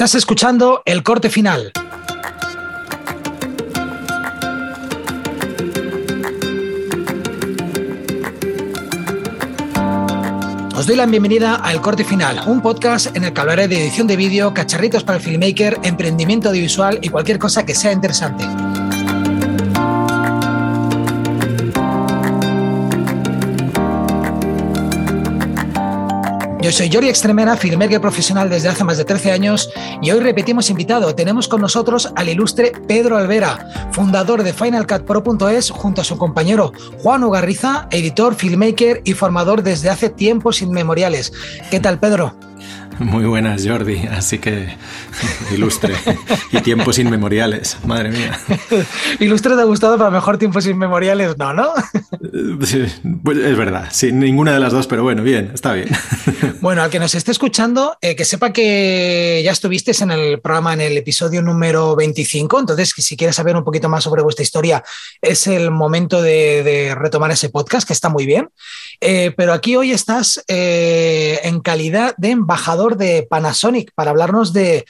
Estás escuchando el corte final. Os doy la bienvenida a El Corte Final, un podcast en el que hablaré de edición de vídeo, cacharritos para el filmmaker, emprendimiento audiovisual y cualquier cosa que sea interesante. Yo soy Jordi Extremera, filmmaker profesional desde hace más de 13 años y hoy repetimos invitado. Tenemos con nosotros al ilustre Pedro Alvera, fundador de FinalCutPro.es junto a su compañero Juan Ugarriza, editor, filmmaker y formador desde hace tiempos inmemoriales. ¿Qué tal, Pedro? Muy buenas, Jordi. Así que ilustre y tiempos inmemoriales. Madre mía. ilustre te ha gustado, pero mejor tiempos inmemoriales no, ¿no? Pues es verdad. Sí, ninguna de las dos, pero bueno, bien, está bien. bueno, al que nos esté escuchando, eh, que sepa que ya estuviste en el programa en el episodio número 25. Entonces, si quieres saber un poquito más sobre vuestra historia, es el momento de, retomar ese podcast, que está muy bien. Eh, pero aquí hoy estás eh, en calidad de embajador de Panasonic para hablarnos de,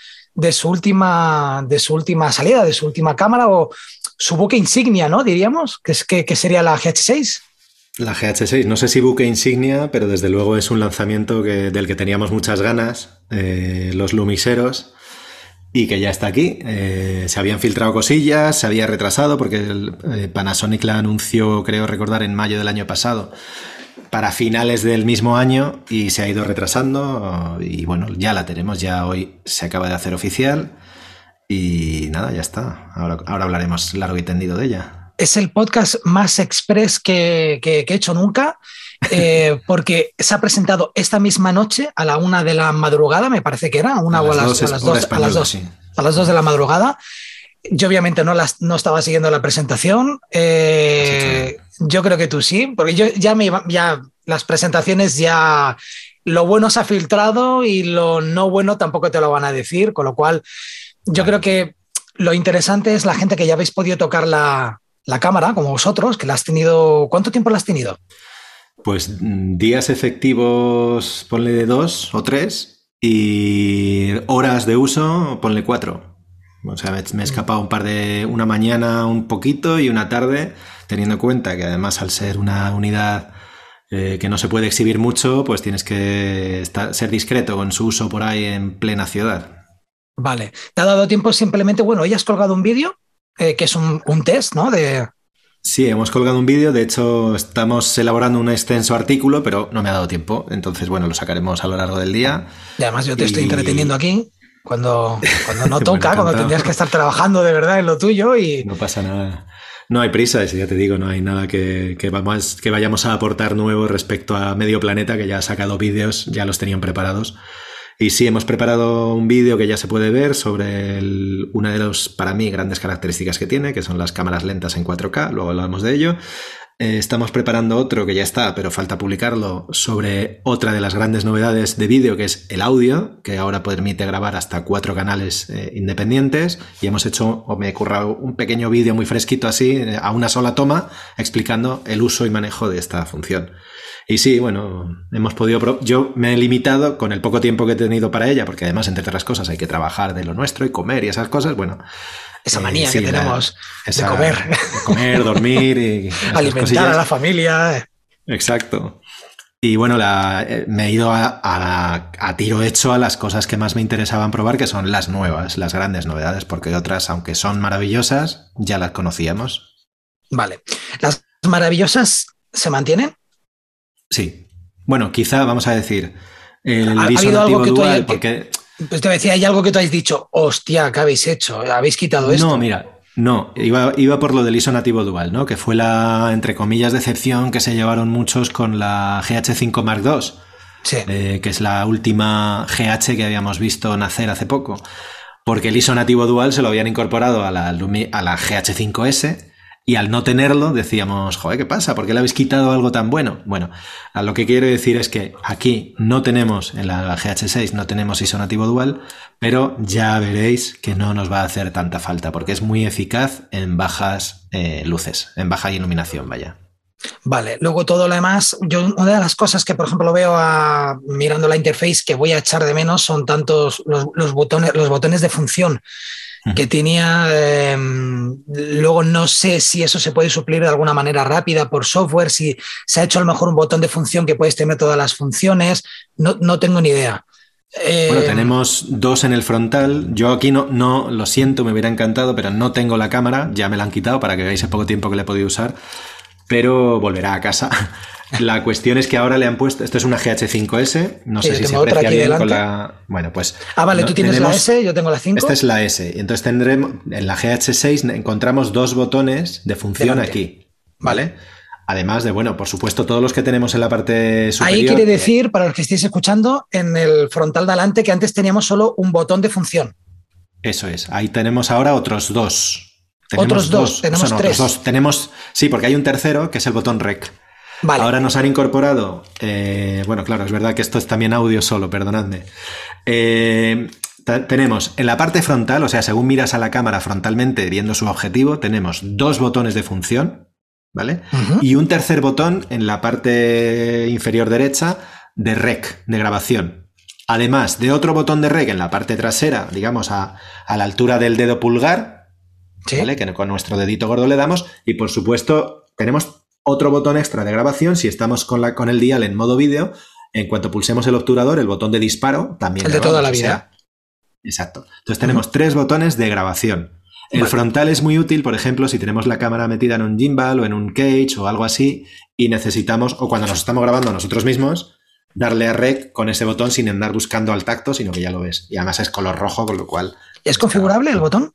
su última, de su última salida, de su última cámara o su buque insignia, ¿no? Diríamos, que, es, que, sería la GH6. La GH6, no sé si buque insignia, pero desde luego es un lanzamiento del que teníamos muchas ganas, eh, los Lumiseros, y que ya está aquí. Se habían filtrado cosillas, se había retrasado porque el, Panasonic la anunció, creo recordar, en mayo del año pasado para finales del mismo año y se ha ido retrasando y bueno, ya la tenemos, ya hoy se acaba de hacer oficial y nada, ya está. Ahora, ahora hablaremos largo y tendido de ella. Es el podcast más express que, he hecho nunca. Eh, porque se ha presentado esta misma noche a la una de la madrugada, me parece que era, una a, las, dos, a las dos, a las dos, a las dos de la madrugada. Yo obviamente no, las, no estaba siguiendo la presentación. Eh, yo creo que tú sí, porque yo ya me ya las presentaciones ya lo bueno se ha filtrado y lo no bueno tampoco te lo van a decir, con lo cual yo creo que lo interesante es la gente que ya habéis podido tocar la, la cámara, como vosotros, que la has tenido. ¿Cuánto tiempo la has tenido? Pues mm, días efectivos, ponle de dos o tres, y horas de uso, ponle cuatro. O sea, me he escapado un par de. una mañana un poquito y una tarde, teniendo en cuenta que además al ser una unidad eh, que no se puede exhibir mucho, pues tienes que ser discreto con su uso por ahí en plena ciudad. Vale. ¿Te ha dado tiempo simplemente? Bueno, hoy has colgado un vídeo, eh, que es un, test, ¿no? De... Sí, hemos colgado un vídeo, de hecho estamos elaborando un extenso artículo, pero no me ha dado tiempo, entonces bueno, lo sacaremos a lo largo del día. Y además yo te estoy entreteniendo aquí. Cuando, cuando no toca, cuando tendrías que estar trabajando de verdad en lo tuyo y... No pasa nada. No hay prisa, ya te digo, no hay nada que, que, vamos, que vayamos a aportar nuevo respecto a Medio Planeta, que ya ha sacado vídeos, ya los tenían preparados. Y sí, hemos preparado un vídeo que ya se puede ver sobre una de las, para mí, grandes características que tiene, que son las cámaras lentas en 4K, luego hablamos de ello. Eh, estamos preparando otro que ya está, pero falta publicarlo, sobre otra de las grandes novedades de vídeo, que es el audio, que ahora permite grabar hasta cuatro canales eh, independientes. Y hemos hecho, o me he currado un pequeño vídeo muy fresquito así, eh, a una sola toma, explicando el uso y manejo de esta función. Y sí, bueno, hemos podido. Yo me he limitado con el poco tiempo que he tenido para ella, porque además, entre otras cosas, hay que trabajar de lo nuestro y comer y esas cosas. Bueno, esa manía que tenemos de comer. comer, dormir y alimentar a la familia. Exacto. Y bueno, eh, me he ido a, tiro hecho a las cosas que más me interesaban probar, que son las nuevas, las grandes novedades, porque otras, aunque son maravillosas, ya las conocíamos. Vale. ¿Las maravillosas se mantienen? Sí. Bueno, quizá vamos a decir el ¿Ha, dual, porque pues te decía, hay algo que tú has dicho, hostia, ¿qué habéis hecho? ¿Habéis quitado esto? No, mira, no, iba, iba, por lo del ISO nativo dual, ¿no? Que fue la, entre comillas, decepción que se llevaron muchos con la GH5 Mark II. Sí. Eh, que es la última GH que habíamos visto nacer hace poco. Porque el ISO nativo dual se lo habían incorporado a la, a la GH5S y al no tenerlo decíamos, joder, ¿qué pasa? ¿Por qué le habéis quitado algo tan bueno? Bueno, a lo que quiero decir es que aquí no tenemos, en la GH6 no tenemos ISO nativo dual, pero ya veréis que no nos va a hacer tanta falta, porque es muy eficaz en bajas eh, luces, en baja iluminación, vaya. Vale, luego todo lo demás, yo una de las cosas que por ejemplo veo mirando la interface que voy a echar de menos son tantos los, botones, los botones de función que tenía. Em, luego no sé si eso se puede suplir de alguna manera rápida por software, si se ha hecho a lo mejor un botón de función que puedes tener todas las funciones, no, no tengo ni idea. bueno, eh, tenemos dos en el frontal. Yo aquí no, no, lo siento, me hubiera encantado, pero no tengo la cámara, ya me la han quitado para que veáis el poco tiempo que le he podido usar pero volverá a casa. La cuestión es que ahora le han puesto, esto es una GH5S, no sé si se aprecia bien con la... Bueno, pues... Ah, vale, tú tienes la S, yo tengo la 5. Esta es la S, entonces tendremos, en la GH6 encontramos dos botones de función aquí, ¿vale? Además de, bueno, por supuesto, todos los que tenemos en la parte superior. Ahí quiere decir, para los que estéis escuchando, en el frontal de adelante que antes teníamos solo un botón de función. Eso es, ahí tenemos ahora otros dos. Otros dos, tenemos tres. Dos. Tenemos, sí, porque hay un tercero que es el botón rec. Vale. Ahora nos han incorporado, eh, bueno, claro, es verdad que esto es también audio solo, perdonadme. Eh, tenemos en la parte frontal, o sea, según miras a la cámara frontalmente viendo su objetivo, tenemos dos botones de función, ¿vale? Y un tercer botón en la parte inferior derecha de rec, de grabación. Además de otro botón de rec en la parte trasera, digamos a, a la altura del dedo pulgar, que con nuestro dedito gordo le damos. Y por supuesto, tenemos otro botón extra de grabación si estamos con, la, con el dial en modo vídeo. En cuanto pulsemos el obturador, el botón de disparo también. El de toda la vida. exacto. Entonces tenemos tres botones de grabación. El frontal es muy útil, por ejemplo, si tenemos la cámara metida en un gimbal o en un cage o algo así y necesitamos, o cuando nos estamos grabando nosotros mismos, darle a rec con ese botón sin andar buscando al tacto, sino que ya lo ves. Y además es color rojo, con lo cual... ¿Es configurable el botón?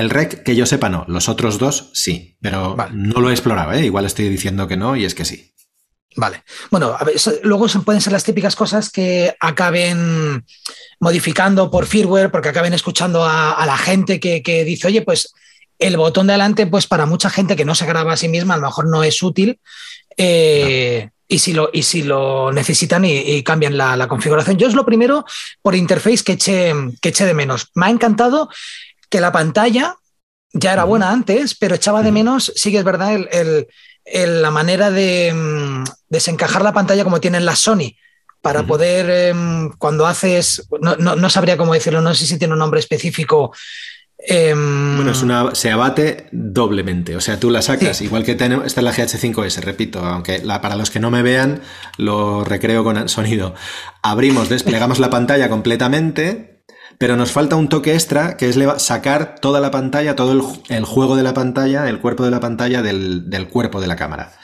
El rec, que yo sepa, no. Los otros dos, sí. Pero no lo he explorado, ¿eh? Igual estoy diciendo que no y es que sí. Vale. Bueno, a ver, luego pueden ser las típicas cosas que acaben modificando por firmware, porque acaben escuchando a, la gente que, dice, oye, pues el botón de adelante, pues para mucha gente que no se graba a sí misma, a lo mejor no es útil. Eh, y si lo, y si lo necesitan y, cambian la, configuración. Yo es lo primero por interface que eché, que eché de menos. Me ha encantado que la pantalla ya era buena antes, pero echaba de menos, sí que es verdad, la manera de mm, desencajar la pantalla como tienen las Sony para poder, em, cuando haces, no, sabría cómo decirlo, no sé si tiene un nombre específico. Em, bueno, es una, se abate doblemente, o sea, tú la sacas, igual que tenemos, esta es la GH5S, repito, aunque para los que no me vean, lo recreo con sonido. Abrimos, desplegamos la pantalla completamente, pero nos falta un toque extra que es sacar toda la pantalla, todo el, juego de la pantalla, el cuerpo de la pantalla del, del, cuerpo de la cámara.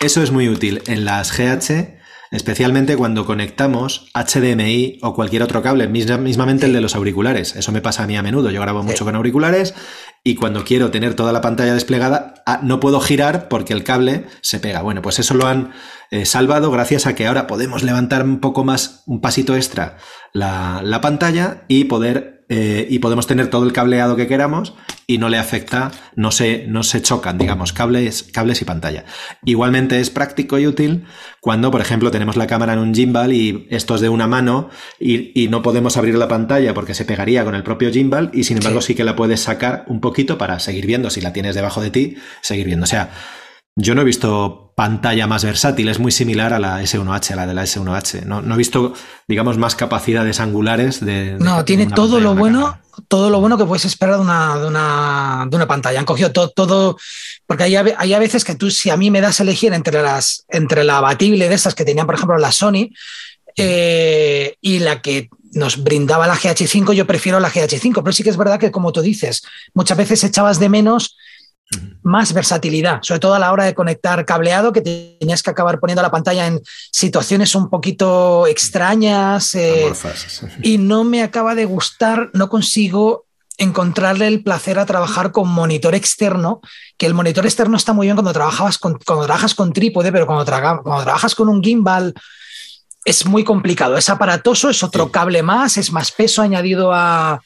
Eso es muy útil en las GH, especialmente cuando conectamos HDMI o cualquier otro cable, mismamente el de los auriculares. Eso me pasa a mí a menudo. Yo grabo mucho con auriculares y cuando quiero tener toda la pantalla desplegada, ah, no puedo girar porque el cable se pega. Bueno, pues eso lo han eh, salvado gracias a que ahora podemos levantar un poco más, un pasito extra la, la pantalla y poder eh, y podemos tener todo el cableado que queramos y no le afecta, no se, no se chocan, digamos, cables, cables y pantalla. Igualmente es práctico y útil cuando, por ejemplo, tenemos la cámara en un gimbal y esto es de una mano y, y no podemos abrir la pantalla porque se pegaría con el propio gimbal y sin embargo sí que la puedes sacar un poquito para seguir viendo, si la tienes debajo de ti, seguir viendo. O sea, yo no he visto pantalla más versátil, es muy similar a la S1H, a la de la S1H. No, he visto, digamos, más capacidades angulares de. no, tiene todo lo bueno, todo lo bueno que puedes esperar de una, de una, de una pantalla. Han cogido todo, todo porque hay, hay, a veces que tú, si a mí me das a elegir entre, las, entre la abatible de esas que tenían, por ejemplo, la Sony eh, y la que nos brindaba la GH5, yo prefiero la GH5, pero sí que es verdad que, como tú dices, muchas veces echabas de menos más versatilidad, sobre todo a la hora de conectar cableado, que tenías que acabar poniendo la pantalla en situaciones un poquito extrañas eh, y no me acaba de gustar, no consigo encontrarle el placer a trabajar con monitor externo, que el monitor externo está muy bien cuando, trabajabas con, cuando trabajas con trípode, pero cuando, trabajas con un gimbal es muy complicado, es aparatoso, es otro cable más, es más peso añadido a...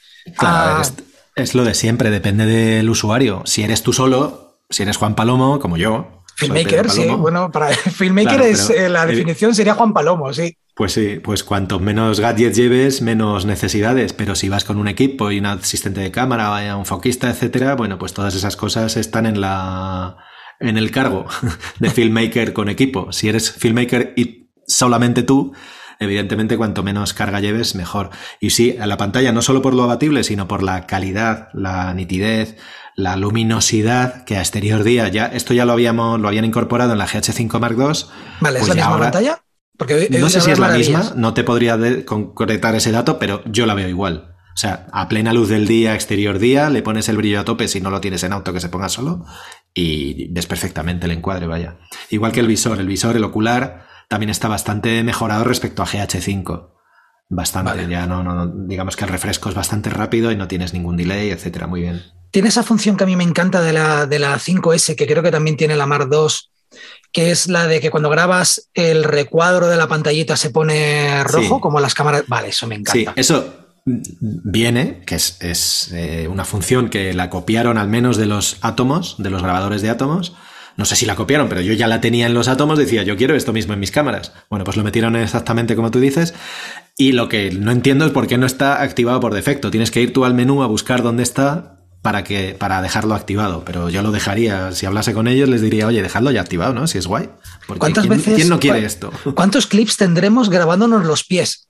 Es lo de siempre, depende del usuario. Si eres tú solo, si eres Juan Palomo, como yo. Filmmaker, sí. Bueno, para Filmmaker es, eh, la definición sería Juan Palomo, sí. Pues sí, pues cuanto menos gadgets lleves, menos necesidades. Pero si vas con un equipo y un asistente de cámara, un foquista, etcétera, bueno, pues todas esas cosas están en la en el cargo de filmmaker con equipo. Si eres filmmaker y solamente tú, evidentemente cuanto menos carga lleves, mejor. Y sí, a la pantalla no solo por lo abatible, sino por la calidad, la nitidez, la luminosidad que a exterior día ya esto ya lo habíamos lo habían incorporado en la GH5 Mark II. Vale, ¿es pues la misma pantalla? Porque no sé si es la misma, no te podría concretar ese dato, pero yo la veo igual. O sea, a plena luz del día, exterior día, le pones el brillo a tope si no lo tienes en auto que se ponga solo y ves perfectamente el encuadre, vaya. Igual que el visor, el visor, el ocular, también está bastante mejorado respecto a GH5. Bastante, ya no, no, digamos que el refresco es bastante rápido y no tienes ningún delay, etcétera, muy bien. Tiene esa función que a mí me encanta de la, de la 5S, que creo que también tiene la Mar 2, que es la de que cuando grabas el recuadro de la pantallita se pone rojo, como las cámaras. Vale, eso me encanta. Sí, eso viene, que es, es eh, una función que la copiaron al menos de los átomos, de los grabadores de átomos. No sé si la copiaron, pero yo ya la tenía en los átomos, decía, yo quiero esto mismo en mis cámaras. Bueno, pues lo metieron exactamente como tú dices. Y lo que no entiendo es por qué no está activado por defecto. Tienes que ir tú al menú a buscar dónde está para, que, para dejarlo activado, pero yo lo dejaría, si hablase con ellos les diría, oye, dejadlo ya activado, ¿no? Si es guay. ¿Cuántas veces, ¿Quién no quiere esto? ¿Cuántos clips tendremos grabándonos los pies?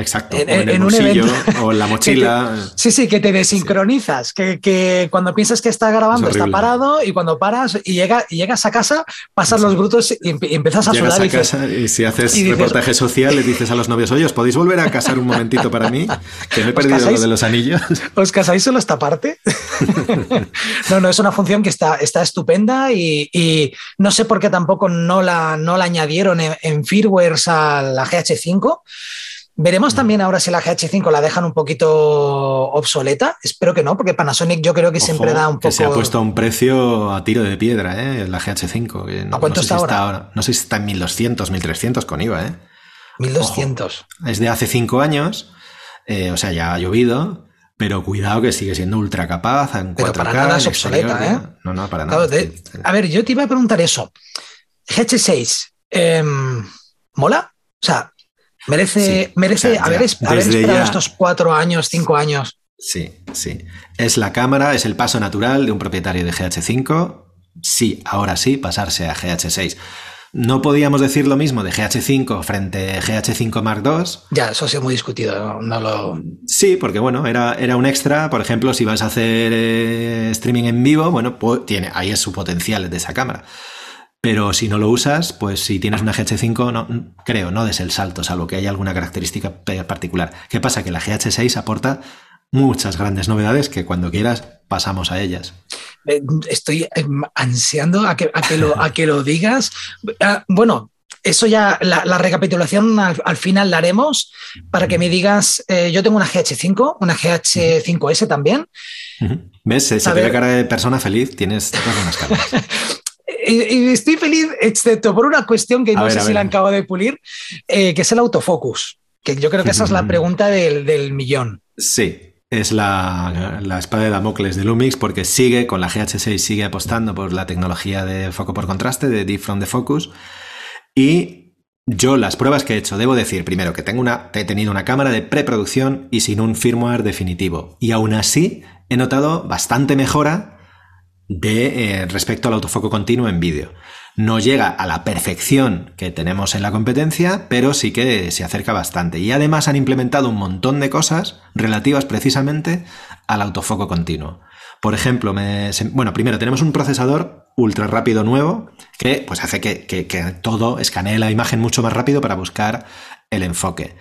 Exacto, en, el bolsillo, o en la mochila. sí, sí, que te desincronizas, que, cuando piensas que está grabando está parado y cuando paras y, llega, y llegas a casa, pasas los brutos y, empiezas a llegas A casa y si haces reportaje social le dices a los novios, oye, ¿os podéis volver a casar un momentito para mí? Que me he perdido lo de los anillos. ¿Os casáis solo esta parte? no, no, es una función que está, está estupenda y, no sé por qué tampoco no la, no la añadieron en, en firmwares a la GH5 Veremos también ahora si la GH5 la dejan un poquito obsoleta. Espero que no, porque Panasonic yo creo que siempre da un poco. Que se ha puesto a un precio a tiro de piedra, ¿eh? La GH5. No, ¿A cuánto está, ahora? No sé si está en 1200, 1300 con IVA, ¿eh? 1200. es de hace cinco años, eh, o sea, ya ha llovido. Pero cuidado que sigue siendo ultra capaz en pero para nada es obsoleta, ¿eh? No, no, para nada. a ver, yo te iba a preguntar eso. GH6, em, ¿mola? O sea, Merece, merece haber, esperado estos cuatro años, cinco años. Sí, sí. Es la cámara, es el paso natural de un propietario de GH5. Sí, ahora sí, pasarse a GH6. No podíamos decir lo mismo de GH5 frente a GH5 Mark II. Ya, eso ha sido muy discutido. No, lo... Sí, porque bueno, era, era un extra. Por ejemplo, si vas a hacer eh, streaming en vivo, bueno, pues, tiene, ahí es su potencial de esa cámara. Pero si no lo usas, pues si tienes una GH5, no, creo, no des el salto, salvo que haya alguna característica particular. ¿Qué pasa? Que la GH6 aporta muchas grandes novedades que cuando quieras pasamos a ellas. Eh, estoy em, ansiando a que, a que, lo, a que lo digas. Ah, bueno, eso ya, la, recapitulación al, final la haremos para que me digas, eh, yo tengo una GH5, una GH5S también. ¿Ves? Se, te ve cara de persona feliz, tienes todas unas caras. y, estoy feliz, excepto por una cuestión que no sé si la acabo de pulir, eh, que es el autofocus. Que yo creo que esa es la pregunta del, millón. Sí, es la, espada de Damocles de Lumix porque sigue, con la GH6 sigue apostando por la tecnología de foco por contraste, de Deep From the Focus. Y yo las pruebas que he hecho, debo decir primero que tengo una, he tenido una cámara de preproducción y sin un firmware definitivo. Y aún así he notado bastante mejora de eh, respecto al autofoco continuo en vídeo. No llega a la perfección que tenemos en la competencia, pero sí que se acerca bastante. Y además han implementado un montón de cosas relativas precisamente al autofoco continuo. Por ejemplo, bueno, primero tenemos un procesador ultra rápido nuevo que pues hace que, que todo escanee la imagen mucho más rápido para buscar el enfoque.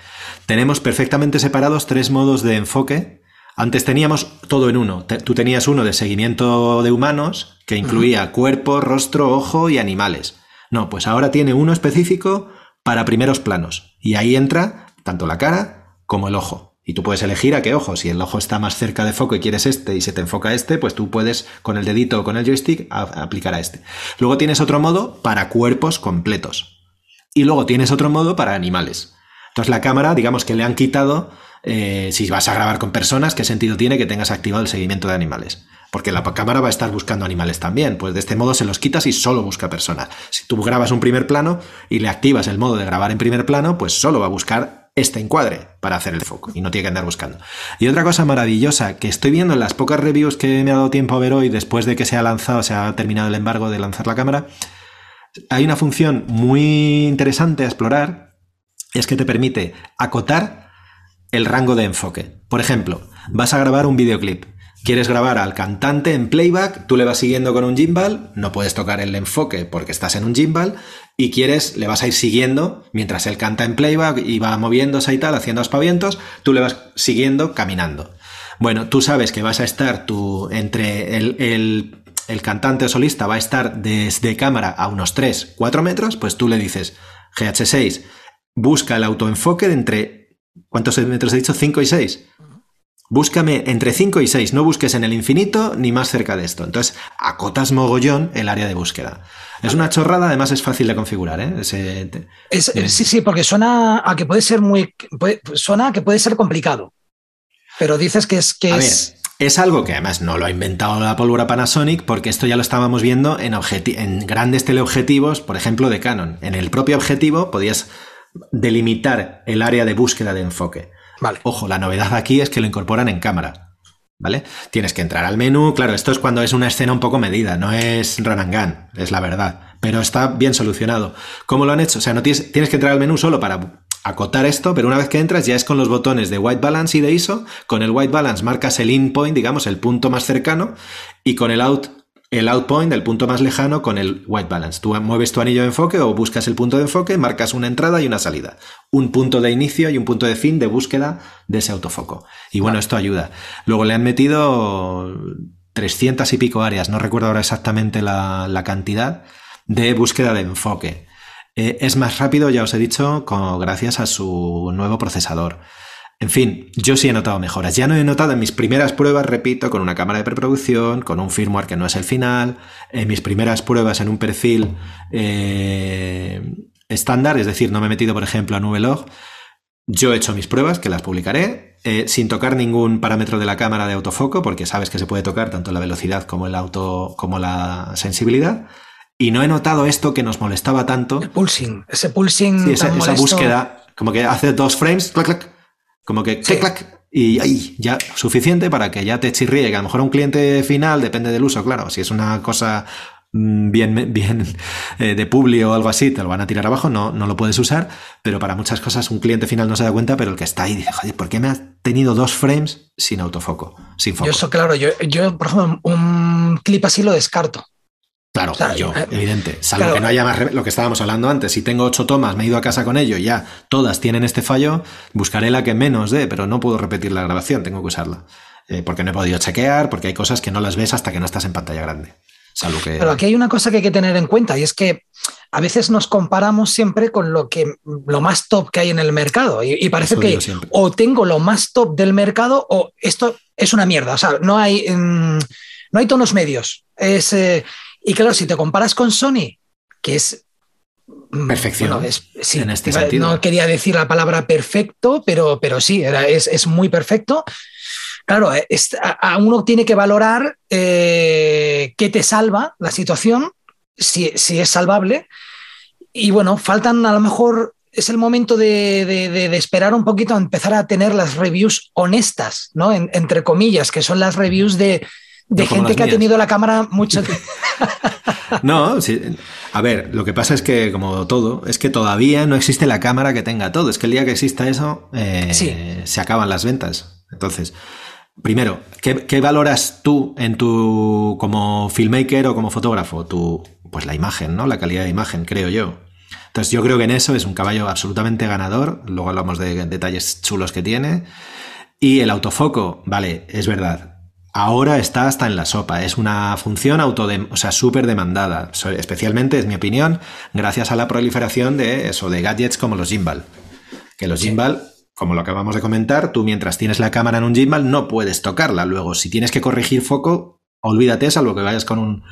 Tenemos perfectamente separados tres modos de enfoque antes teníamos todo en uno. Tú tenías uno de seguimiento de humanos que incluía cuerpo, rostro, ojo y animales. No, pues ahora tiene uno específico para primeros planos. Y ahí entra tanto la cara como el ojo. Y tú puedes elegir a qué ojo. Si el ojo está más cerca de foco y quieres este y se te enfoca este, pues tú puedes con el dedito o con el joystick aplicar a este. Luego tienes otro modo para cuerpos completos. Y luego tienes otro modo para animales. Entonces la cámara, digamos que le han quitado eh, si vas a grabar con personas, ¿qué sentido tiene que tengas activado el seguimiento de animales? Porque la cámara va a estar buscando animales también. Pues de este modo se los quitas y solo busca personas. Si tú grabas un primer plano y le activas el modo de grabar en primer plano, pues solo va a buscar este encuadre para hacer el foco y no tiene que andar buscando. Y otra cosa maravillosa que estoy viendo en las pocas reviews que me ha dado tiempo a ver hoy después de que se ha lanzado, se ha terminado el embargo de lanzar la cámara, hay una función muy interesante a explorar, es que te permite acotar el rango de enfoque. Por ejemplo, vas a grabar un videoclip Quieres grabar al cantante en playback, tú le vas siguiendo con un gimbal, no puedes tocar el enfoque porque estás en un gimbal, y quieres, le vas a ir siguiendo mientras él canta en playback y va moviéndose y tal, haciendo aspavientos, tú le vas siguiendo caminando. Bueno, tú sabes que vas a estar tú entre el, el cantante o solista va a estar desde cámara a unos 3, 4 metros, pues tú le dices GH6, busca el autoenfoque de entre, ¿cuántos metros he dicho? 5 y 6. Búscame entre 5 y 6, no busques en el infinito ni más cerca de esto. Entonces, acotas mogollón el área de búsqueda. Es una chorrada, además es fácil de configurar. ¿eh? sí, sí, porque suena a que puede ser muy. suena a que puede ser complicado. Pero dices que es. Que es... es algo que además no lo ha inventado la pólvora Panasonic, porque esto ya lo estábamos viendo en, en grandes teleobjetivos, por ejemplo, de Canon. En el propio objetivo podías delimitar el área de búsqueda de enfoque. Ojo, la novedad aquí es que lo incorporan en cámara. ¿Vale? Tienes que entrar al menú. Claro, esto es cuando es una escena un poco medida, no es run and gun, es la verdad. Pero está bien solucionado. ¿Cómo lo han hecho? O sea, no tienes, tienes que entrar al menú solo para acotar esto, pero una vez que entras ya es con los botones de White Balance y de ISO. Con el White Balance marcas el in point, digamos, el punto más cercano, y con el out el out point, el punto más lejano, con el white balance. Tú mueves tu anillo de enfoque o buscas el punto de enfoque, marcas una entrada y una salida. Un punto de inicio y un punto de fin de búsqueda de ese autofoco. Y bueno, esto ayuda. Luego le han metido 300 y pico áreas, no recuerdo ahora exactamente la, cantidad, de búsqueda de enfoque. Eh, es más rápido, ya os he dicho, gracias a su nuevo procesador. En fin, yo sí he notado mejoras. Ya no he notado en mis primeras pruebas, repito, con una cámara de preproducción, con un firmware que no es el final, en mis primeras pruebas en un perfil eh, estándar, es decir, no me he metido, por ejemplo, a Nubelog. Yo he hecho mis pruebas, que las publicaré, eh, sin tocar ningún parámetro de la cámara de autofoco, porque sabes que se puede tocar tanto la velocidad como el auto, como la sensibilidad. Y no he notado esto que nos molestaba tanto. El pulsing, ese pulsing. Sí, esa, esa, búsqueda, como que hace dos frames, clac, clac, como que clac, y ahí ya suficiente para que ya te chirríe, que a lo mejor un cliente final depende del uso, claro, si es una cosa mm, bien, bien eh, de publi o algo así, te lo van a tirar abajo, no, no lo puedes usar, pero para muchas cosas un cliente final no se da cuenta, pero el que está ahí dice, joder, ¿por qué me has tenido dos frames sin autofoco, sin foco? Yo eso, claro, yo, yo por ejemplo, un clip así lo descarto. Claro, yo, eh, evidente. Salvo que no haya más lo que estábamos hablando antes. Si tengo ocho tomas, me he ido a casa con ello y ya todas tienen este fallo, buscaré la que menos dé, pero no puedo repetir la grabación, tengo que usarla. Eh, porque no he podido chequear, porque hay cosas que no las ves hasta que no estás en pantalla grande. Salvo que... Pero aquí hay una cosa que hay que tener en cuenta y es que a veces nos comparamos siempre con lo que lo más top que hay en el mercado y, parece que o tengo lo más top del mercado o esto es una mierda. O sea, no hay, mm, no hay tonos medios. Es, eh, y claro, si te comparas con Sony, que es mm, Perfección. sí, en este sentido. No quería decir la palabra perfecto, pero, pero sí, era, es, muy perfecto. Claro, a, uno tiene que valorar eh, qué te salva la situación, si, es salvable. Y bueno, faltan a lo mejor, es el momento de, esperar un poquito a empezar a tener las reviews honestas, ¿no? entre comillas, que son las reviews de, de gente que ha tenido la cámara mucho tiempo. no, a ver, lo que pasa es que, como todo, es que todavía no existe la cámara que tenga todo. Es que el día que exista eso, eh, se acaban las ventas. Entonces, primero, ¿qué, valoras tú en tu como filmmaker o como fotógrafo? Tu, pues la imagen, ¿no? La calidad de imagen, creo yo. Entonces, yo creo que en eso es un caballo absolutamente ganador. Luego hablamos de detalles chulos que tiene. Y el autofoco, vale, es verdad ahora está hasta en la sopa. Es una función o sea, súper demandada. Especialmente, es mi opinión, gracias a la proliferación de eso, de gadgets como los gimbal. Que los gimbal, como lo acabamos de comentar, tú mientras tienes la cámara en un gimbal no puedes tocarla. Luego, si tienes que corregir foco, olvídate, salvo que vayas con un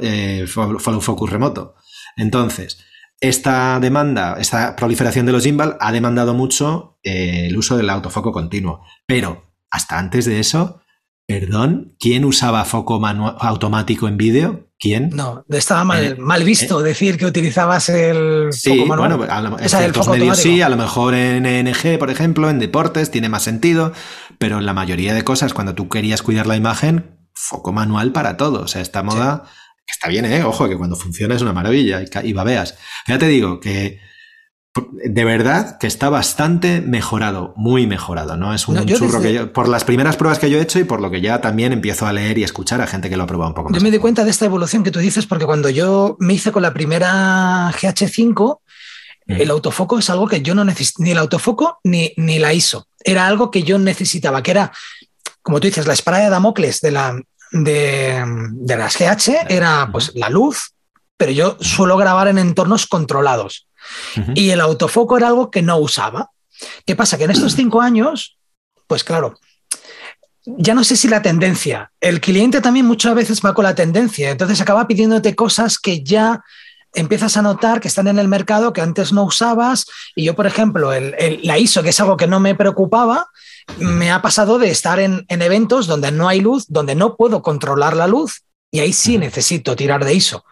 eh, follow focus remoto. Entonces, esta demanda, esta proliferación de los gimbal ha demandado mucho eh, el uso del autofoco continuo. Pero hasta antes de eso, Perdón, ¿quién usaba foco automático en vídeo? ¿Quién? No, estaba mal, eh, mal visto ¿eh? decir que utilizabas el foco manual. Bueno, a lo, en medios sí, a lo mejor en ENG, por ejemplo, en deportes tiene más sentido, pero en la mayoría de cosas, cuando tú querías cuidar la imagen, foco manual para todo. O sea, esta moda está bien, ¿eh? Ojo, que cuando funciona es una maravilla y, y babeas. Ya te digo que de verdad que está bastante mejorado, muy mejorado, ¿no? Es un churro que yo, por las primeras pruebas que yo he hecho y por lo que ya también empiezo a leer y escuchar a gente que lo ha probado un poco más. Yo me di cuenta de esta evolución que tú dices porque cuando yo me hice con la primera GH5, el autofoco es algo que yo no necesito, ni el autofoco ni, ni la ISO. Era algo que yo necesitaba, que era, como tú dices, la espada de Damocles de, la, de, de las GH era pues la luz, pero yo suelo grabar en entornos controlados. Y el autofoco era algo que no usaba. ¿Qué pasa? Que en estos cinco años, pues claro, ya no sé si la tendencia, el cliente también muchas veces va con la tendencia, entonces acaba pidiéndote cosas que ya empiezas a notar que están en el mercado que antes no usabas. Y yo, por ejemplo, la ISO, que es algo que no me preocupaba, me ha pasado de estar en, en, eventos donde no hay luz, donde no puedo controlar la luz, y ahí sí necesito tirar de ISO.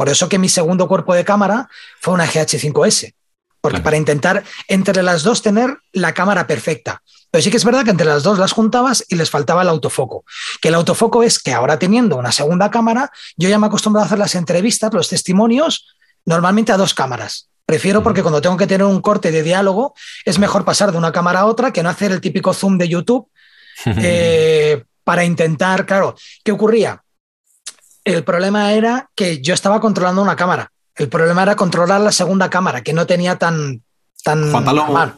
Por eso que mi segundo cuerpo de cámara fue una GH5S, porque para intentar entre las dos tener la cámara perfecta. Pero sí que es verdad que entre las dos las juntabas y les faltaba el autofoco. Que el autofoco es que ahora teniendo una segunda cámara, yo ya me he acostumbrado a hacer las entrevistas, los testimonios, normalmente a dos cámaras. Prefiero porque cuando tengo que tener un corte de diálogo, es mejor pasar de una cámara a otra que no hacer el típico zoom de YouTube eh, para intentar, claro, ¿qué ocurría? El problema era que yo estaba controlando una cámara. El problema era controlar la segunda cámara, que no tenía tan, tan mal.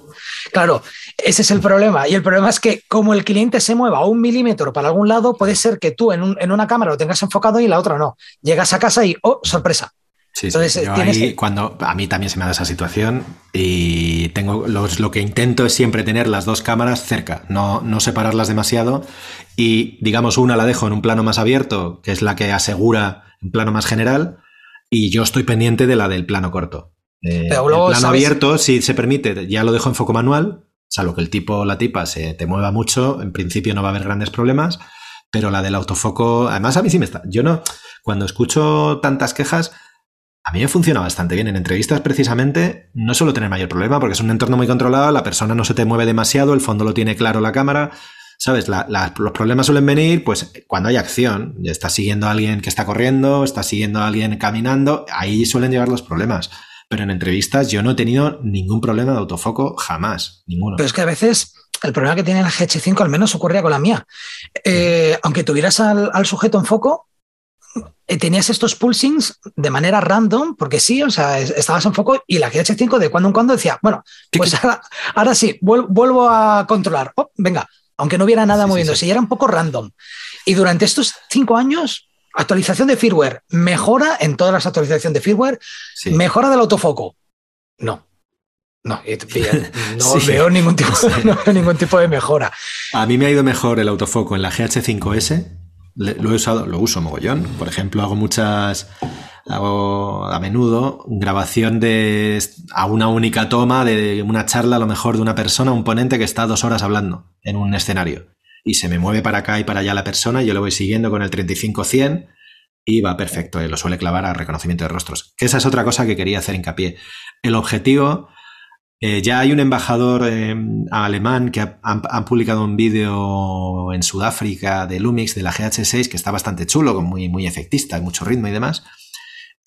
Claro, ese es el problema. Y el problema es que como el cliente se mueva a un milímetro para algún lado, puede ser que tú en, en una cámara lo tengas enfocado y en la otra no. Llegas a casa y, oh, sorpresa, Sí, Entonces, ahí, cuando a mí también se me da esa situación y tengo lo que intento es siempre tener las dos cámaras cerca, no, no separarlas demasiado y digamos una la dejo en un plano más abierto, que es la que asegura un plano más general y yo estoy pendiente de la del plano corto. Eh, el plano abierto, si se permite, ya lo dejo en foco manual, salvo que el tipo o la tipa se te mueva mucho, en principio no va a haber grandes problemas, pero la del autofoco, además a mí sí me está. Yo no, cuando escucho tantas quejas, a mí me funciona bastante bien. En entrevistas, precisamente, no suelo tener mayor problema porque es un entorno muy controlado, la persona no se te mueve demasiado, el fondo lo tiene claro la cámara. ¿Sabes? los problemas suelen venir, pues, cuando hay acción. Estás siguiendo a alguien que está corriendo, estás siguiendo a alguien caminando, ahí suelen llegar los problemas. Pero en entrevistas yo no he tenido ningún problema de autofoco, jamás, ninguno. Pero es que a veces el problema que tiene la GH5 al menos ocurría con la mía. Eh, aunque tuvieras al sujeto en foco, tenías estos pulsings de manera random, porque sí, o sea, estabas en foco y la GH5 de cuando en cuando decía, bueno, pues ahora, sí, vuelvo a controlar. Oh, venga, aunque no hubiera nada moviéndose, y era un poco random. Y durante estos cinco años, actualización de firmware, mejora en todas las actualizaciones de firmware, mejora del autofoco. No. No, no veo ningún tipo, no veo ningún tipo de mejora. A mí me ha ido mejor el autofoco en la GH5S lo he usado, lo uso mogollón. Por ejemplo, hago muchas, hago a menudo grabación de a una única toma de una charla, a lo mejor de una persona, un ponente que está dos horas hablando en un escenario. Y se me mueve para acá y para allá la persona, y yo lo voy siguiendo con el 35-100 y va perfecto, lo suele clavar a reconocimiento de rostros. esa es otra cosa que quería hacer hincapié. El objetivo eh, ya hay un embajador eh, alemán que ha, publicado un vídeo en Sudáfrica de Lumix de la GH6 que está bastante chulo, muy, muy efectista, mucho ritmo y demás.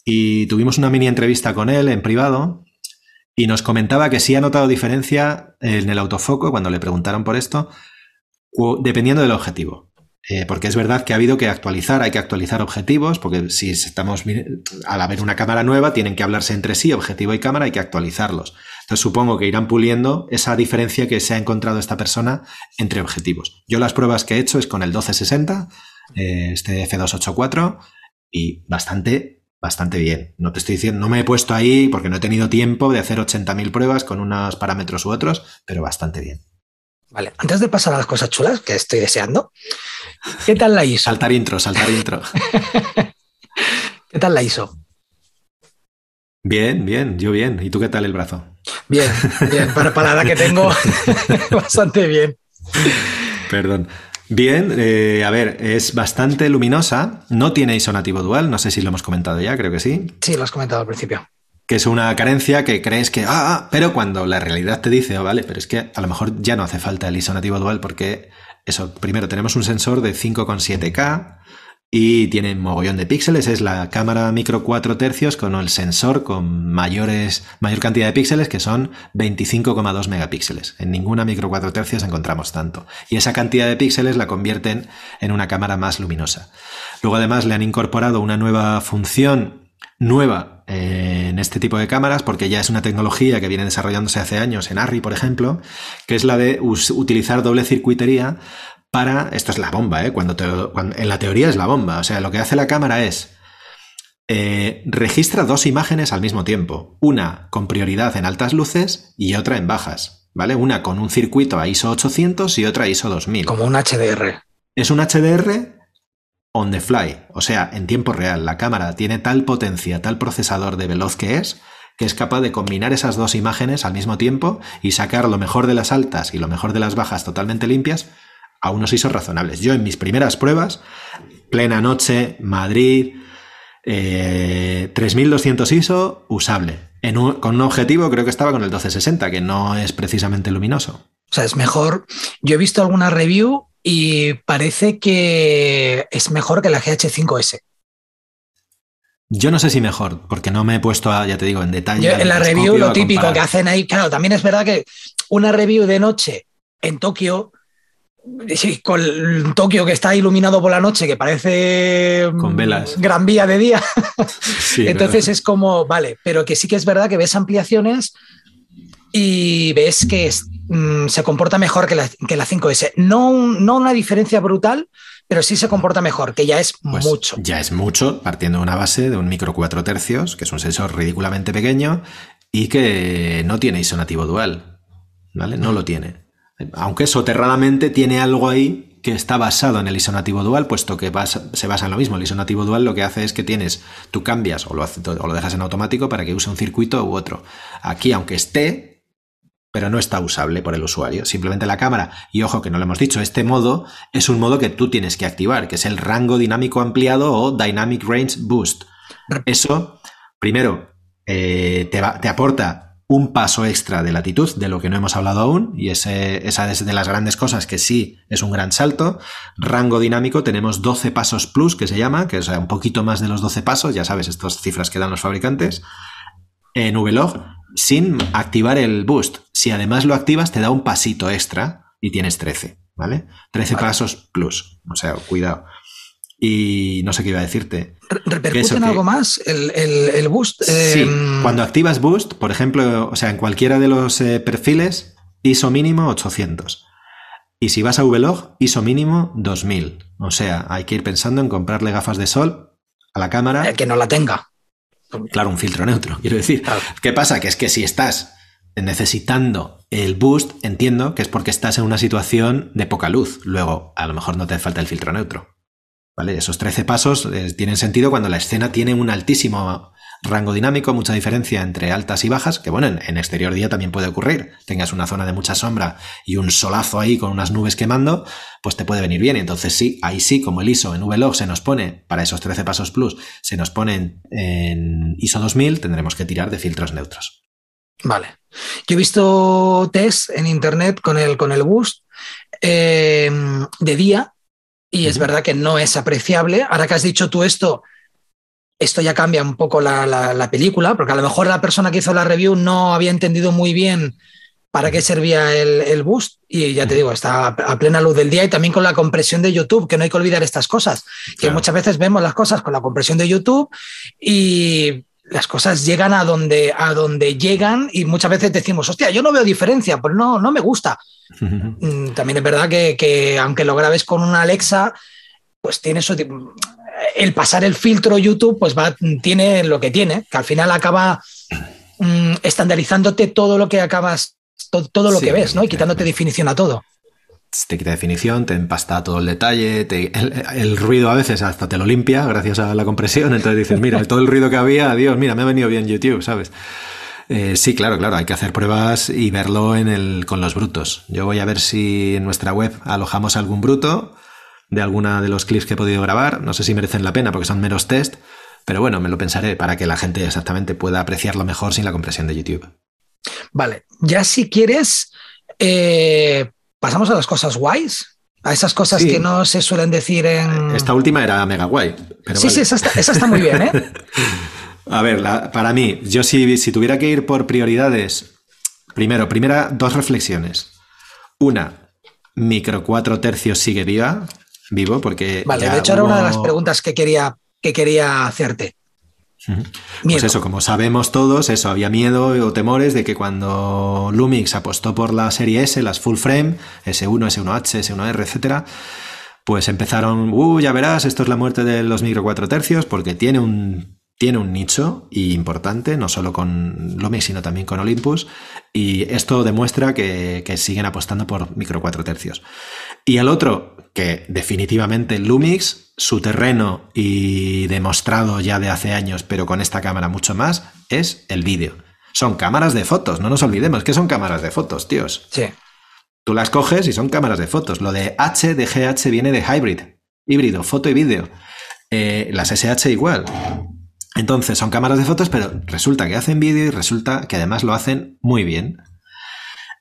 Y tuvimos una mini entrevista con él en privado y nos comentaba que sí ha notado diferencia en el autofoco cuando le preguntaron por esto, dependiendo del objetivo. Eh, porque es verdad que ha habido que actualizar, hay que actualizar objetivos, porque si estamos al haber una cámara nueva, tienen que hablarse entre sí, objetivo y cámara, hay que actualizarlos. Entonces supongo que irán puliendo esa diferencia que se ha encontrado esta persona entre objetivos. Yo las pruebas que he hecho es con el 1260, eh, este F284, y bastante, bastante bien. No te estoy diciendo, no me he puesto ahí porque no he tenido tiempo de hacer 80.000 pruebas con unos parámetros u otros, pero bastante bien. Vale, antes de pasar a las cosas chulas que estoy deseando, ¿qué tal la ISO? Saltar intro, saltar intro. ¿Qué tal la ISO? Bien, bien, yo bien. ¿Y tú qué tal el brazo? Bien, bien. Para, para la que tengo, bastante bien. Perdón. Bien, eh, a ver, es bastante luminosa, no tiene ISO nativo dual, no sé si lo hemos comentado ya, creo que sí. Sí, lo has comentado al principio. Que es una carencia que crees que, ah, ah pero cuando la realidad te dice, oh, vale, pero es que a lo mejor ya no hace falta el ISO nativo dual porque eso, primero tenemos un sensor de 5,7K, y tiene mogollón de píxeles. Es la cámara micro 4 tercios con el sensor con mayores, mayor cantidad de píxeles que son 25,2 megapíxeles. En ninguna micro 4 tercios encontramos tanto. Y esa cantidad de píxeles la convierten en una cámara más luminosa. Luego además le han incorporado una nueva función nueva eh, en este tipo de cámaras porque ya es una tecnología que viene desarrollándose hace años en ARRI, por ejemplo, que es la de utilizar doble circuitería para, esto es la bomba, ¿eh? cuando, en la teoría es la bomba, o sea, lo que hace la cámara es eh, registra dos imágenes al mismo tiempo, una con prioridad en altas luces y otra en bajas, ¿vale? Una con un circuito a ISO 800 y otra a ISO 2000. Como un HDR. Es un HDR on the fly, o sea, en tiempo real. La cámara tiene tal potencia, tal procesador de veloz que es, que es capaz de combinar esas dos imágenes al mismo tiempo y sacar lo mejor de las altas y lo mejor de las bajas totalmente limpias a unos ISO razonables. Yo en mis primeras pruebas, plena noche, Madrid, 3200 eh, ISO, usable. con un objetivo creo que estaba con el 1260, que no es precisamente luminoso. O sea, es mejor. Yo he visto alguna review y parece que es mejor que la GH5S. Yo no sé si mejor, porque no me he puesto, a, ya te digo, en detalle. en la review lo típico que hacen ahí, claro, también es verdad que una review de noche en Tokio Sí, con Tokio que está iluminado por la noche, que parece con velas. Gran Vía de día. Entonces es como, vale, pero que sí que es verdad que ves ampliaciones y ves que mm, se comporta mejor que la, que la 5S. No, no, una diferencia brutal, pero sí se comporta mejor, que ya es pues mucho. Ya es mucho, partiendo de una base de un micro 4 tercios, que es un sensor ridículamente pequeño y que no tiene ISO nativo dual. ¿Vale? No lo tiene. Aunque soterradamente tiene algo ahí que está basado en el ISO nativo dual, puesto que se basa en lo mismo. El ISO nativo dual lo que hace es que tienes, tú cambias o lo, o lo dejas en automático para que use un circuito u otro. Aquí, aunque esté, pero no está usable por el usuario. Simplemente la cámara, y ojo que no lo hemos dicho, este modo es un modo que tú tienes que activar, que es el rango dinámico ampliado o Dynamic Range Boost. Eso, primero, eh, te, te aporta un paso extra de latitud de lo que no hemos hablado aún, y ese, esa es de las grandes cosas que sí es un gran salto. Rango dinámico, tenemos 12 pasos plus, que se llama, que es un poquito más de los 12 pasos, ya sabes, estas cifras que dan los fabricantes, en VLOG, sin activar el boost. Si además lo activas, te da un pasito extra y tienes 13, ¿vale? 13 pasos plus, o sea, cuidado. Y no sé qué iba a decirte. ¿Repercute en algo más el, boost? Sí, em, cuando activas boost, por ejemplo, o sea, en cualquiera de los eh, perfiles, ISO mínimo 800. Y si vas a VLOG, ISO mínimo 2000. O sea, hay que ir pensando en comprarle gafas de sol a la cámara. El que no la tenga. Claro, un filtro neutro, quiero decir. ¿Qué pasa? Que es que si estás necesitando el boost, entiendo que es porque estás en una situación de poca luz. Luego, a lo mejor no te falta el filtro neutro. ¿Vale? Esos 13 pasos eh, tienen sentido cuando la escena tiene un altísimo rango dinámico, mucha diferencia entre altas y bajas, que bueno, en, exterior día también puede ocurrir. Tengas una zona de mucha sombra y un solazo ahí con unas nubes quemando, pues te puede venir bien. Entonces sí, ahí sí, como el ISO en VLOG se nos pone, para esos 13 pasos plus, se nos pone en, ISO 2000, tendremos que tirar de filtros neutros. Vale. Yo he visto test en internet con el, con el boost eh, de día y es verdad que no es apreciable. Ahora que has dicho tú esto, esto ya cambia un poco la, película, porque a lo mejor la persona que hizo la review no había entendido muy bien para qué servía el, boost. Y ya te digo, está a plena luz del día y también con la compresión de YouTube, que no hay que olvidar estas cosas, que muchas veces vemos las cosas con la compresión de YouTube y las cosas llegan a donde, a donde llegan y muchas veces decimos, hostia, yo no veo diferencia, pues no, no me gusta. Mm, también es verdad que, aunque lo grabes con una Alexa, pues tiene eso. El pasar el filtro YouTube, pues va, tiene lo que tiene, que al final acaba mm, estandarizándote todo lo que acabas, todo, lo que ves, ¿no? Y quitándote definición a todo te quita definición, te empasta todo el detalle, el, ruido a veces hasta te lo limpia gracias a la compresión, entonces dices, mira, todo el ruido que había, adiós, mira, me ha venido bien YouTube, ¿sabes? Eh, sí, claro, claro, hay que hacer pruebas y verlo con los brutos. Yo voy a ver si en nuestra web alojamos algún bruto de alguna de los clips que he podido grabar. No sé si merecen la pena porque son meros test, pero bueno, me lo pensaré para que la gente exactamente pueda apreciarlo mejor sin la compresión de YouTube. Vale, ya si quieres, eh, pasamos a las cosas guays. A esas cosas que no se suelen decir en. Esta última era mega guay. sí, sí, esa está, muy bien, ¿eh? a ver, para mí, yo si, si tuviera que ir por prioridades, primero, primera, dos reflexiones. Una, micro cuatro tercios sigue viva, vivo, porque. Vale, de hecho, era una de las preguntas que quería, que quería hacerte. Pues eso, como sabemos todos, eso, había miedo o temores de que cuando Lumix apostó por la serie S, las full frame, S1, S1H, S1R, etcétera, pues empezaron, uh, ya verás, esto es la muerte de los micro 4 tercios, porque tiene un tiene un nicho importante, no solo con Lumix, sino también con Olympus, y esto demuestra que, siguen apostando por micro 4 tercios. Y el otro, que definitivamente Lumix, su terreno y demostrado ya de hace años, pero con esta cámara mucho más, es el vídeo. Son cámaras de fotos, no nos olvidemos que son cámaras de fotos, tíos. Sí. Tú las coges y son cámaras de fotos. Lo de H de GH viene de hybrid, híbrido, foto y vídeo. Eh, las SH igual. Entonces son cámaras de fotos, pero resulta que hacen vídeo y resulta que además lo hacen muy bien.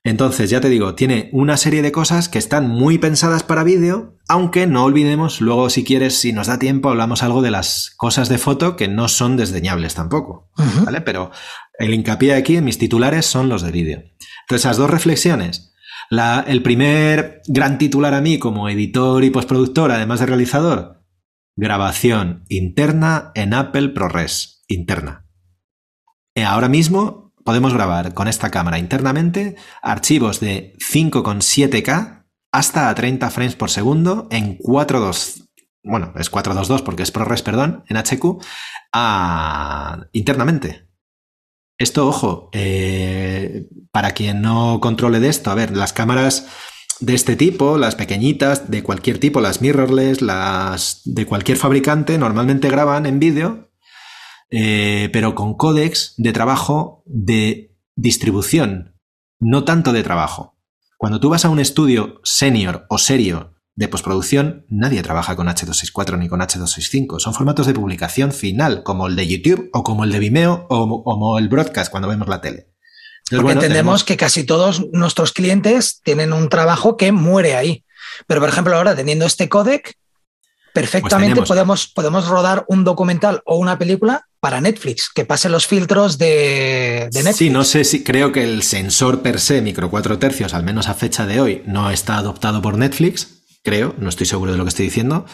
Entonces, ya te digo, tiene una serie de cosas que están muy pensadas para vídeo, aunque no olvidemos, luego si quieres, si nos da tiempo, hablamos algo de las cosas de foto que no son desdeñables tampoco, ¿vale? Pero el hincapié aquí en mis titulares son los de vídeo. Entonces, esas dos reflexiones. el primer gran titular a mí como editor y postproductor, además de realizador, Grabación interna en Apple ProRes. Interna. Eh, ahora mismo podemos grabar con esta cámara internamente archivos de 5,7K hasta a 30 frames por segundo en 4.2. Bueno, es 422 porque es ProRes, perdón, en HQ, internamente. Esto, ojo, eh, para quien no controle de esto, a ver, las cámaras de este tipo, las pequeñitas, de cualquier tipo, las mirrorless, las de cualquier fabricante, normalmente graban en vídeo, eh, pero con códex de trabajo de distribución, no tanto de trabajo. Cuando tú vas a un estudio senior o serio de postproducción, nadie trabaja con H264 ni con H265. Son formatos de publicación final, como el de YouTube o como el de Vimeo o como el broadcast cuando vemos la tele. Porque entendemos que casi todos nuestros clientes tienen un trabajo que muere ahí. Pero, por ejemplo, ahora teniendo este codec, perfectamente pues podemos, podemos rodar un documental o una película para Netflix, que pase los filtros de, de, Netflix. Sí, no sé si creo que el sensor per se, micro 4 tercios, al menos a fecha de hoy, no está adoptado por Netflix, creo, no estoy seguro de lo que estoy diciendo.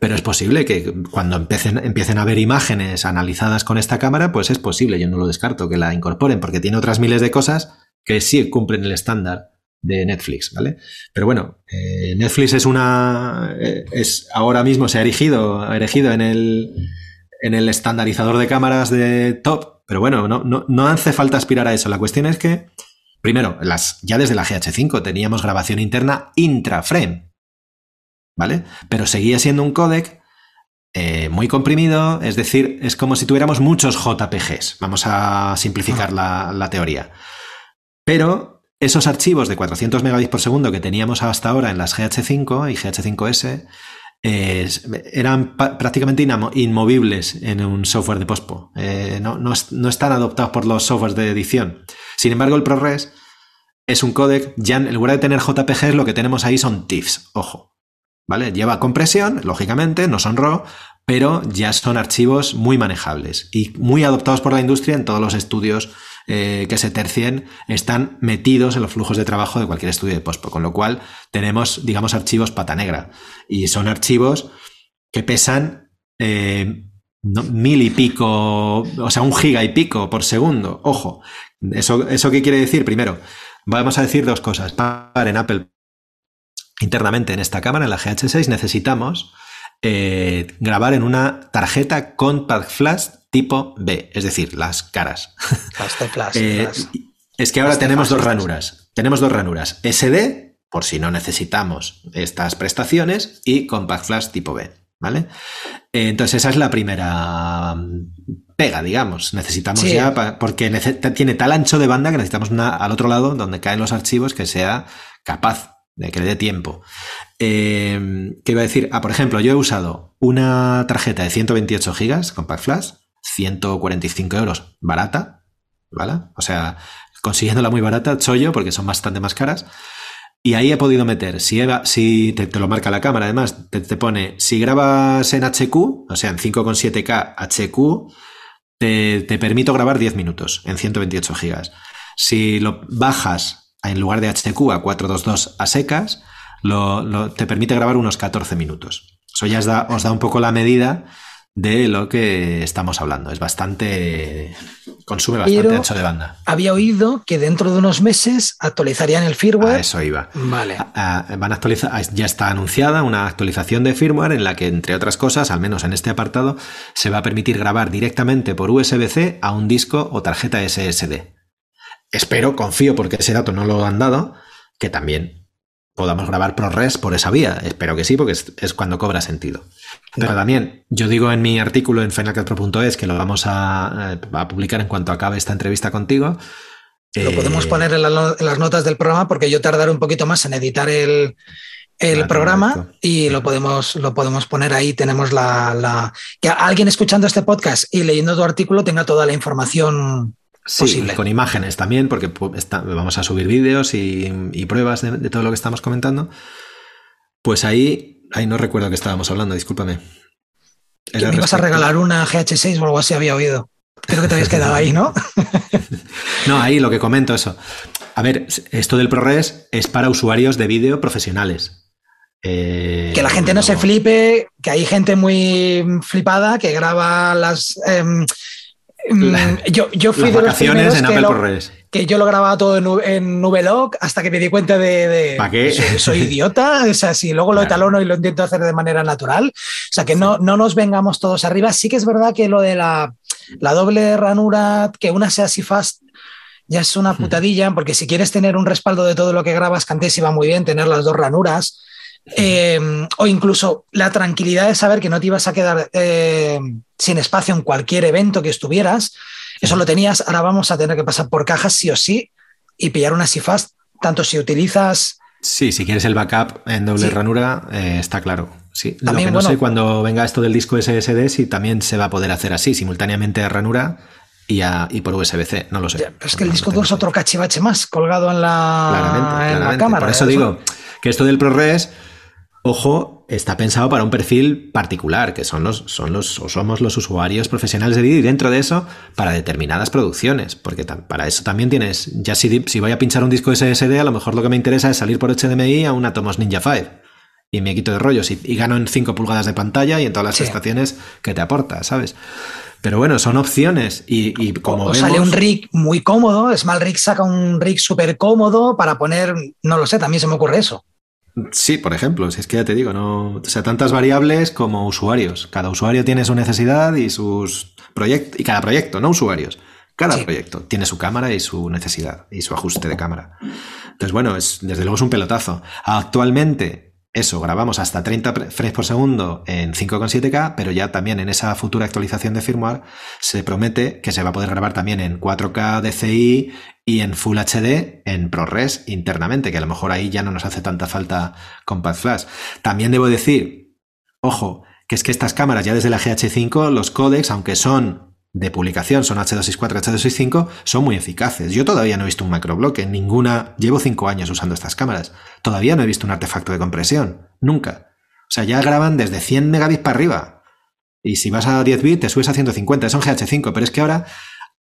Pero es posible que cuando empiecen, empiecen a ver imágenes analizadas con esta cámara, pues es posible, yo no lo descarto, que la incorporen, porque tiene otras miles de cosas que sí cumplen el estándar de Netflix, ¿vale? Pero bueno, eh, Netflix es una. Eh, es ahora mismo se ha erigido, erigido en el, en el estandarizador de cámaras de top, pero bueno, no, no, no hace falta aspirar a eso. La cuestión es que, primero, las, ya desde la GH5 teníamos grabación interna intraframe. ¿vale? Pero seguía siendo un codec eh, muy comprimido, es decir, es como si tuviéramos muchos JPGs. Vamos a simplificar ah. la, teoría. Pero esos archivos de 400 megabits por segundo que teníamos hasta ahora en las GH5 y GH5S eran prácticamente inmovibles en un software de POSPO. Eh, no, no, están adoptados por los softwares de edición. Sin embargo, el ProRes es un codec, ya en lugar de tener JPGs, lo que tenemos ahí son TIFFs, ojo. ¿vale? Lleva compresión, lógicamente, no son RAW, pero ya son archivos muy manejables y muy adoptados por la industria en todos los estudios eh, que se tercien están metidos en los flujos de trabajo de cualquier estudio de POSPO, con lo cual tenemos, digamos, archivos pata negra y son archivos que pesan eh, mil y pico, o sea, un giga y pico por segundo. Ojo, ¿eso, ¿eso qué quiere decir? Primero, vamos a decir dos cosas. Para en Apple internamente en esta cámara, en la GH6, necesitamos eh, grabar en una tarjeta Compact Flash tipo B, es decir, las caras. Eh, es que ahora tenemos dos ranuras. Tenemos dos ranuras. SD, por si no necesitamos estas prestaciones, y Compact Flash tipo B. ¿Vale? Eh, entonces, esa es la primera, pega, digamos. Necesitamos ya, porque tiene tal ancho de banda que necesitamos una al otro lado donde caen los archivos que sea capaz de que le dé tiempo. Eh, ¿Qué iba a decir? Ah, por ejemplo, yo he usado una tarjeta de 128 GB Compact Flash, 145 euros, barata, ¿vale? O sea, consiguiéndola muy barata, chollo, porque son bastante más caras. Y ahí he podido meter, si, si te, lo marca la cámara, además, te, pone, si grabas en HQ, o sea, en 5,7K HQ, te, te, permito grabar 10 minutos en 128 GB. Si lo bajas en lugar de HQ a 422 a secas, lo, te permite grabar unos 14 minutos. Eso ya os da, os da un poco la medida de lo que estamos hablando. Es bastante. consume bastante ancho de banda. Había oído que dentro de unos meses actualizarían el firmware. eso iba. Vale. van a actualizar. Ya está anunciada una actualización de firmware en la que, entre otras cosas, al menos en este apartado, se va a permitir grabar directamente por USB-C a un disco o tarjeta SSD. Espero, confío, porque ese dato no lo han dado, que también podamos grabar ProRes por esa vía. Espero que sí, porque es, cuando cobra sentido. Pero también, yo digo en mi artículo en finalcatro.es que lo vamos a, publicar en cuanto acabe esta entrevista contigo. Lo podemos eh, poner en, las notas del programa porque yo tardaré un poquito más en editar el, programa y lo podemos, lo podemos poner ahí. Tenemos la, la, Que alguien escuchando este podcast y leyendo tu artículo tenga toda la información Sí, con imágenes también, porque vamos a subir vídeos y, pruebas de, todo lo que estamos comentando. Pues ahí, ahí no recuerdo que estábamos hablando, discúlpame. me ibas a regalar una GH6 o algo así, había oído. Creo que te habías quedado ahí, ¿no? no, ahí lo que comento, eso. A ver, esto del ProRes es para usuarios de vídeo profesionales. Eh, que la gente no, se flipe, que hay gente muy flipada que graba las. Em, Mm, yo, yo fui de los en Apple que, yo lo grababa todo en, en Nubelog hasta que me di cuenta de, ¿Para qué? Soy, idiota, o sea, si luego lo etalono y lo intento hacer de manera natural, o sea, que no, no nos vengamos todos arriba. Sí que es verdad que lo de la, la doble ranura, que una sea así fast, ya es una hmm. putadilla, porque si quieres tener un respaldo de todo lo que grabas, que antes iba muy bien tener las dos ranuras, Em, o incluso la tranquilidad de saber que no te ibas a quedar em, sin espacio en cualquier evento que estuvieras. Eso lo tenías, ahora vamos a tener que pasar por cajas sí o sí y pillar una fast tanto si utilizas... Sí, si quieres el backup en doble ranura, eh, está claro. Sí, también, no sé cuando venga esto del disco SSD si también se va a poder hacer así, simultáneamente a ranura y, y por USB-C, no lo sé. pero es que el disco duro es otro cachivache más colgado en la, la cámara. Por eso, digo que esto del ProRes Ojo, está pensado para un perfil particular, que son los, son los, o somos los usuarios profesionales de vídeo y dentro de eso para determinadas producciones, porque para eso también tienes, ya si, si voy a pinchar un disco SSD, a lo mejor lo que me interesa es salir por HDMI a un Atomos Ninja 5 y me quito de rollos y, gano en 5 pulgadas de pantalla y en todas las estaciones que te aporta, ¿sabes? Pero bueno, son opciones y, como o sale un rig muy cómodo, Small Rig saca un rig súper cómodo para poner, no lo sé, también se me ocurre eso. Sí, por ejemplo, si es que ya te digo, no, o sea, tantas variables como usuarios. Cada usuario tiene su necesidad y sus proyectos, y cada proyecto, no usuarios. Cada proyecto tiene su cámara y su necesidad y su ajuste de cámara. Entonces, bueno, es, desde luego es un pelotazo. Actualmente, eso, grabamos hasta 30 frames por segundo en 5,7K, pero ya también en esa futura actualización de firmware se promete que se va a poder grabar también en 4K DCI y en Full HD en ProRes internamente, que a lo mejor ahí ya no nos hace tanta falta Compact Flash. También debo decir, ojo, que es que estas cámaras ya desde la GH5, los codecs, aunque son de publicación son H264, H265, son muy eficaces. Yo todavía no he visto un macrobloque, ninguna, llevo cinco años usando estas cámaras. Todavía no he visto un artefacto de compresión, nunca. O sea, ya graban desde 100 megabits para arriba. Y si vas a 10 bits, te subes a 150, son GH5, pero es que ahora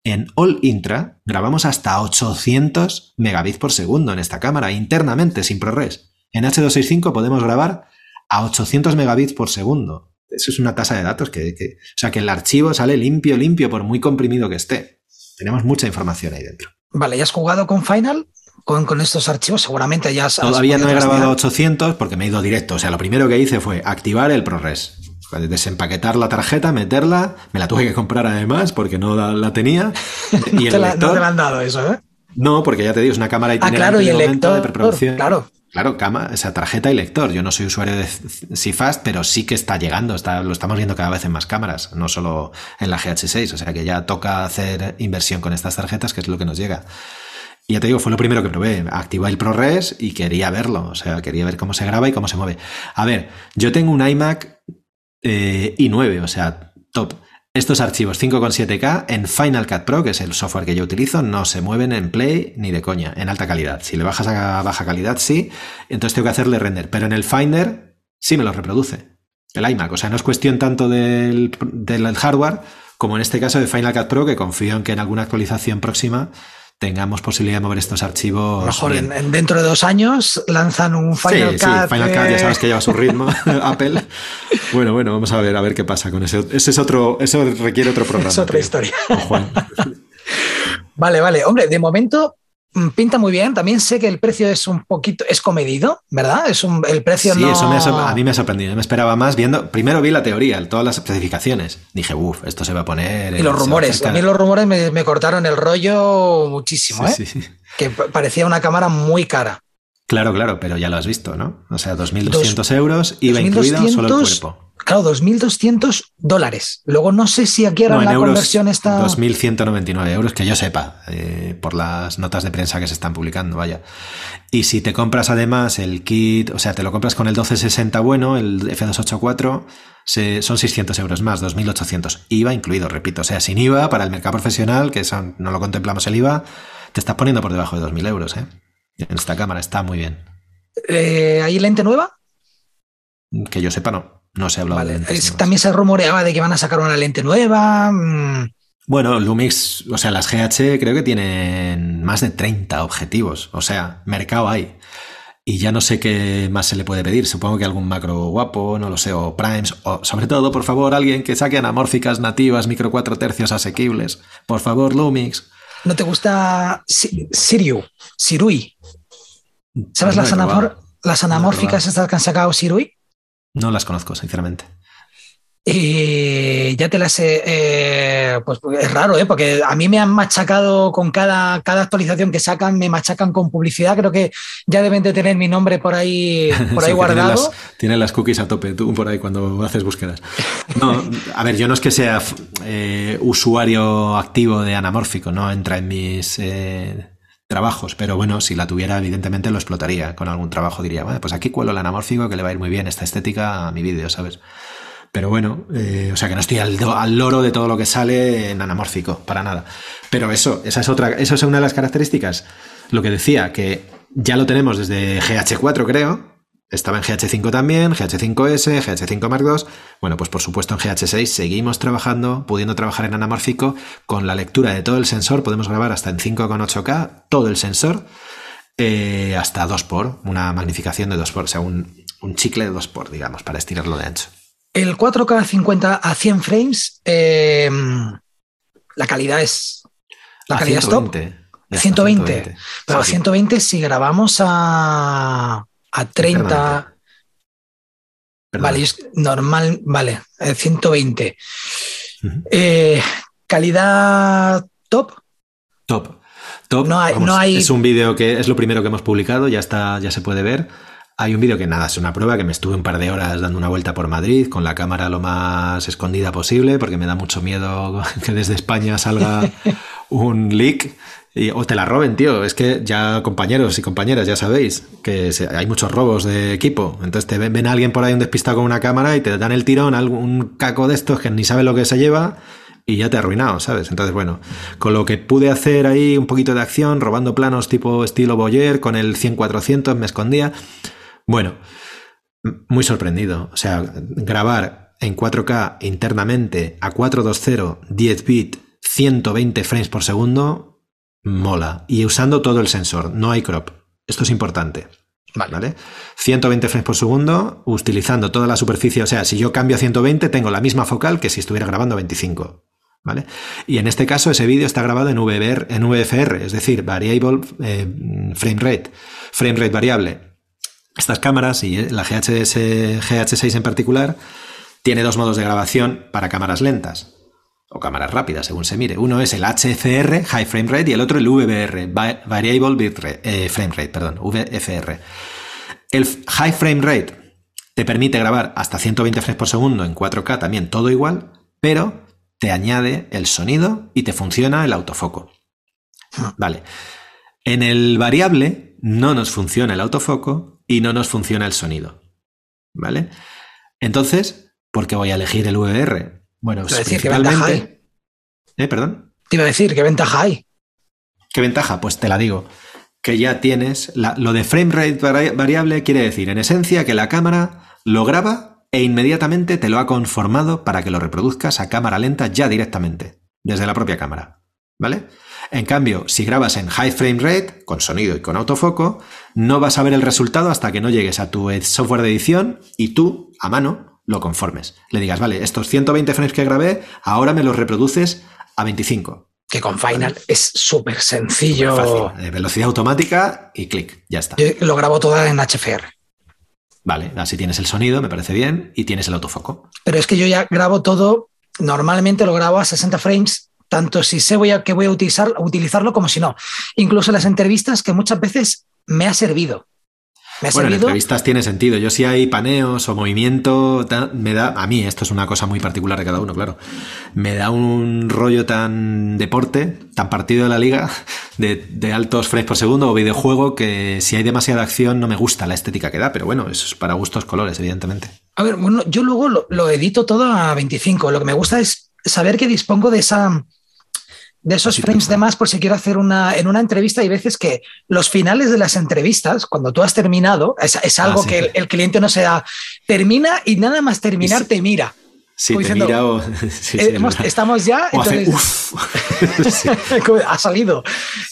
en All Intra grabamos hasta 800 megabits por segundo en esta cámara, internamente, sin ProRes. En H265 podemos grabar a 800 megabits por segundo eso es una tasa de datos que, o sea, que el archivo sale limpio, limpio, por muy comprimido que esté. Tenemos mucha información ahí dentro. Vale, ¿ya has jugado con Final? Con, estos archivos seguramente ya has... Todavía no he grabado 800 porque me he ido directo. O sea, lo primero que hice fue activar el ProRes. Desempaquetar la tarjeta, meterla, me la tuve que comprar además porque no la, tenía. Y el lector, no te han dado eso, ¿eh? No, porque ya te digo, es una cámara y ah, claro, y el lector, de preproducción. Claro, Claro, cama, esa tarjeta y lector. Yo no soy usuario de CFast, pero sí que está llegando, está, lo estamos viendo cada vez en más cámaras, no solo en la GH6, o sea que ya toca hacer inversión con estas tarjetas, que es lo que nos llega. Y ya te digo, fue lo primero que probé. Activé el ProRes y quería verlo, o sea, quería ver cómo se graba y cómo se mueve. A ver, yo tengo un iMac eh, i9, o sea, top. Estos archivos 5.7K en Final Cut Pro, que es el software que yo utilizo, no se mueven en Play ni de coña, en alta calidad. Si le bajas a baja calidad, sí, entonces tengo que hacerle render. Pero en el Finder sí me lo reproduce, el iMac. O sea, no es cuestión tanto del, del hardware como en este caso de Final Cut Pro, que confío en que en alguna actualización próxima tengamos posibilidad de mover estos archivos. Mejor en, dentro de dos años lanzan un Final Cut. Sí, Final Cut ya sabes que lleva su ritmo, Apple. Bueno, bueno, vamos a ver a ver qué pasa con ese. Ese es otro, eso requiere otro programa. Es otra historia. vale, vale. Hombre, de momento pinta muy bien. También sé que el precio es un poquito, es comedido, ¿verdad? Es un, el precio sí, eso a mí me ha sorprendido. Me esperaba más viendo. Primero vi la teoría, todas las especificaciones. Dije, uff, esto se va a poner. Y los rumores. A, mí los rumores me, cortaron el rollo muchísimo, ¿eh? Que parecía una cámara muy cara. Claro, claro, pero ya lo has visto, ¿no? O sea, 2.200 euros, IVA incluido, solo el cuerpo. Claro, 2.200 dólares. Luego no sé si aquí ahora la conversión está... 2.199 euros, que yo sepa, eh, por las notas de prensa que se están publicando, vaya. Y si te compras además el kit, o sea, te lo compras con el 1260 bueno, el F284, son 600 euros más, 2.800. IVA incluido, repito. O sea, sin IVA, para el mercado profesional, que son, no lo contemplamos el IVA, te estás poniendo por debajo de 2.000 euros, ¿eh? En esta cámara está muy bien. Eh, ¿Hay lente nueva? Que yo sepa, no. No se ha hablado de También se rumoreaba de que van a sacar una lente nueva. Mm. Bueno, Lumix, o sea, las GH creo que tienen más de 30 objetivos. O sea, mercado hay. Y ya no sé qué más se le puede pedir. Supongo que algún macro guapo, no lo sé, o primes, o sobre todo, por favor, alguien que saque anamórficas nativas, micro 4 tercios asequibles. Por favor, Lumix. ¿No te gusta Siriu? Sirui. ¿Sabes las, las, anamórficas estas que han sacado Sirui? No las conozco, sinceramente. Y ya te las he. Eh, pues es raro, ¿eh? porque a mí me han machacado con cada, cada actualización que sacan, me machacan con publicidad. Creo que ya deben de tener mi nombre por ahí, por ahí guardado. Tienen las, cookies a tope tú por ahí cuando haces búsquedas. No, a ver, yo no es que sea eh, usuario activo de anamórfico, no entra en mis. Eh, trabajos, pero bueno, si la tuviera, evidentemente lo explotaría con algún trabajo, diría, bueno, pues aquí cuelo el anamórfico que le va a ir muy bien esta estética a mi vídeo, ¿sabes? Pero bueno, eh, o sea que no estoy al, loro de todo lo que sale en anamórfico, para nada. Pero eso, esa es otra, eso es una de las características. Lo que decía, que ya lo tenemos desde GH4, creo, estaba en GH5 también, GH5S, GH5 Mark II. Bueno, pues por supuesto en GH6 seguimos trabajando, pudiendo trabajar en anamórfico con la lectura de todo el sensor. Podemos grabar hasta en 5,8K todo el sensor, eh, hasta 2x, una magnificación de 2x, o sea, un, chicle de 2x, digamos, para estirarlo de ancho. El 4K 50 a 100 frames, eh, la calidad es. La calidad 120. es top. 120. Pero a 120 si grabamos a a 30. Vale, es normal, vale, 120. Eh, calidad top. Top. Top. No hay, no hay... Es un vídeo que es lo primero que hemos publicado, ya está, ya se puede ver. Hay un vídeo que nada, es una prueba que me estuve un par de horas dando una vuelta por Madrid con la cámara lo más escondida posible porque me da mucho miedo que desde España salga un leak o te la roben, tío. Es que ya compañeros y compañeras, ya sabéis que hay muchos robos de equipo. Entonces te ven, a alguien por ahí un despistado con una cámara y te dan el tirón, algún caco de estos que ni sabe lo que se lleva y ya te ha arruinado, ¿sabes? Entonces, bueno, con lo que pude hacer ahí un poquito de acción, robando planos tipo estilo Boyer, con el 100-400 me escondía. Bueno, muy sorprendido. O sea, grabar en 4K internamente a 420, 10 bit, 120 frames por segundo, mola. Y usando todo el sensor, no hay crop. Esto es importante. Vale. 120 frames por segundo, utilizando toda la superficie. O sea, si yo cambio a 120, tengo la misma focal que si estuviera grabando a 25. ¿Vale? Y en este caso, ese vídeo está grabado en, VBR, en VFR, es decir, Variable eh, Frame Rate, Frame Rate variable. Estas cámaras y la GHS, GH6 en particular, tiene dos modos de grabación para cámaras lentas o cámaras rápidas, según se mire. Uno es el HFR, High Frame Rate, y el otro el VBR, Variable Bit eh, Frame Rate, perdón, VFR. El high frame rate te permite grabar hasta 120 frames por segundo en 4K, también todo igual, pero te añade el sonido y te funciona el autofoco. Ah. Vale. En el variable no nos funciona el autofoco y no nos funciona el sonido. ¿Vale? Entonces, ¿por qué voy a elegir el VR? Bueno, principalmente. ¿Eh? ¿Perdón? Te iba a decir, ¿qué ventaja hay? ¿Qué ventaja? Pues te la digo. Que ya tienes. lo de frame rate variable quiere decir, en esencia, que la cámara lo graba e inmediatamente te lo ha conformado para que lo reproduzcas a cámara lenta ya directamente, desde la propia cámara. ¿Vale? En cambio, si grabas en high frame rate, con sonido y con autofoco, no vas a ver el resultado hasta que no llegues a tu software de edición y tú, a mano, lo conformes. Le digas, vale, estos 120 frames que grabé, ahora me los reproduces a 25. Que con Final es súper sencillo. velocidad automática y clic, ya está. Yo lo grabo todo en HFR. Vale, así tienes el sonido, me parece bien, y tienes el autofoco. Pero es que yo ya grabo todo, normalmente lo grabo a 60 frames tanto si sé voy a, que voy a utilizar, utilizarlo como si no. Incluso las entrevistas que muchas veces me ha servido. ¿Me ha bueno, en entrevistas tiene sentido. Yo si hay paneos o movimiento, me da, a mí esto es una cosa muy particular de cada uno, claro, me da un rollo tan deporte, tan partido de la liga, de, altos frames por segundo o videojuego, que si hay demasiada acción no me gusta la estética que da, pero bueno, eso es para gustos colores, evidentemente. A ver, bueno, yo luego lo, lo edito todo a 25. Lo que me gusta es saber que dispongo de esa de esos frames de más por si quiero hacer una en una entrevista hay veces que los finales de las entrevistas cuando tú has terminado es, algo ah, que el, el, cliente no se da termina y nada más terminar te mira Sí, te mira o... Eh, estamos ya, entonces ha salido.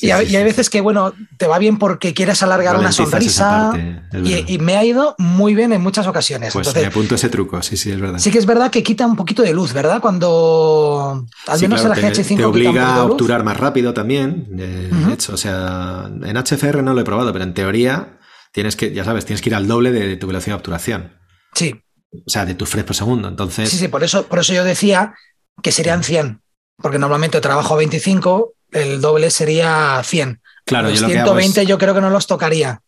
y, hay veces que, bueno, te va bien porque quieres alargar una sonrisa y, me ha ido muy bien en muchas ocasiones. Pues me apunto ese truco, sí, sí, es verdad. Sí que es verdad que quita un poquito de luz, ¿verdad? Cuando, al menos en la GH5 te obliga a obturar más rápido también, de hecho, o sea, en HFR no lo he probado, pero en teoría tienes que, ya sabes, tienes que ir al doble de tu velocidad de obturación. Sí, o sea, de tu frames por segundo. Entonces. Sí, sí, por eso, por eso yo decía que serían 100. Porque normalmente trabajo a 25, el doble sería 100. Claro, los yo 120 yo creo que no los tocaría.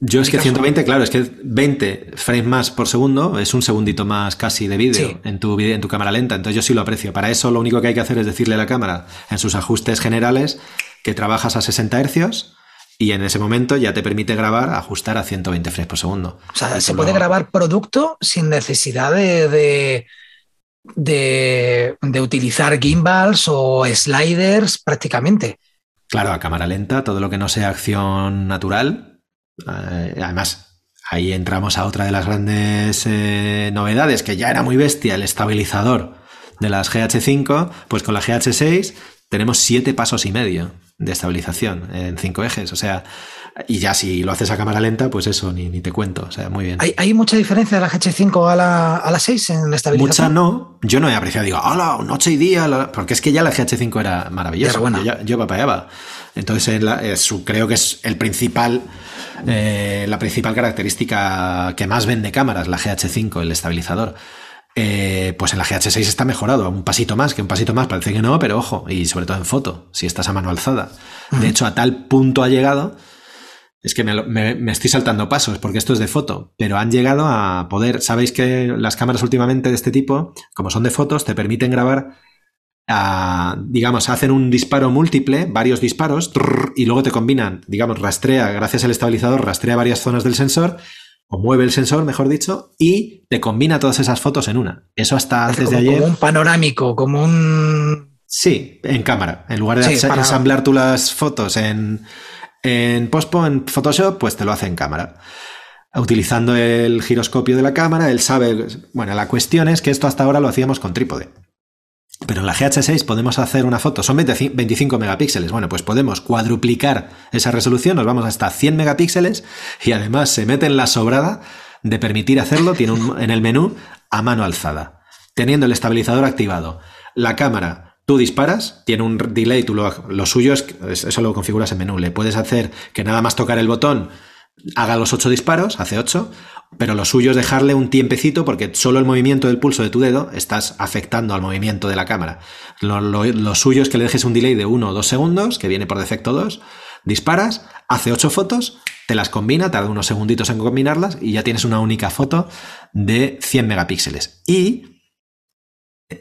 Yo es que 120, claro, es que 20 frames más por segundo es un segundito más casi de vídeo en, tu, en tu cámara lenta. Entonces yo sí lo aprecio. Para eso lo único que hay que hacer es decirle a la cámara en sus ajustes generales que trabajas a 60 hercios y en ese momento ya te permite grabar, ajustar a 120 frames por segundo. O sea, se puede grabar producto sin necesidad de, de, de, utilizar gimbals o sliders prácticamente. Claro, a cámara lenta, todo lo que no sea acción natural. Eh, además, ahí entramos a otra de las grandes eh, novedades, que ya era muy bestia, el estabilizador de las GH5, pues con la GH6 tenemos siete pasos y medio de estabilización en cinco ejes. O sea, y ya si lo haces a cámara lenta, pues eso, ni, ni te cuento. O sea, muy bien. ¿Hay, mucha diferencia de la GH5 a la, a la 6 en estabilización? Mucha no. Yo no he apreciado, digo, hola, noche y día, porque es que ya la GH5 era maravillosa. Bueno. Yo, yo. Entonces, creo que es el principal, eh, la principal característica que más vende cámaras, la GH5, el estabilizador. Eh, pues en la GH6 está mejorado, un pasito más, que un pasito más parece que no, pero ojo, y sobre todo en foto, si estás a mano alzada. De hecho, a tal punto ha llegado, es que me, estoy saltando pasos, porque esto es de foto, pero han llegado a poder, sabéis que las cámaras últimamente de este tipo, como son de fotos, te permiten grabar, digamos, hacen un disparo múltiple, varios disparos, y luego te combinan, digamos, rastrea, gracias al estabilizador, rastrea varias zonas del sensor o mueve el sensor, mejor dicho, y te combina todas esas fotos en una. Eso hasta antes de ayer. Como un panorámico, como un. Sí, en cámara. En lugar de ensamblar tú las fotos en, en Pospo, en Photoshop, pues te lo hace en cámara. Utilizando el giroscopio de la cámara, él sabe. Bueno, la cuestión es que esto hasta ahora lo hacíamos con trípode. Pero en la GH6 podemos hacer una foto, son 25 megapíxeles. Bueno, pues podemos cuadruplicar esa resolución, nos vamos hasta 100 megapíxeles. Y además se mete en la sobrada de permitir hacerlo, tiene un, en el menú a mano alzada, teniendo el estabilizador activado. La cámara, tú disparas, tiene un delay, tú lo, lo suyo es, eso lo configuras en menú, le puedes hacer que nada más tocar el botón haga los 8 disparos, hace 8, pero lo suyo es dejarle un tiempecito porque solo el movimiento del pulso de tu dedo estás afectando al movimiento de la cámara. Lo, suyo es que le dejes un delay de 1 o 2 segundos, que viene por defecto 2, disparas, hace 8 fotos te las combina, tarda unos segunditos en combinarlas y ya tienes una única foto de 100 megapíxeles. Y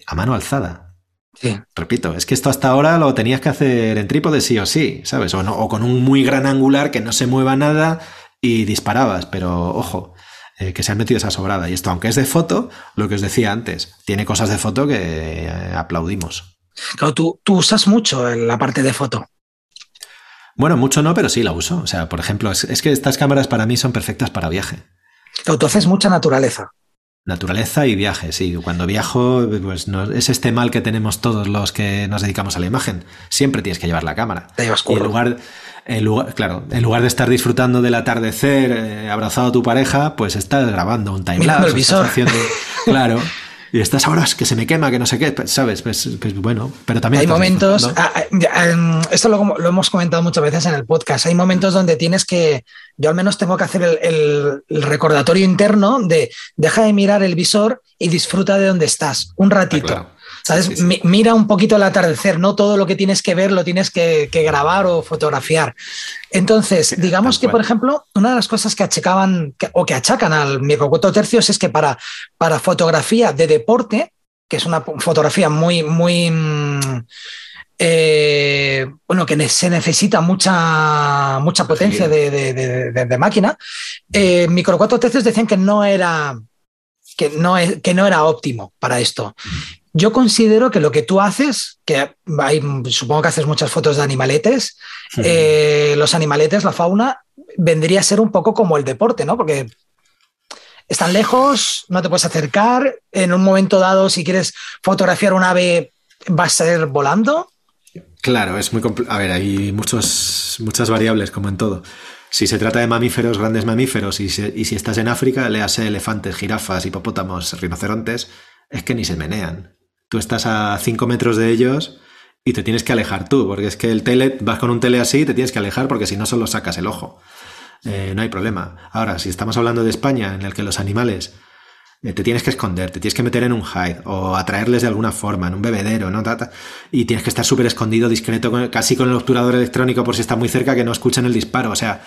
a mano alzada. Sí. Repito, es que esto hasta ahora lo tenías que hacer en trípode sí o sí, ¿sabes? O, o con un muy gran angular que no se mueva nada y disparabas, pero ojo, eh, que se han metido esa sobrada. Y esto, aunque es de foto, lo que os decía antes, tiene cosas de foto que eh, aplaudimos. Claro, tú, tú usas mucho en la parte de foto. Bueno, mucho no, pero sí la uso. O sea, por ejemplo, es, que estas cámaras para mí son perfectas para viaje. Claro, tú haces mucha naturaleza. Naturaleza y viaje, sí. Cuando viajo, pues no, es este mal que tenemos todos los que nos dedicamos a la imagen. Siempre tienes que llevar la cámara. Te llevas y en lugar, en lugar, claro, en lugar de estar disfrutando del atardecer, eh, abrazado a tu pareja, pues estás grabando un timelapse. el visor. claro. Y estas horas que se me quema, que no sé qué, ¿sabes? Pues, pues bueno, pero también... Hay momentos, ah, ah, em, esto lo, lo, hemos comentado muchas veces en el podcast, hay momentos donde tienes que, yo al menos tengo que hacer el, el, recordatorio interno de deja de mirar el visor y disfruta de donde estás, un ratito. ¿Sabes? Mira un poquito el atardecer, no todo lo que tienes que ver lo tienes que, grabar o fotografiar. Entonces, digamos que, por ejemplo, una de las cosas que achacaban o que achacan al micro cuatro tercios es que para, para fotografía de deporte, que es una fotografía muy, muy. Mm, eh, bueno, que se necesita mucha, mucha potencia de, máquina. Eh, micro cuatro tercios decían que no era que no, que no era óptimo para esto. Yo considero que lo que tú haces, que hay, supongo que haces muchas fotos de animaletes, eh, los animaletes, la fauna, vendría a ser un poco como el deporte, ¿no? Porque están lejos, no te puedes acercar, en un momento dado, si quieres fotografiar un ave, vas a ir volando. Claro, es muy A ver, hay muchos, muchas variables, como en todo. Si se trata de mamíferos, grandes mamíferos, y si, y si estás en África, léase elefantes, jirafas, hipopótamos, rinocerontes, es que ni se menean tú estás a 5 metros de ellos y te tienes que alejar tú, porque es que el tele, vas con un tele así y te tienes que alejar porque si no solo sacas el ojo. Eh, no hay problema. Ahora, si estamos hablando de España, en el que los animales eh, te tienes que esconder, te tienes que meter en un hide o atraerles de alguna forma, en un bebedero, ¿no? Y tienes que estar súper escondido, discreto, casi con el obturador electrónico por si está muy cerca que no escuchen el disparo. O sea,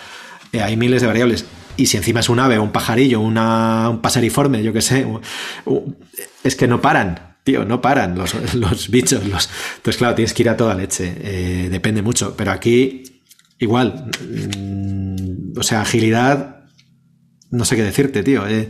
eh, hay miles de variables. Y si encima es un ave, un pajarillo, un paseriforme, yo qué sé, es que no paran tío, no paran los, bichos. Los... Entonces, claro, tienes que ir a toda leche. Eh, depende mucho. Pero aquí, igual. Mm, o sea, agilidad. No sé qué decirte, tío. Eh,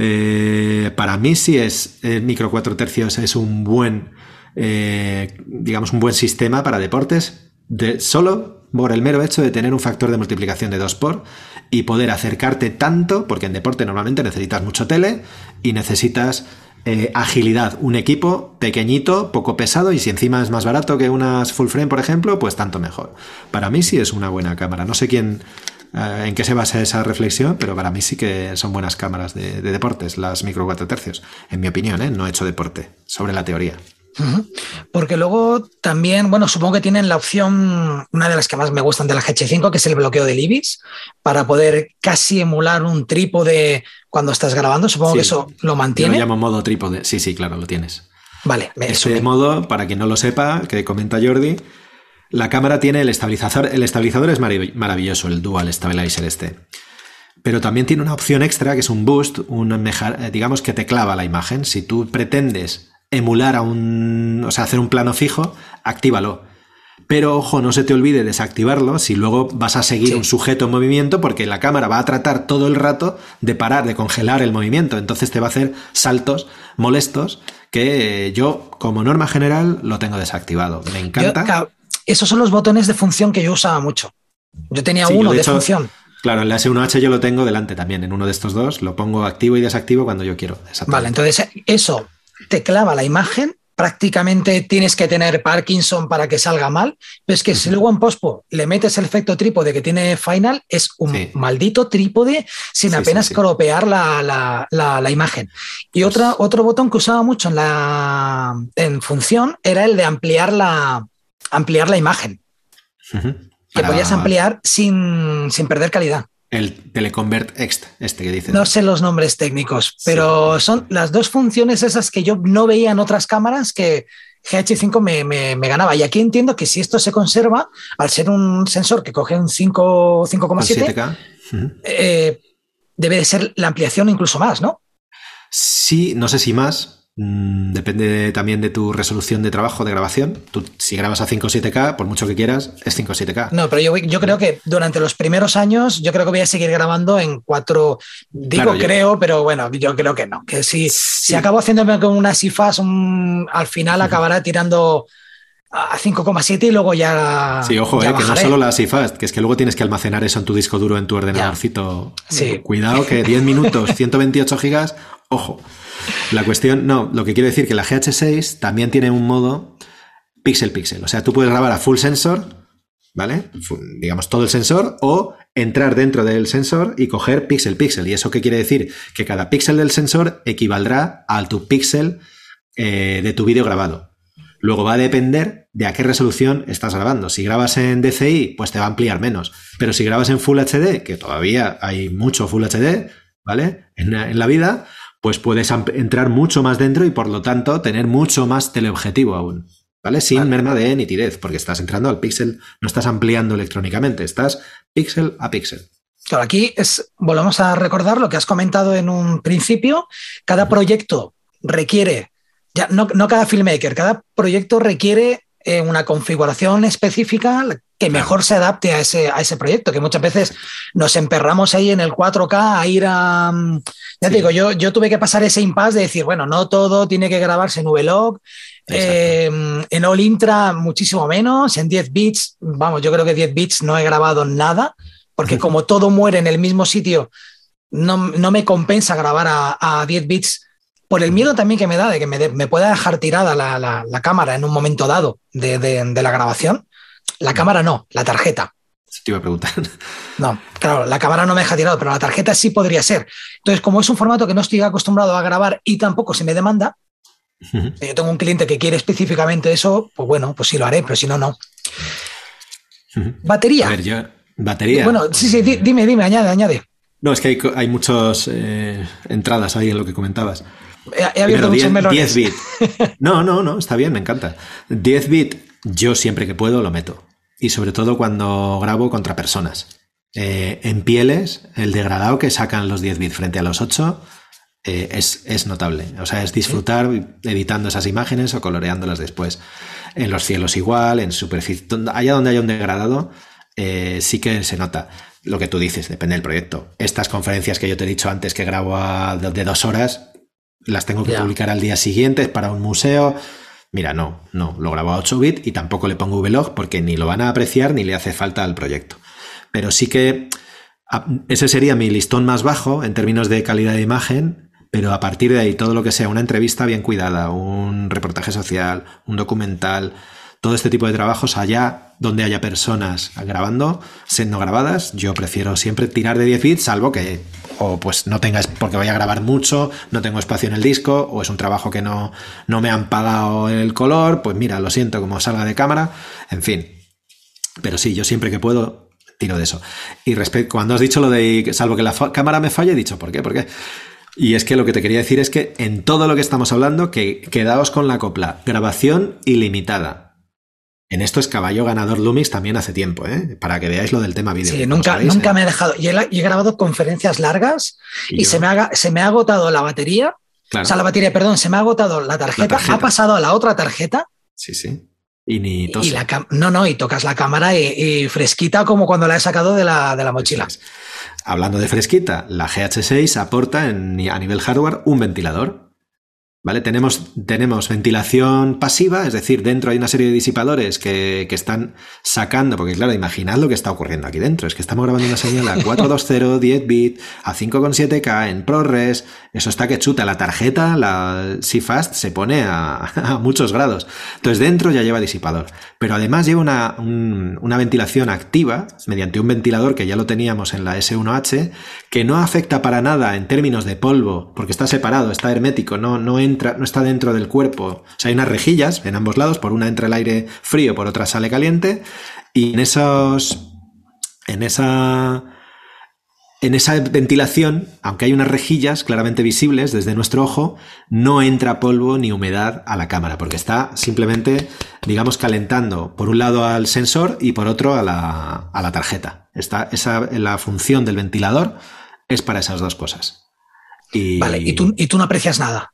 eh, para mí sí es micro 4 tercios, es un buen, digamos, un buen sistema para deportes, de, solo por el mero hecho de tener un factor de multiplicación de 2 por y poder acercarte tanto, porque en deporte normalmente necesitas mucho tele y necesitas eh, agilidad, un equipo pequeñito, poco pesado y si encima es más barato que unas full frame, por ejemplo, pues tanto mejor. Para mí sí es una buena cámara. No sé quién, eh, en qué se basa esa reflexión, pero para mí sí que son buenas cámaras de, deportes, las micro 4 tercios. En mi opinión, ¿eh? no he hecho deporte, sobre la teoría. Porque luego también, bueno, supongo que tienen la opción, una de las que más me gustan de la GH5, que es el bloqueo del IBIS, para poder casi emular un trípode cuando estás grabando. Supongo que eso lo mantiene. Yo lo llamo modo trípode. Sí, sí, claro, lo tienes. Vale, este modo, para quien no lo sepa, que comenta Jordi, la cámara tiene el estabilizador. El estabilizador es maravilloso, el Dual Stabilizer este. Pero también tiene una opción extra que es un boost, un eh, digamos que te clava la imagen. Si tú pretendes emular a un, o sea, hacer un plano fijo, actívalo. Pero ojo, no se te olvide desactivarlo si luego vas a seguir un sujeto en movimiento porque la cámara va a tratar todo el rato de parar, de congelar el movimiento. Entonces te va a hacer saltos molestos que yo como norma general lo tengo desactivado. Me encanta. esos son los botones de función que yo usaba mucho. Yo tenía uno de, función. Claro, en la S1H yo lo tengo delante también, en uno de estos dos. Lo pongo activo y desactivo cuando yo quiero. Vale, entonces eso te clava la imagen, prácticamente tienes que tener Parkinson para que salga mal, pero es que si luego en pospo le metes el efecto trípode que tiene Final, es un maldito trípode sin apenas cropear la, imagen. Y pues otra, otro botón que usaba mucho en, la, en función era el de ampliar la, ampliar la imagen. Que podías ampliar sin, sin perder calidad. El Teleconvert Ext, este que dice. No sé los nombres técnicos, pero son las dos funciones esas que yo no veía en otras cámaras que GH5 me, ganaba. Y aquí entiendo que si esto se conserva, al ser un sensor que coge un 5,7, eh, debe de ser la ampliación incluso más, ¿no? Sí, no sé si más, depende también de tu resolución de trabajo, de grabación. Tú, si grabas a 5 7K, por mucho que quieras, es 5 7K. No, pero yo, yo, creo que durante los primeros años, yo creo que voy a seguir grabando en 4. Digo creo, pero bueno, yo creo que no. Que si, si acabo haciéndome con una SIFAS, al final acabará tirando a 5,7 y luego ya. Sí, ojo, eh, que no solo la SIFAST, que es que luego tienes que almacenar eso en tu disco duro, en tu ordenadorcito. Sí. Cuidado que 10 minutos, 128 gigas, ojo. La cuestión, no, lo que quiero decir que la GH6 también tiene un modo pixel pixel. O sea, tú puedes grabar a full sensor, ¿vale? Digamos todo el sensor, o entrar dentro del sensor y coger pixel pixel. ¿Y eso qué quiere decir? Que cada píxel del sensor equivaldrá al tu píxel eh, de tu vídeo grabado. Luego va a depender de a qué resolución estás grabando. Si grabas en DCI, pues te va a ampliar menos. Pero si grabas en Full HD, que todavía hay mucho Full HD, ¿vale? en la vida, pues puedes entrar mucho más dentro y por lo tanto tener mucho más teleobjetivo aún. ¿Vale? Sin merma de nitidez, porque estás entrando al píxel, no estás ampliando electrónicamente, estás píxel a píxel. Claro, aquí es, volvemos a recordar lo que has comentado en un principio, cada proyecto requiere, ya no, no cada filmmaker, cada proyecto requiere eh, una configuración específica que mejor se adapte a ese, a ese proyecto, que muchas veces nos emperramos ahí en el 4K a ir a... Mm, ya digo, yo, yo tuve que pasar ese impasse de decir, bueno, no todo tiene que grabarse en VLOG, eh, en All Intra muchísimo menos, en 10 bits, vamos, yo creo que 10 bits no he grabado nada, porque como todo muere en el mismo sitio, no, me compensa grabar a, a 10 bits por el miedo también que me da de que me, pueda dejar tirada la, cámara en un momento dado de, la grabación. La cámara no, la tarjeta. Te iba a preguntar. No, claro, la cámara no me deja tirado, pero la tarjeta sí podría ser. Entonces, como es un formato que no estoy acostumbrado a grabar y tampoco se me demanda, yo tengo un cliente que quiere específicamente eso, pues bueno, pues sí lo haré, pero si no, no. Batería. A ver, yo, batería. Bueno, sí, sí, dime, dime, añade, añade. No, es que hay, hay muchas eh, entradas ahí en lo que comentabas. He, abierto muchos 10, melones. 10 bit. No, no, no, está bien, me encanta. 10 bit, yo siempre que puedo lo meto. Y sobre todo cuando grabo contra personas. Eh, en pieles, el degradado que sacan los 10 bits frente a los 8 eh, es, notable. O sea, es disfrutar editando esas imágenes o coloreándolas después. En los cielos igual, en superficie. Allá donde haya un degradado, eh, sí que se nota. Lo que tú dices, depende del proyecto. Estas conferencias que yo te he dicho antes que grabo de dos horas, las tengo que publicar al día siguiente para un museo. Mira, no, no, lo grabo a 8 bits y tampoco le pongo vlog porque ni lo van a apreciar ni le hace falta al proyecto. Pero sí que ese sería mi listón más bajo en términos de calidad de imagen, pero a partir de ahí todo lo que sea una entrevista bien cuidada, un reportaje social, un documental, todo este tipo de trabajos allá donde haya personas grabando, siendo grabadas, yo prefiero siempre tirar de 10 bits, salvo que o pues no tengas, porque voy a grabar mucho, no tengo espacio en el disco, o es un trabajo que no, no me han pagado el color, pues mira, lo siento, como salga de cámara, en fin. Pero sí, yo siempre que puedo tiro de eso. Y respecto, cuando has dicho lo de salvo que la cámara me falle, he dicho, ¿por qué? ¿Por qué? Y es que lo que te quería decir es que en todo lo que estamos hablando, que quedaos con la copla, grabación ilimitada. En esto es caballo ganador Lumix también hace tiempo, ¿eh? para que veáis lo del tema vídeo. Sí, nunca, nunca ¿eh? me he dejado. Y he, grabado conferencias largas y, se, me ha, se me ha agotado la batería. O sea, la batería, perdón, se me ha agotado la tarjeta, ha pasado a la otra tarjeta. Sí, sí. Y ni y la No, no, y tocas la cámara y, fresquita como cuando la he sacado de la, de la mochila. Hablando de fresquita, la GH6 aporta a nivel hardware un ventilador ¿Vale? Tenemos, tenemos ventilación pasiva, es decir, dentro hay una serie de disipadores que, están sacando, porque claro, imaginad lo que está ocurriendo aquí dentro, es que estamos grabando una señal a 420, 10 bit, a 5,7K en ProRes, eso está que chuta, la tarjeta, la CFast, se pone a, muchos grados. Entonces dentro ya lleva disipador, pero además lleva una, una ventilación activa mediante un ventilador que ya lo teníamos en la S1H, que no afecta para nada en términos de polvo, porque está separado, está hermético, no, no entra no está dentro del cuerpo. O sea, hay unas rejillas en ambos lados, por una entra el aire frío, por otra sale caliente, y en esos. En esa. En esa ventilación, aunque hay unas rejillas claramente visibles desde nuestro ojo, no entra polvo ni humedad a la cámara, porque está simplemente, digamos, calentando por un lado al sensor y por otro a la, a la tarjeta. Está, esa, la función del ventilador es para esas dos cosas. Vale, ¿y tú, y tú no aprecias nada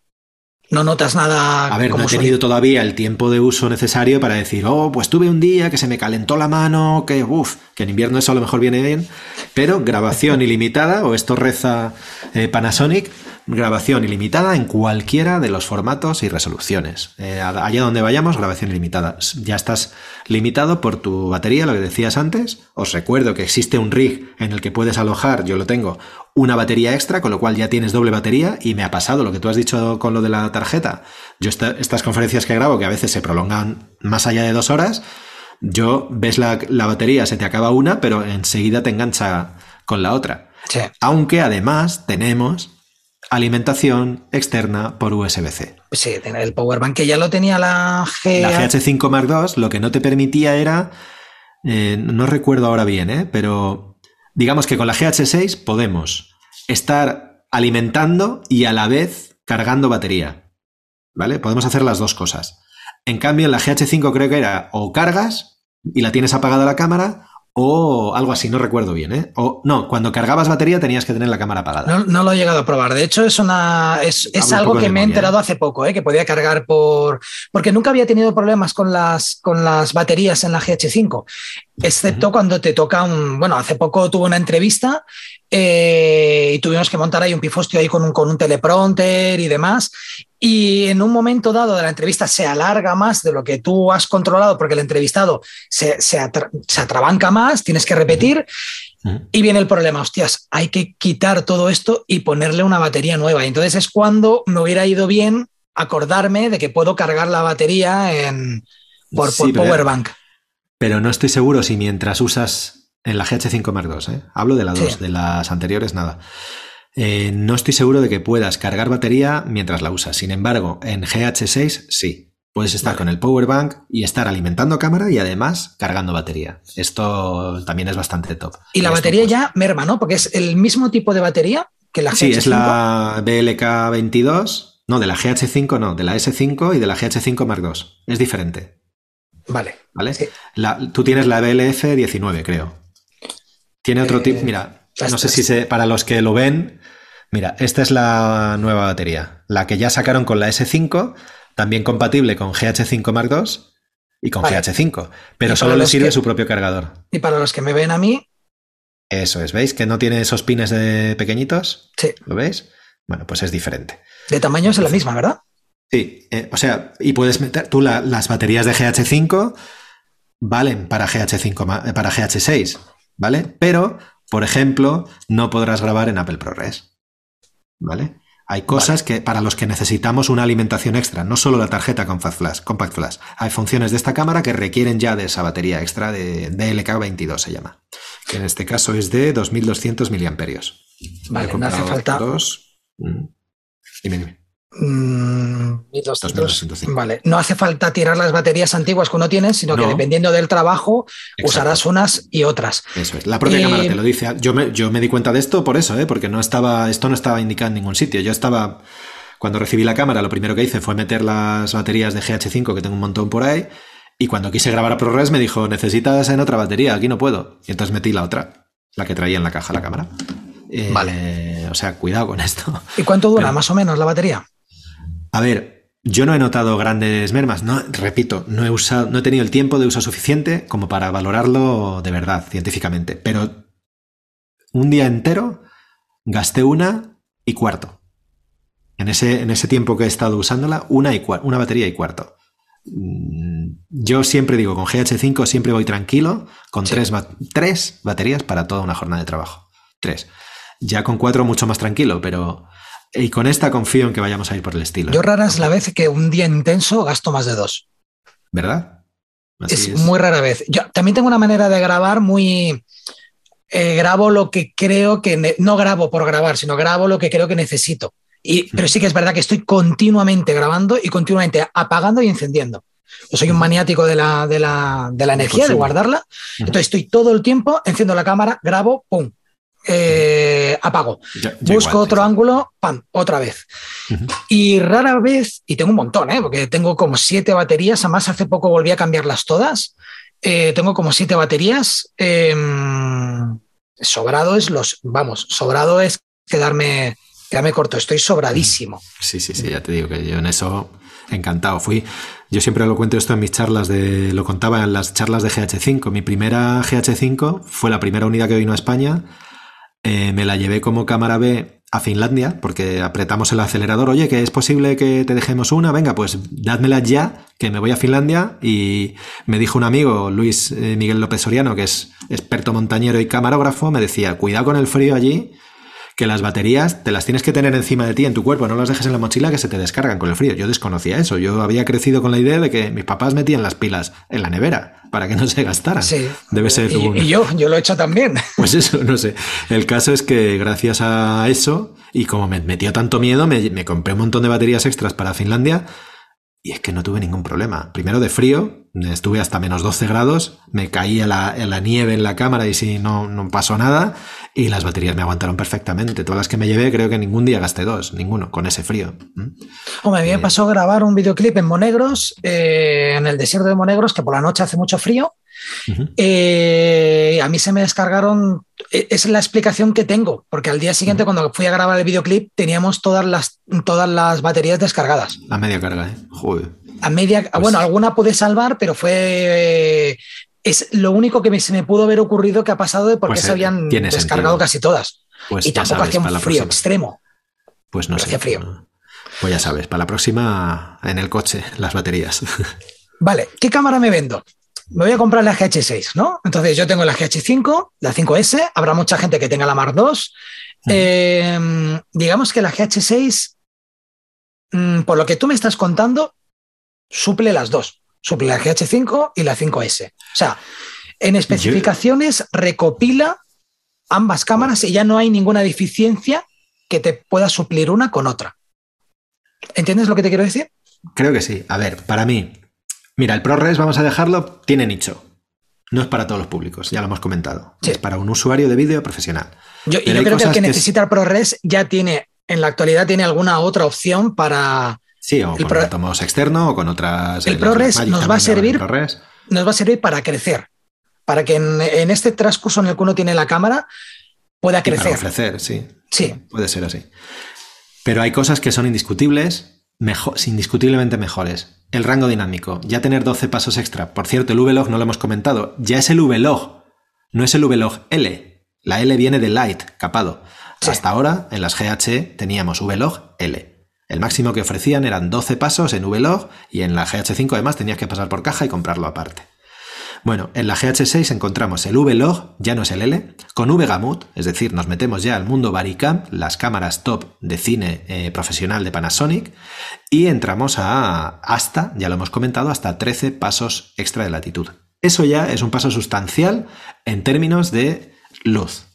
no notas nada. A ver, no he tenido todavía el tiempo de uso necesario para decir, oh, pues tuve un día que se me calentó la mano, que uff, que en invierno eso a lo mejor viene bien, pero grabación ilimitada, o esto reza eh, Panasonic, grabación ilimitada en cualquiera de los formatos y resoluciones. Eh, allá donde vayamos, grabación ilimitada. Ya estás limitado por tu batería, lo que decías antes. Os recuerdo que existe un rig en el que puedes alojar, yo lo tengo, una batería extra, con lo cual ya tienes doble batería y me ha pasado lo que tú has dicho con lo de la tarjeta. Yo estas conferencias que grabo, que a veces se prolongan más allá de dos horas, yo ves la, batería, se te acaba una, pero enseguida te engancha con la otra. Aunque además tenemos alimentación externa por USB-C. Sí, el powerbank que ya lo tenía la G... La GH5 Mark II lo que no te permitía era, eh, no recuerdo ahora bien, ¿eh? pero digamos que con la GH6 podemos estar alimentando y a la vez cargando batería. ¿Vale? Podemos hacer las dos cosas. En cambio, en la GH5 creo que era o cargas y la tienes apagada la cámara o algo así, no recuerdo bien, ¿eh? O no, cuando cargabas batería tenías que tener la cámara apagada. No, lo he llegado a probar. De hecho, es una es, algo que me he enterado ¿eh? hace poco, ¿eh? que podía cargar por. Porque nunca había tenido problemas con las, con las baterías en la GH5, excepto cuando te toca un. Bueno, hace poco tuve una entrevista eh, y tuvimos que montar ahí un pifostio ahí con un, con un teleprompter y demás. Y en un momento dado de la entrevista se alarga más de lo que tú has controlado porque el entrevistado se, se, atrabanca más, tienes que repetir. Y viene el problema, hostias, hay que quitar todo esto y ponerle una batería nueva. Y entonces es cuando me hubiera ido bien acordarme de que puedo cargar la batería en, por, Powerbank. Pero no estoy seguro si mientras usas en la GH5 Mark II, ¿eh? hablo de la 2, de las anteriores nada. Eh, no estoy seguro de que puedas cargar batería mientras la usas. Sin embargo, en GH6 sí. Puedes estar con el power bank y estar alimentando cámara y además cargando batería. Esto también es bastante top. Y la batería ya merma, ¿no? Porque es el mismo tipo de batería que la GH5. Sí, es la BLK22. No, de la GH5 no, de la S5 y de la GH5 Mark II. Es diferente. Vale. ¿Vale? tú tienes la BLF19, creo. Tiene otro tipo. Eh, Mira, no sé si para los que lo ven, mira, esta es la nueva batería, la que ya sacaron con la S5, también compatible con GH5 Mark II y con GH5, pero solo le sirve su propio cargador. Y para los que me ven a mí... Eso es, ¿veis? Que no tiene esos pines de pequeñitos. Sí. ¿Lo veis? Bueno, pues es diferente. De tamaño es la misma, ¿verdad? Sí, eh, o sea, y puedes meter, tú las baterías de GH5 valen para GH5, eh, para GH6, ¿vale? Pero por ejemplo, no podrás grabar en Apple ProRes. ¿Vale? Hay cosas que para los que necesitamos una alimentación extra, no solo la tarjeta Compact Flash, Compact Flash. Hay funciones de esta cámara que requieren ya de esa batería extra de DLK22 se llama, que en este caso es de 2200 miliamperios. Vale, no hace falta. Dos. Mm. Dime, dime. Mm, vale, no hace falta tirar las baterías antiguas que uno tiene, sino que dependiendo del trabajo usarás unas y otras. Eso es, la propia cámara te lo dice. Yo me, yo me di cuenta de esto por eso, ¿eh? porque no estaba, esto no estaba indicado en ningún sitio. Yo estaba, cuando recibí la cámara, lo primero que hice fue meter las baterías de GH5, que tengo un montón por ahí, y cuando quise grabar a ProRes me dijo, necesitas en otra batería, aquí no puedo. Y entonces metí la otra, la que traía en la caja la cámara. vale. Eh, o sea, cuidado con esto. ¿Y cuánto dura más o menos la batería? A ver, yo no he notado grandes mermas, no, repito, no he usado, no he tenido el tiempo de uso suficiente como para valorarlo de verdad, científicamente. Pero un día entero gasté una y cuarto. En ese, en ese tiempo que he estado usándola, una, y una batería y cuarto. Mm, yo siempre digo, con GH5 siempre voy tranquilo, con tres, tres baterías para toda una jornada de trabajo. Tres. Ya con cuatro mucho más tranquilo, pero y con esta confío en que vayamos a ir por el estilo. Yo rara es la vez que un día intenso gasto más de dos. ¿Verdad? es, muy rara vez. Yo también tengo una manera de grabar muy... Eh, grabo lo que creo que... No grabo por grabar, sino grabo lo que creo que necesito. Y, pero sí que es verdad que estoy continuamente grabando y continuamente apagando y encendiendo. Yo soy un maniático de la, de la, de la energía, de guardarla. Entonces estoy todo el tiempo, enciendo la cámara, grabo, pum, eh, apago. Busco otro ángulo, pam, otra vez. Y rara vez, y tengo un montón, ¿eh? porque tengo como siete baterías, además hace poco volví a cambiarlas todas. Eh, tengo como siete baterías. Em, sobrado es los, vamos, sobrado es quedarme, quedarme corto, estoy sobradísimo. Sí, sí, sí, ya te digo que yo en eso encantado. Fui, yo siempre lo cuento esto en mis charlas de, lo contaba en las charlas de GH5. Mi primera GH5 fue la primera unidad que vino a España. Eh, me la llevé como cámara B a Finlandia porque apretamos el acelerador. Oye, que es posible que te dejemos una. Venga, pues dádmela ya, que me voy a Finlandia. Y me dijo un amigo, Luis eh, Miguel López Soriano, que es experto montañero y camarógrafo, me decía, cuidado con el frío allí, que las baterías te las tienes que tener encima de ti en tu cuerpo, no las dejes en la mochila que se te descargan con el frío. Yo desconocía eso, yo había crecido con la idea de que mis papás metían las pilas en la nevera para que no se gastaran. Sí. Debe ser y, yo, yo lo he hecho también. Pues eso, no sé. El caso es que gracias a eso, y como me metió tanto miedo, me, me compré un montón de baterías extras para Finlandia y es que no tuve ningún problema. Primero de frío, estuve hasta menos 12 grados, me caía la, la nieve en la cámara y sí, no, no pasó nada. Y las baterías me aguantaron perfectamente. Todas las que me llevé, creo que ningún día gasté dos, ninguno, con ese frío. ¿Mm? Hombre, a mí me eh, pasó grabar un videoclip en Monegros, eh, en el desierto de Monegros, que por la noche hace mucho frío. Eh, a mí se me descargaron, es la explicación que tengo, porque al día siguiente cuando fui a grabar el videoclip teníamos todas las, todas las baterías descargadas. A media carga, ¿eh? Joder. A media, pues bueno, alguna pude salvar, pero fue... Es lo único que se me pudo haber ocurrido que ha pasado de por qué pues, se eh, habían descargado casi todas. Pues y tampoco hacía un frío extremo. Pues no sé. Hacía frío. Pues ya sabes, para la próxima en el coche, las baterías. Vale, ¿qué cámara me vendo? Me voy a comprar la GH6, ¿no? Entonces yo tengo la GH5, la 5S, habrá mucha gente que tenga la Mark II. Em, digamos que la GH6, mm, por lo que tú me estás contando, suple las dos. Suple la GH5 y la 5S. O sea, en especificaciones recopila ambas cámaras y ya no hay ninguna deficiencia que te pueda suplir una con otra. ¿Entiendes lo que te quiero decir? Creo que sí. A ver, para mí, Mira, el ProRes, vamos a dejarlo, tiene nicho. No es para todos los públicos, ya lo hemos comentado. Es para un usuario de vídeo profesional. Yo, y yo creo que el que, necesita el ProRes ya tiene, en la actualidad, tiene alguna otra opción para. Sí, o con automóvil externo o con otras. El ProRes nos va a servir. Nos va a servir para crecer. Para que en, este transcurso en el que uno tiene la cámara pueda crecer. para ofrecer, sí. Sí. Puede ser así. Pero hay cosas que son indiscutibles, mejor, indiscutiblemente mejores el rango dinámico, ya tener 12 pasos extra. Por cierto, el V-Log no lo hemos comentado, ya es el V-Log, no es el V-Log L. La L viene de Light, capado. Hasta ahora, en las GH teníamos V-Log L. El máximo que ofrecían eran 12 pasos en V-Log y en la GH5 además tenías que pasar por caja y comprarlo aparte. Bueno, en la GH6 encontramos el V-Log, ya no es el L, con V-Gamut, es decir, nos metemos ya al mundo Baricam, las cámaras top de cine eh, profesional de Panasonic, y entramos a hasta, ya lo hemos comentado, hasta 13 pasos extra de latitud. Eso ya es un paso sustancial en términos de luz.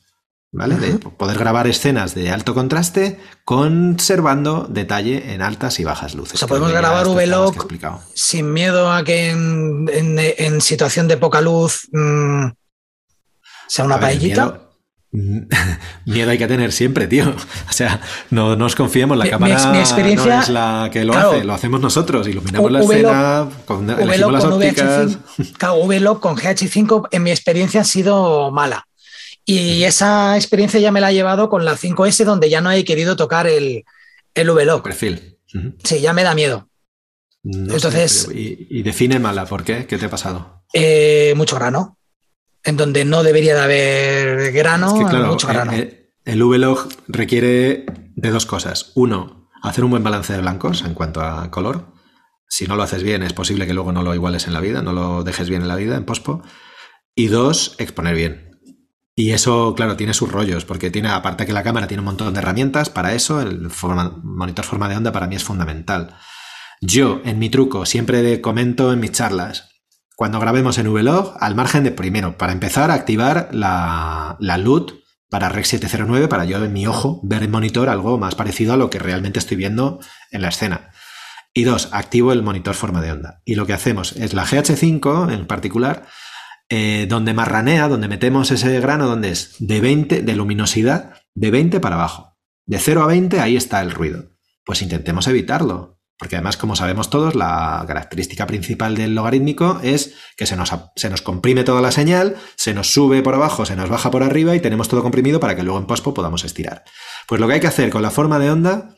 ¿Vale? De poder grabar escenas de alto contraste conservando detalle en altas y bajas luces. O sea, podemos grabar VLOG sin miedo a que en, situación de poca luz mm, sea una paellita. Miedo, hay que tener siempre, tío. O sea, no nos confiemos, la cámara mi, experiencia, no es la que lo hace, lo hacemos nosotros, iluminamos la escena, con, elegimos las ópticas. VLOG con GH5 en mi experiencia ha sido mala. Y esa experiencia ya me la ha llevado con la 5S, donde ya no he querido tocar el, el VLOG. Perfil. Sí, ya me da miedo. Entonces. y, define mala, ¿por qué? ¿Qué te ha pasado? Eh, mucho grano. En donde no debería de haber grano, mucho grano. El, el VLOG requiere de dos cosas. Uno, hacer un buen balance de blancos en cuanto a color. Si no lo haces bien, es posible que luego no lo iguales en la vida, no lo dejes bien en la vida, en pospo. Y dos, exponer bien. Y eso, claro, tiene sus rollos, porque tiene, aparte que la cámara tiene un montón de herramientas para eso, el monitor forma de onda para mí es fundamental. Yo, en mi truco, siempre comento en mis charlas, cuando grabemos en Vlog, al margen de, primero, para empezar a activar la, la LUT para Rec 709, para yo en mi ojo ver en monitor algo más parecido a lo que realmente estoy viendo en la escena. Y dos, activo el monitor forma de onda. Y lo que hacemos es la GH5 en particular, eh, donde marranea, donde metemos ese grano, donde es de 20 de luminosidad, de 20 para abajo. De 0 a 20, ahí está el ruido. Pues intentemos evitarlo. Porque además, como sabemos todos, la característica principal del logarítmico es que se nos, se nos, comprime toda la señal, se nos sube por abajo, se nos baja por arriba y tenemos todo comprimido para que luego en pospo podamos estirar. Pues lo que hay que hacer con la forma de onda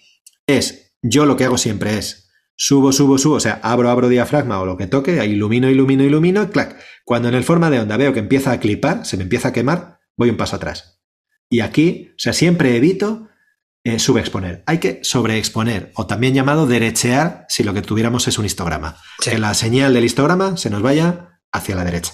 es, yo lo que hago siempre es, subo, subo, subo, o sea, abro, abro diafragma o lo que toque, ilumino, ilumino, ilumino, y clac. Cuando en el forma de onda veo que empieza a clipar, se me empieza a quemar, voy un paso atrás. Y aquí, o sea, siempre evito eh, subexponer. Hay que sobreexponer, o también llamado derechear si lo que tuviéramos es un histograma. Que la señal del histograma se nos vaya hacia la derecha.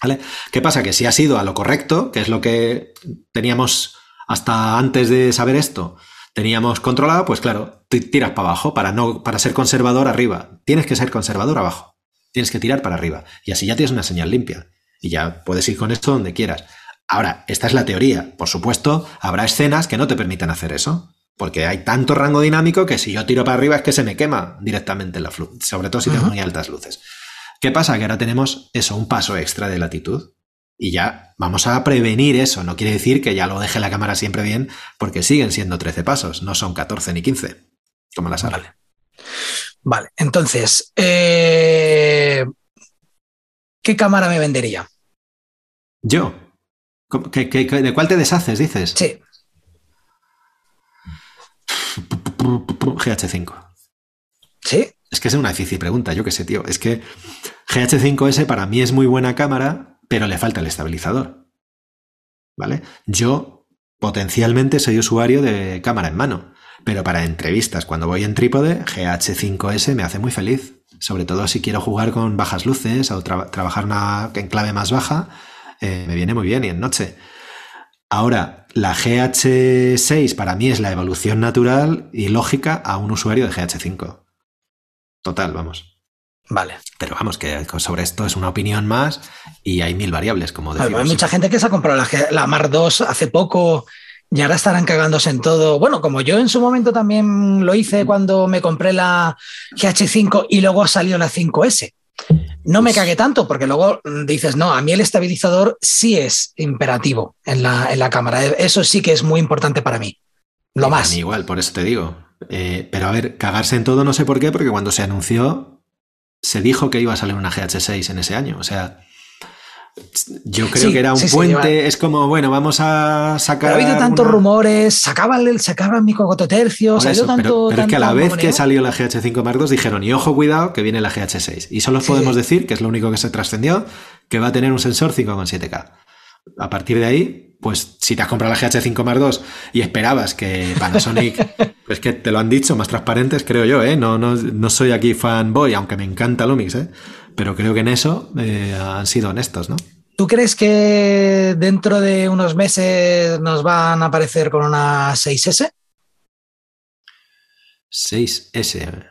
¿Vale? ¿Qué pasa? Que si ha sido a lo correcto, que es lo que teníamos hasta antes de saber esto, teníamos controlado, pues claro, tiras para abajo para, no, para ser conservador arriba. Tienes que ser conservador abajo. Tienes que tirar para arriba. Y así ya tienes una señal limpia. Y ya puedes ir con esto donde quieras. Ahora, esta es la teoría. Por supuesto, habrá escenas que no te permiten hacer eso. Porque hay tanto rango dinámico que si yo tiro para arriba es que se me quema directamente la luz. Sobre todo si tengo muy altas luces. ¿Qué pasa? Que ahora tenemos eso, un paso extra de latitud. Y ya vamos a prevenir eso. No quiere decir que ya lo deje la cámara siempre bien, porque siguen siendo 13 pasos, no son 14 ni 15, como las Vale. Vale, entonces, eh, ¿qué cámara me vendería? Yo de cuál te deshaces, dices? Sí. GH5. ¿Sí? Es que es una difícil pregunta, yo qué sé, tío. Es que GH5S para mí es muy buena cámara, pero le falta el estabilizador. ¿Vale? Yo potencialmente soy usuario de cámara en mano, pero para entrevistas, cuando voy en trípode, GH5S me hace muy feliz. Sobre todo si quiero jugar con bajas luces o trabajar en clave más baja eh, me viene muy bien y en noche. Ahora, la GH6 para mí es la evolución natural y lógica a un usuario de GH5. Total, vamos. Vale. Pero vamos, que sobre esto es una opinión más y hay mil variables, como decimos. Hay mucha gente que se ha comprado la, la Mar 2 hace poco y ahora estarán cagándose en todo. Bueno, como yo en su momento también lo hice cuando me compré la GH5 y luego salió la 5S. No me cague tanto, porque luego dices, no, a mí el estabilizador sí es imperativo en la, en la cámara. Eso sí que es muy importante para mí. Lo más. igual, por eso te digo. Eh, pero a ver, cagarse en todo no sé por qué, porque cuando se anunció, se dijo que iba a salir una GH6 en ese año. O sea, yo creo que era un puente, es como, bueno, vamos a sacar. ha habido tantos rumores, sacaban, sacaban mi cogototercio, salió tanto. Pero, es que a la vez que salió la GH5 Mark II dijeron, y ojo, cuidado, que viene la GH6. Y solo podemos decir, que es lo único que se trascendió, que va a tener un sensor 5,7K. A partir de ahí, pues si te has comprado la GH5 Mark II y esperabas que Panasonic, pues que te lo han dicho, más transparentes, creo yo, ¿eh? No, no, no soy aquí fanboy, aunque me encanta Lumix, ¿eh? Pero creo que en eso eh, han sido honestos, ¿no? ¿Tú crees que dentro de unos meses nos van a aparecer con una 6S? 6S.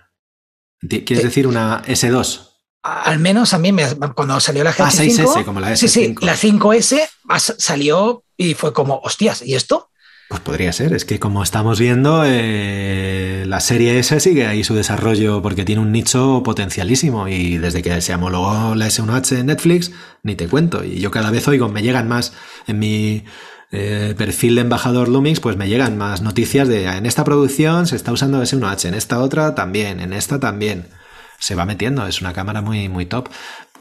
¿Quieres decir una S2? Al menos a mí, cuando salió la GH5... Ah, 6S, como la S5. Sí, sí, la 5S salió y fue como, hostias, ¿y esto? Pues podría ser, es que como estamos viendo, eh, la serie S sigue ahí su desarrollo porque tiene un nicho potencialísimo y desde que se homologó la S1H en Netflix, ni te cuento. Y yo cada vez oigo, me llegan más en mi eh, perfil de embajador Lumix, pues me llegan más noticias de en esta producción se está usando S1H, en esta otra también, en esta también. Se va metiendo, es una cámara muy, muy top.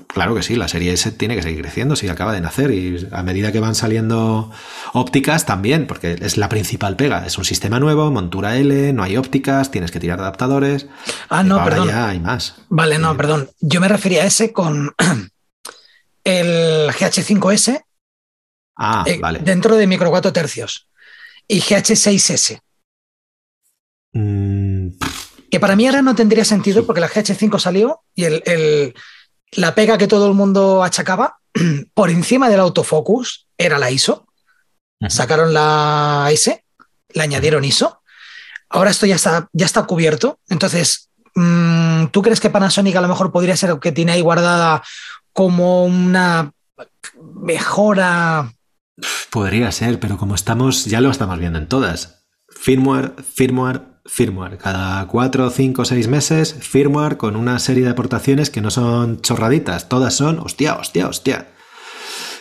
Claro que sí, la serie S tiene que seguir creciendo, si acaba de nacer y a medida que van saliendo ópticas también, porque es la principal pega. Es un sistema nuevo, montura L, no hay ópticas, tienes que tirar adaptadores. Ah, no, ahora perdón. ya hay más. Vale, no, perdón. Yo me refería a ese con el GH5S. Ah, eh, vale. Dentro de micro 4 tercios. Y GH6S. Mm, que para mí ahora no tendría sentido porque la GH5 salió y el la pega que todo el mundo achacaba por encima del autofocus era la ISO. Sacaron la S, le añadieron ISO. Ahora esto ya está, ya está cubierto. Entonces, mm, ¿tú crees que Panasonic a lo mejor podría ser que tiene ahí guardada como una mejora? Podría ser, pero como estamos, ya lo estamos viendo en todas. Firmware, firmware, firmware. Cada cuatro, cinco, seis meses, firmware con una serie de aportaciones que no son chorraditas. Todas son, hostia, hostia, hostia.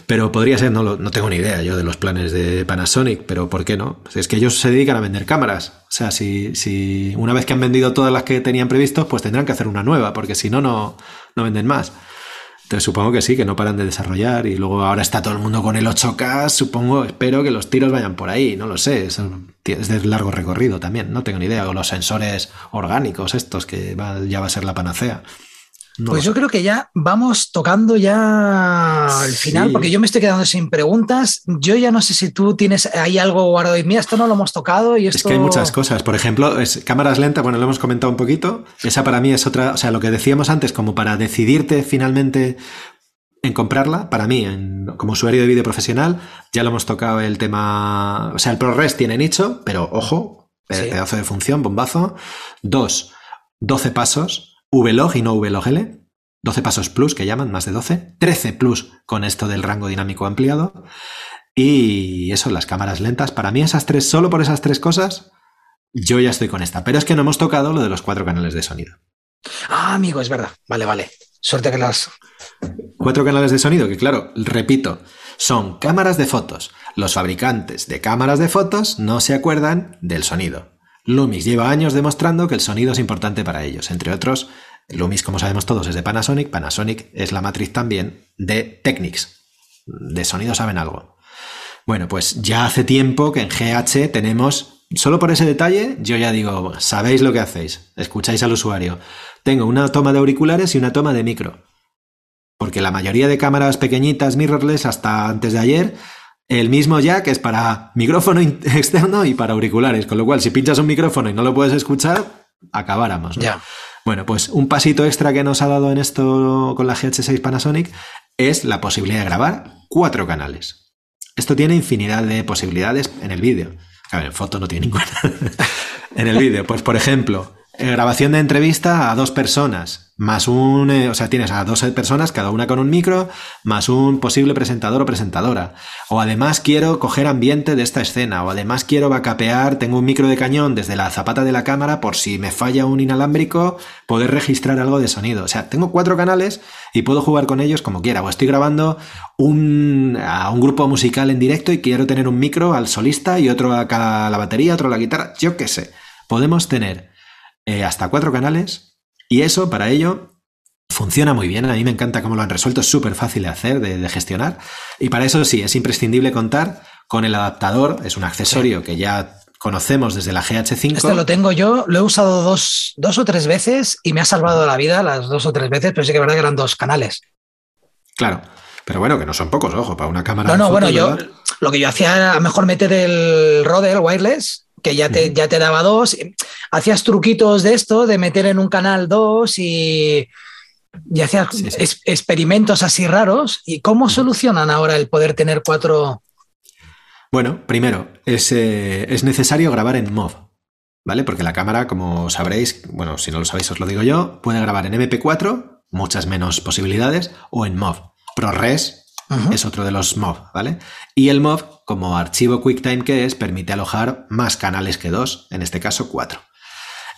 Pero podría ser, no, no tengo ni idea yo de los planes de Panasonic, pero ¿por qué no? Es que ellos se dedican a vender cámaras. O sea, si, si una vez que han vendido todas las que tenían previstos, pues tendrán que hacer una nueva, porque si no, no, no venden más. Supongo que sí, que no paran de desarrollar y luego ahora está todo el mundo con el 8K, supongo, espero que los tiros vayan por ahí, no lo sé, es, de largo recorrido también, no tengo ni idea, o los sensores orgánicos estos que ya va a ser la panacea pues yo creo que ya vamos tocando ya el final, porque yo me estoy quedando sin preguntas. Yo ya no sé si tú tienes ahí algo guardado y mira, esto no lo hemos tocado y esto... Es que hay muchas cosas. Por ejemplo, es, cámaras lentas, bueno, lo hemos comentado un poquito. Esa para mí es otra, o sea, lo que decíamos antes, como para decidirte finalmente en comprarla, para mí, como usuario de vídeo profesional, ya lo hemos tocado el tema, o sea, el ProRes tiene nicho, pero ojo, pedazo de función, bombazo. Dos, 12 pasos Vlog y no Vlog L, 12 pasos plus que llaman, más de 12, 13 plus con esto del rango dinámico ampliado y eso, las cámaras lentas. Para mí esas tres, solo por esas tres cosas, yo ya estoy con esta. Pero es que no hemos tocado lo de los cuatro canales de sonido. Ah, amigo, es verdad. Vale, vale. Suerte que las... Cuatro canales de sonido, que claro, repito, son cámaras de fotos. Los fabricantes de cámaras de fotos no se acuerdan del sonido. Lumix lleva años demostrando que el sonido es importante para ellos. Entre otros, Lumix, como sabemos todos, es de Panasonic. Panasonic es la matriz también de Technics. De sonido saben algo. Bueno, pues ya hace tiempo que en GH tenemos, solo por ese detalle, yo ya digo, sabéis lo que hacéis, escucháis al usuario. Tengo una toma de auriculares y una toma de micro. Porque la mayoría de cámaras pequeñitas mirrorless hasta antes de ayer el mismo jack es para micrófono externo y para auriculares, con lo cual si pinchas un micrófono y no lo puedes escuchar, acabáramos. Ya. Bueno, pues un pasito extra que nos ha dado en esto con la GH6 Panasonic es la posibilidad de grabar cuatro canales. Esto tiene infinidad de posibilidades en el vídeo. A ver, en foto no tiene ninguna. en el vídeo, pues por ejemplo, eh, grabación de entrevista a dos personas, más un, eh, o sea, tienes a dos personas, cada una con un micro, más un posible presentador o presentadora. O además quiero coger ambiente de esta escena, o además quiero vacapear, tengo un micro de cañón desde la zapata de la cámara por si me falla un inalámbrico, poder registrar algo de sonido. O sea, tengo cuatro canales y puedo jugar con ellos como quiera. O estoy grabando un, a un grupo musical en directo y quiero tener un micro al solista y otro a la batería, otro a la guitarra, yo qué sé. Podemos tener eh, hasta cuatro canales y eso para ello funciona muy bien. A mí me encanta cómo lo han resuelto, es súper fácil de hacer, de, gestionar. Y para eso sí, es imprescindible contar con el adaptador, es un accesorio que ya conocemos desde la GH5. Este lo tengo yo, lo he usado dos, dos, o tres veces y me ha salvado la vida las dos o tres veces, pero sí que es verdad que eran dos canales. Claro. Pero bueno, que no son pocos, ojo, para una cámara. No, no, bueno, yo lo que yo hacía era mejor meter el Rode, el wireless, que ya te, ya te daba dos. Hacías truquitos de esto, de meter en un canal dos y, y hacías experimentos así raros. ¿Y cómo solucionan ahora el poder tener cuatro? Bueno, primero, es, eh, es necesario grabar en MOV. ¿Vale? Porque la cámara, como sabréis, bueno, si no lo sabéis os lo digo yo, puede grabar en MP4, muchas menos posibilidades, o en MOV. ProRes es otro de los MOV, ¿vale? Y el MOV, como archivo QuickTime que es, permite alojar más canales que dos, en este caso cuatro.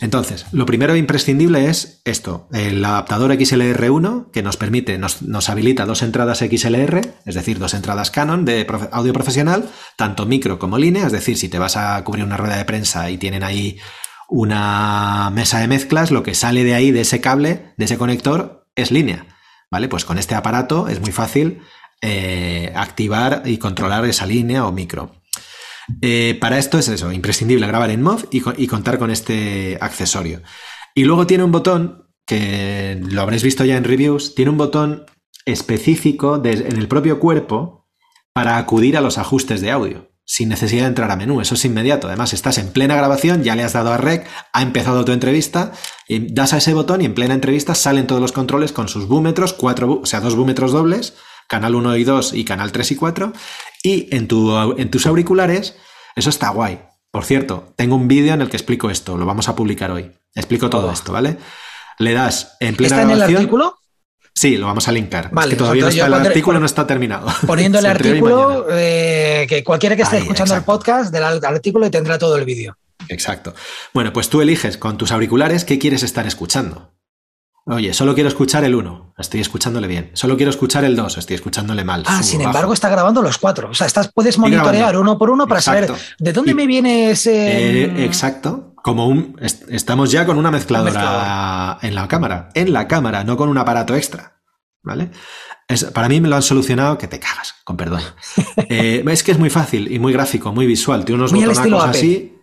Entonces, lo primero imprescindible es esto, el adaptador XLR1 que nos permite, nos, nos, habilita dos entradas XLR, es decir, dos entradas Canon de audio profesional, tanto micro como línea, es decir, si te vas a cubrir una rueda de prensa y tienen ahí una mesa de mezclas, lo que sale de ahí, de ese cable, de ese conector, es línea. ¿Vale? Pues con este aparato es muy fácil eh, activar y controlar esa línea o micro. Eh, para esto es eso, imprescindible grabar en MOV y, contar con este accesorio. Y luego tiene un botón, que lo habréis visto ya en reviews, tiene un botón específico en el propio cuerpo para acudir a los ajustes de audio, sin necesidad de entrar a menú. Eso es inmediato. Además, estás en plena grabación, ya le has dado a rec, ha empezado tu entrevista, y das a ese botón y en plena entrevista salen todos los controles con sus búmetros, cuatro, o sea, dos búmetros dobles canal 1 y 2 y canal 3 y 4. Y en, tu, en tus auriculares, eso está guay. Por cierto, tengo un vídeo en el que explico esto, lo vamos a publicar hoy. Explico todo oh. esto, ¿vale? Le das en plena ¿Está en el artículo? Sí, lo vamos a linkar. Vale, que todavía no está, el artículo no está terminado. Poniendo el artículo, eh, que cualquiera que esté escuchando el podcast del artículo y tendrá todo el vídeo. Exacto. Bueno, pues tú eliges con tus auriculares qué quieres estar escuchando. Oye, solo quiero escuchar el 1, estoy escuchándole bien. Solo quiero escuchar el 2, estoy escuchándole mal. Ah, sin embargo, está grabando los cuatro. O sea, estás, puedes monitorear uno por uno para saber de dónde me viene ese. Eh, exacto. Como un. estamos ya con una mezcladora en la cámara. En la cámara, no con un aparato extra. ¿Vale? para mí me lo han solucionado que te cagas, con perdón. Eh, es que es muy fácil y muy gráfico, muy visual. Tiene unos botonacos así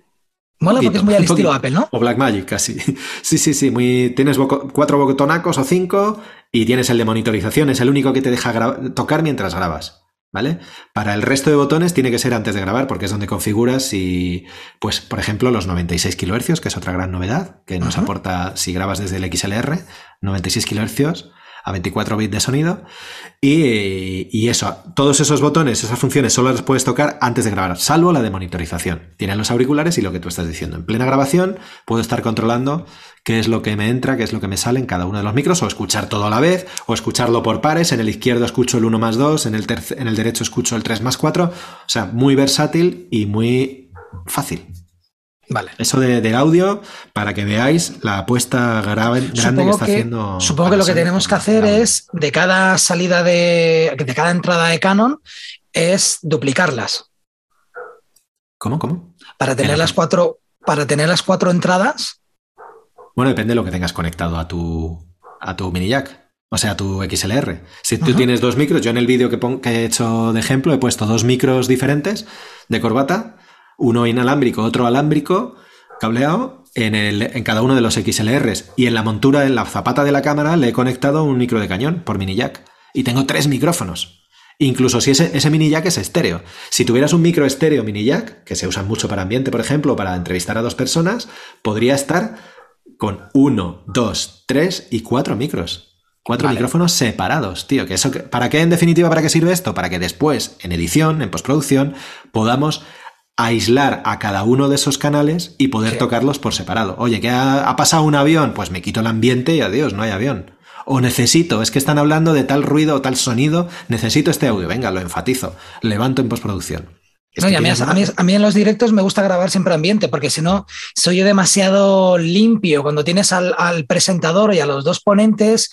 Mola porque es muy al estilo Apple, ¿no? O Blackmagic, casi. Sí, sí, sí. Muy... Tienes cuatro botonacos o cinco y tienes el de monitorización. Es el único que te deja tocar mientras grabas. ¿Vale? Para el resto de botones tiene que ser antes de grabar porque es donde configuras si, pues, por ejemplo, los 96 kHz, que es otra gran novedad que nos aporta si grabas desde el XLR, 96 kHz a 24 bits de sonido. Y, eso, todos esos botones, esas funciones, solo las puedes tocar antes de grabar, salvo la de monitorización. Tienen los auriculares y lo que tú estás diciendo. En plena grabación puedo estar controlando qué es lo que me entra, qué es lo que me sale en cada uno de los micros, o escuchar todo a la vez, o escucharlo por pares. En el izquierdo escucho el 1 más 2, en el, en el derecho escucho el 3 más 4. O sea, muy versátil y muy fácil. Vale. Eso de, audio, para que veáis la apuesta grande que está haciendo. Supongo que lo que tenemos que hacer es, de cada salida de, de cada entrada de Canon, es duplicarlas. ¿Cómo? ¿Cómo? Para tener las cuatro, para tener las cuatro entradas. Bueno, depende de lo que tengas conectado a tu, a tu mini jack. O sea, a tu XLR. Si tú tienes dos micros, yo en el vídeo que, que he hecho de ejemplo he puesto dos micros diferentes de corbata uno inalámbrico, otro alámbrico, cableado, en, el, en cada uno de los XLRs. Y en la montura, en la zapata de la cámara, le he conectado un micro de cañón por mini jack. Y tengo tres micrófonos. Incluso si ese, ese mini jack es estéreo. Si tuvieras un micro estéreo mini jack, que se usa mucho para ambiente, por ejemplo, para entrevistar a dos personas, podría estar con uno, dos, tres y cuatro micros. Cuatro micrófonos separados, tío. Que eso, ¿Para qué, en definitiva, para qué sirve esto? Para que después, en edición, en postproducción, podamos aislar a cada uno de esos canales y poder tocarlos por separado. Oye, que ha, pasado un avión, pues me quito el ambiente y adiós, no hay avión. O necesito, es que están hablando de tal ruido o tal sonido, necesito este audio, venga, lo enfatizo, levanto en postproducción. No, y a, mí, a, mí, en los directos me gusta grabar siempre ambiente, porque si no, soy demasiado limpio. Cuando tienes al, al presentador y a los dos ponentes,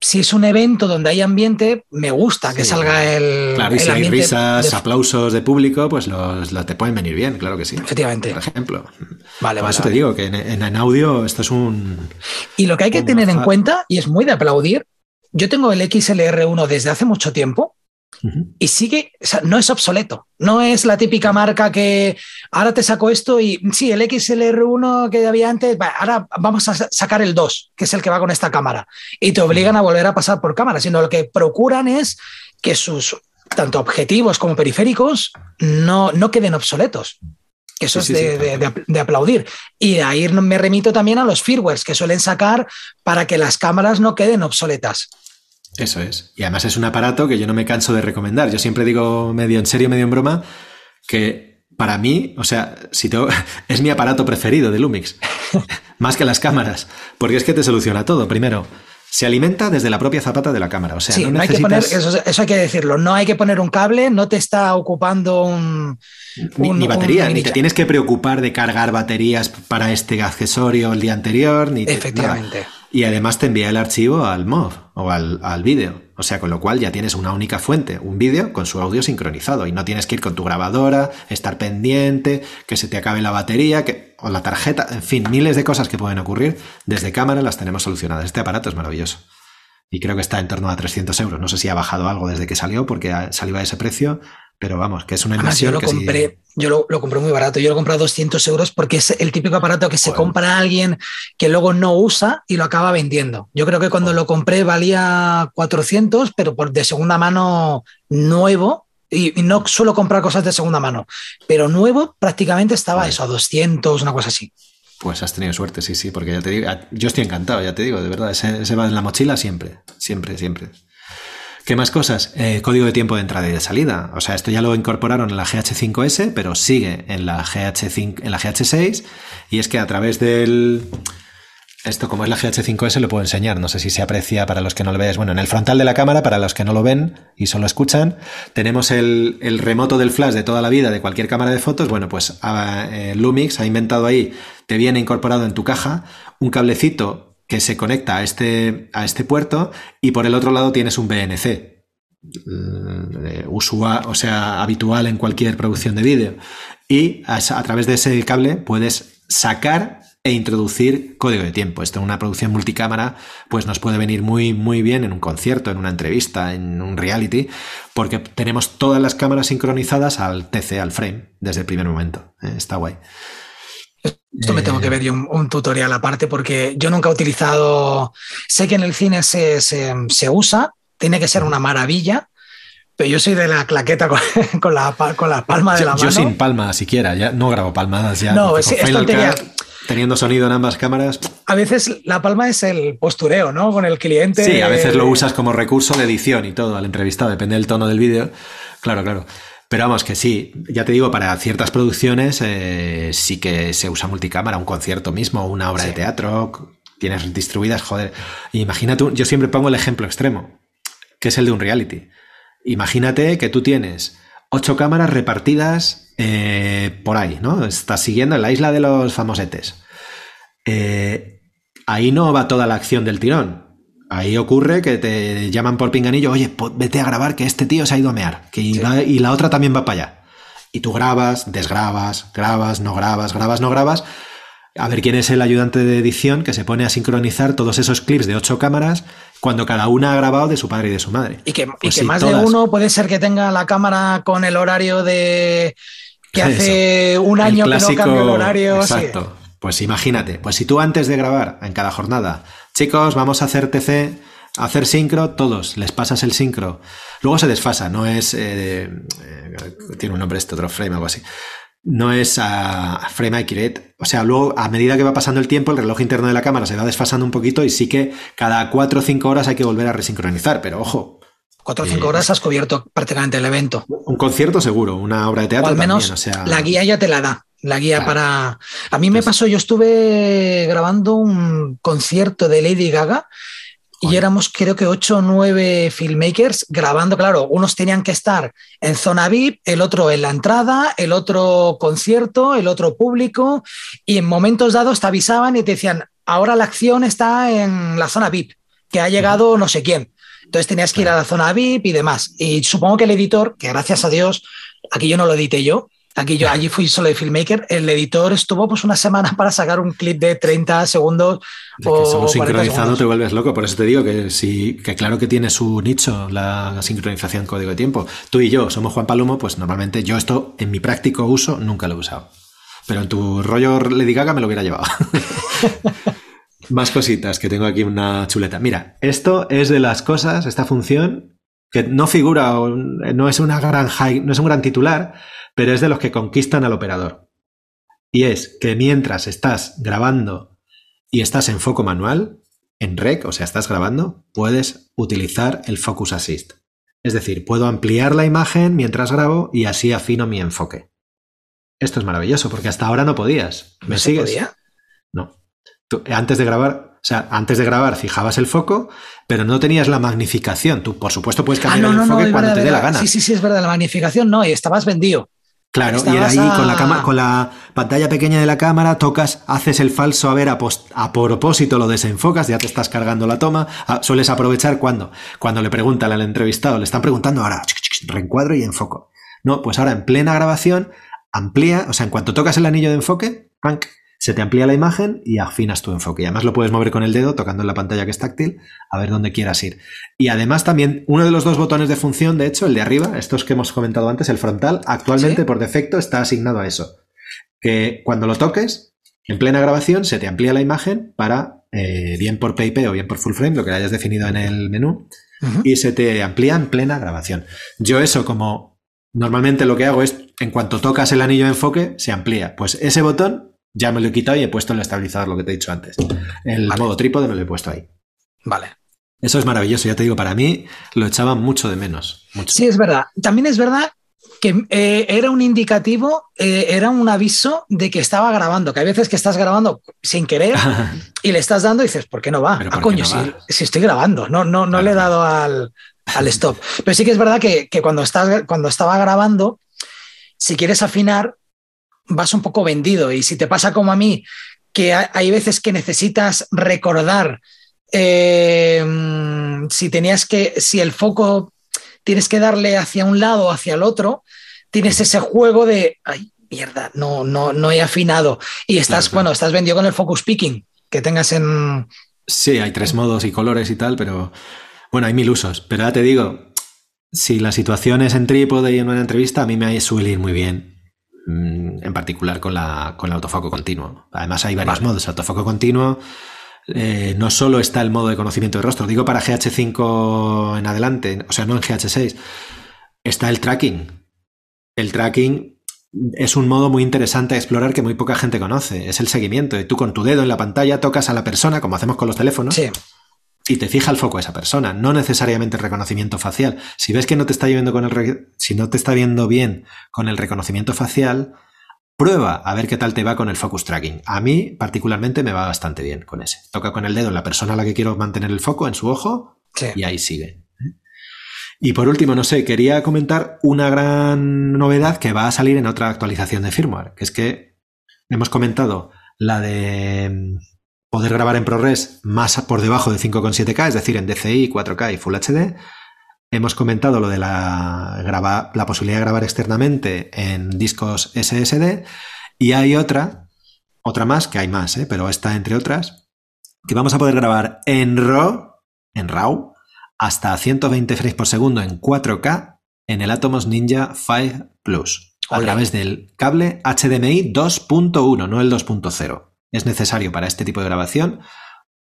si es un evento donde hay ambiente, me gusta que salga el. Claro, y si hay risas, aplausos de público, pues los, te pueden venir bien, claro que sí. Efectivamente. Por ejemplo. Vale, Por eso te digo que en, audio esto es un. Y lo que hay que tener en cuenta, y es muy de aplaudir, yo tengo el XLR1 desde hace mucho tiempo y sigue, o sea, no es obsoleto, no es la típica marca que ahora te saco esto y sí, el XLR1 que había antes, ahora vamos a sacar el 2, que es el que va con esta cámara, y te obligan a volver a pasar por cámara, sino lo que procuran es que sus tanto objetivos como periféricos no, no queden obsoletos. Eso es de, de, aplaudir. Y de ahí me remito también a los firmwares que suelen sacar para que las cámaras no queden obsoletas. Eso es. Y además es un aparato que yo no me canso de recomendar. Yo siempre digo medio en serio, medio en broma, que para mí, o sea, si es mi aparato preferido de Lumix, más que las cámaras, porque es que te soluciona todo. Primero, se alimenta desde la propia zapata de la cámara. O sea, no, hay que poner, eso, hay que decirlo, no hay que poner un cable, no te está ocupando un... ni, batería, ni te tienes que preocupar de cargar baterías para este accesorio el día anterior, ni... Efectivamente. Y además te envía el archivo al MOV o al, al vídeo. O sea, con lo cual ya tienes una única fuente, un vídeo con su audio sincronizado. Y no tienes que ir con tu grabadora, estar pendiente, que se te acabe la batería, que, o la tarjeta, en fin, miles de cosas que pueden ocurrir. Desde cámara las tenemos solucionadas. Este aparato es maravilloso. Y creo que está en torno a 300 euros. No sé si ha bajado algo desde que salió, porque salió a ese precio, pero vamos, que es una inversión. yo lo compré, yo lo, compré muy barato. Yo lo compré a 200 euros porque es el típico aparato que se compra a alguien que luego no usa y lo acaba vendiendo. Yo creo que cuando lo compré valía 400, pero por de segunda mano nuevo. Y, no suelo comprar cosas de segunda mano, pero nuevo prácticamente estaba eso, a 200, una cosa así. Pues has tenido suerte, sí, sí, porque ya te digo, yo estoy encantado, ya te digo, de verdad, ese va en la mochila siempre, siempre, siempre. ¿Qué más cosas? Eh, código de tiempo de entrada y de salida. O sea, esto ya lo incorporaron en la GH5S, pero sigue en la, GH5, en la GH6. Y es que a través del... Esto como es la GH5S lo puedo enseñar, no sé si se aprecia para los que no lo veis. Bueno, en el frontal de la cámara, para los que no lo ven y solo escuchan, tenemos el, remoto del flash de toda la vida de cualquier cámara de fotos. Bueno, pues ah, eh, Lumix ha inventado ahí, te viene incorporado en tu caja un cablecito que se conecta a este, a este puerto y por el otro lado tienes un BNC, eh, usual, o sea, habitual en cualquier producción de vídeo. Y a, a, través de ese cable puedes sacar e introducir código de tiempo. Esto en una producción multicámara, pues nos puede venir muy, muy bien en un concierto, en una entrevista, en un reality, porque tenemos todas las cámaras sincronizadas al TC, al frame, desde el primer momento. ¿eh? Está guay. Esto me tengo que ver yo un, tutorial aparte porque yo nunca he utilizado, sé que en el cine se, usa, tiene que ser una maravilla, pero yo soy de la claqueta con, la, con la, palma de la mano. Yo sin palma siquiera, ya no grabo palmadas ya. No, es, es Teniendo sonido en ambas cámaras. A veces la palma es el postureo, ¿no? Con el cliente. Sí, a veces lo usas como recurso de edición y todo al entrevistado, depende del tono del vídeo. Claro, claro. Pero vamos, que sí, ya te digo, para ciertas producciones eh, sí que se usa multicámara, un concierto mismo, una obra de teatro, tienes distribuidas, joder. Imagínate, yo siempre pongo el ejemplo extremo, que es el de un reality. Imagínate que tú tienes ocho cámaras repartidas eh, por ahí, ¿no? Estás siguiendo en la isla de los famosetes. Eh, ahí no va toda la acción del tirón. Ahí ocurre que te llaman por pinganillo, oye, vete a grabar que este tío se ha ido a mear, que y la otra también va para allá. Y tú grabas, desgrabas, grabas, no grabas, grabas, no grabas. A ver quién es el ayudante de edición que se pone a sincronizar todos esos clips de ocho cámaras cuando cada una ha grabado de su padre y de su madre. Y que, pues más de uno puede ser que tenga la cámara con el horario de que hace un año que no cambia el horario. Exacto. Pues imagínate, pues si tú antes de grabar en cada jornada, chicos, vamos a hacer TC, a hacer sincro, todos, les pasas el sincro. Luego se desfasa, no es. Eh, eh, tiene un nombre este otro frame, algo así no es a frame accurate. O sea, luego a medida que va pasando el tiempo, el reloj interno de la cámara se va desfasando un poquito y sí que cada 4 o 5 horas hay que volver a resincronizar, pero ojo. 4 o 5 eh, horas has cubierto prácticamente el evento. Un concierto seguro, una obra de teatro. al menos o sea... la guía ya te la da. La guía para. A mí me pasó, yo estuve grabando un concierto de Lady Gaga y éramos creo que ocho o nueve filmmakers grabando, claro, unos tenían que estar en zona VIP, el otro en la entrada, el otro concierto, el otro público, y en momentos dados te avisaban y te decían, ahora la acción está en la zona VIP, que ha llegado no sé quién. Entonces tenías que ir a la zona VIP y demás. Y supongo que el editor, que gracias a Dios, aquí yo no lo edité yo, Aquí yo allí fui solo de filmmaker. El editor estuvo pues una semana para sacar un clip de 30 segundos. o solo sincronizado te vuelves loco. Por eso te digo que sí, que claro que tiene su nicho la, sincronización código de tiempo. Tú y yo somos Juan Palomo, pues normalmente yo esto en mi práctico uso nunca lo he usado. Pero en tu rollo Lady Gaga me lo hubiera llevado. Más cositas que tengo aquí una chuleta. Mira, esto es de las cosas, esta función que no figura, no es una gran no es un gran titular, pero es de los que conquistan al operador. Y es que mientras estás grabando y estás en foco manual, en rec, o sea, estás grabando, puedes utilizar el Focus Assist. Es decir, puedo ampliar la imagen mientras grabo y así afino mi enfoque. Esto es maravilloso porque hasta ahora no podías. ¿Me sigues? Podía? No. antes de grabar, o sea, antes de grabar fijabas el foco, pero no tenías la magnificación. Tú, por supuesto, puedes ah, cambiar el enfoque cuando te dé la gana. Sí, sí, sí, es verdad. La magnificación no, y estabas vendido. Claro, y era ahí con, la con la pantalla pequeña de la cámara, tocas, haces el falso a ver a, a propósito, lo desenfocas, ya te estás cargando la toma. Ah, sueles aprovechar cuando, cuando le preguntan al entrevistado, le están preguntando ahora, reencuadro y enfoco. No, pues ahora en plena grabación, amplía, o sea, en cuanto tocas el anillo de enfoque, se te amplía la imagen y afinas tu enfoque. Y además lo puedes mover con el dedo tocando en la pantalla que es táctil a ver dónde quieras ir. Y además también uno de los dos botones de función, de hecho, el de arriba, estos que hemos comentado antes, el frontal, actualmente por defecto está asignado a eso. Que cuando lo toques, en plena grabación, se te amplía la imagen para, eh, bien por PIP o bien por full frame, lo que hayas definido en el menú, y se te amplía en plena grabación. Yo eso como normalmente lo que hago es, en cuanto tocas el anillo de enfoque, se amplía. Pues ese botón ya me lo he quitado y he puesto el estabilizador, lo que te he dicho antes. El modo trípode me lo he puesto ahí. Vale. Eso es maravilloso, ya te digo, para mí lo echaba mucho de menos. Sí, es verdad. También es verdad que eh, era un indicativo, eh, era un aviso de que estaba grabando, que hay veces que estás grabando sin querer y le estás dando y dices, ¿por qué no va? Ah, coño, si, estoy grabando, no, no, no le he dado al, stop. Pero sí que es verdad que, cuando, estás, cuando estaba grabando, si quieres afinar, vas un poco vendido. Y si te pasa como a mí, que hay veces que necesitas recordar eh, si tenías que, si el foco tienes que darle hacia un lado o hacia el otro, tienes ese juego de, ay, mierda, no, no, no he afinado. Y estás, bueno, estás vendido con el focus picking que tengas en... Sí, hay tres modos y colores y tal, pero bueno, hay mil usos. Pero ya te digo, si la situación es en trípode y en una entrevista, a mí me suele ir muy bien. Mm, en particular con, la, con el autofoco continuo. Además hay varios modos. Autofoco continuo, eh, no solo está el modo de conocimiento de rostro, digo para GH5 en adelante, o sea, no en GH6, está el tracking. El tracking es un modo muy interesante a explorar que muy poca gente conoce. Es el seguimiento. Tú con tu dedo en la pantalla tocas a la persona, como hacemos con los teléfonos, y te fija el foco a esa persona, no necesariamente el reconocimiento facial. Si ves que no te está con el si no te está viendo bien con el reconocimiento facial, prueba a ver qué tal te va con el focus tracking. A mí particularmente me va bastante bien con ese. Toca con el dedo en la persona a la que quiero mantener el foco en su ojo y ahí sigue. Y por último, no sé, quería comentar una gran novedad que va a salir en otra actualización de firmware, que es que hemos comentado la de poder grabar en ProRes más por debajo de 5,7K, es decir, en DCI, 4K y Full HD. Hemos comentado lo de la, la posibilidad de grabar externamente en discos SSD. Y hay otra, otra más, que hay más, ¿eh? pero esta entre otras, que vamos a poder grabar en RAW, en RAW, hasta 120 frames por segundo en 4K en el Atomos Ninja 5 Plus, a través del cable HDMI 2.1, no el 2.0 es necesario para este tipo de grabación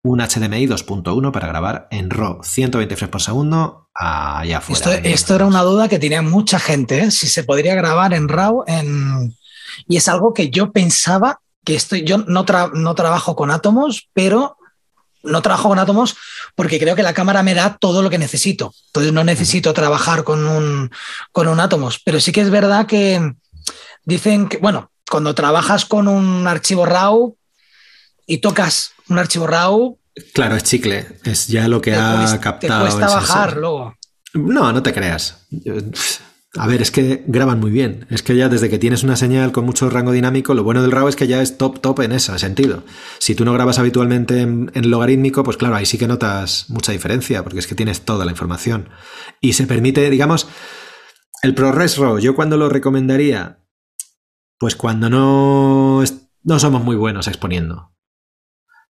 un HDMI 2.1 para grabar en RAW 120 frames por segundo allá afuera. Esto, era una duda que tenía mucha gente, ¿eh? si se podría grabar en RAW en... y es algo que yo pensaba que estoy, yo no, no trabajo con átomos, pero no trabajo con átomos porque creo que la cámara me da todo lo que necesito. Entonces no necesito trabajar con un, con un átomos, pero sí que es verdad que dicen que, bueno, cuando trabajas con un archivo RAW, y tocas un archivo RAW. Claro, es chicle, es ya lo que ha captado. Te cuesta bajar luego. No, no te creas. A ver, es que graban muy bien. Es que ya desde que tienes una señal con mucho rango dinámico, lo bueno del RAW es que ya es top top en ese sentido. Si tú no grabas habitualmente en, logarítmico, pues claro, ahí sí que notas mucha diferencia, porque es que tienes toda la información. Y se permite, digamos, el ProRes RAW, yo cuando lo recomendaría, pues cuando no, no somos muy buenos exponiendo.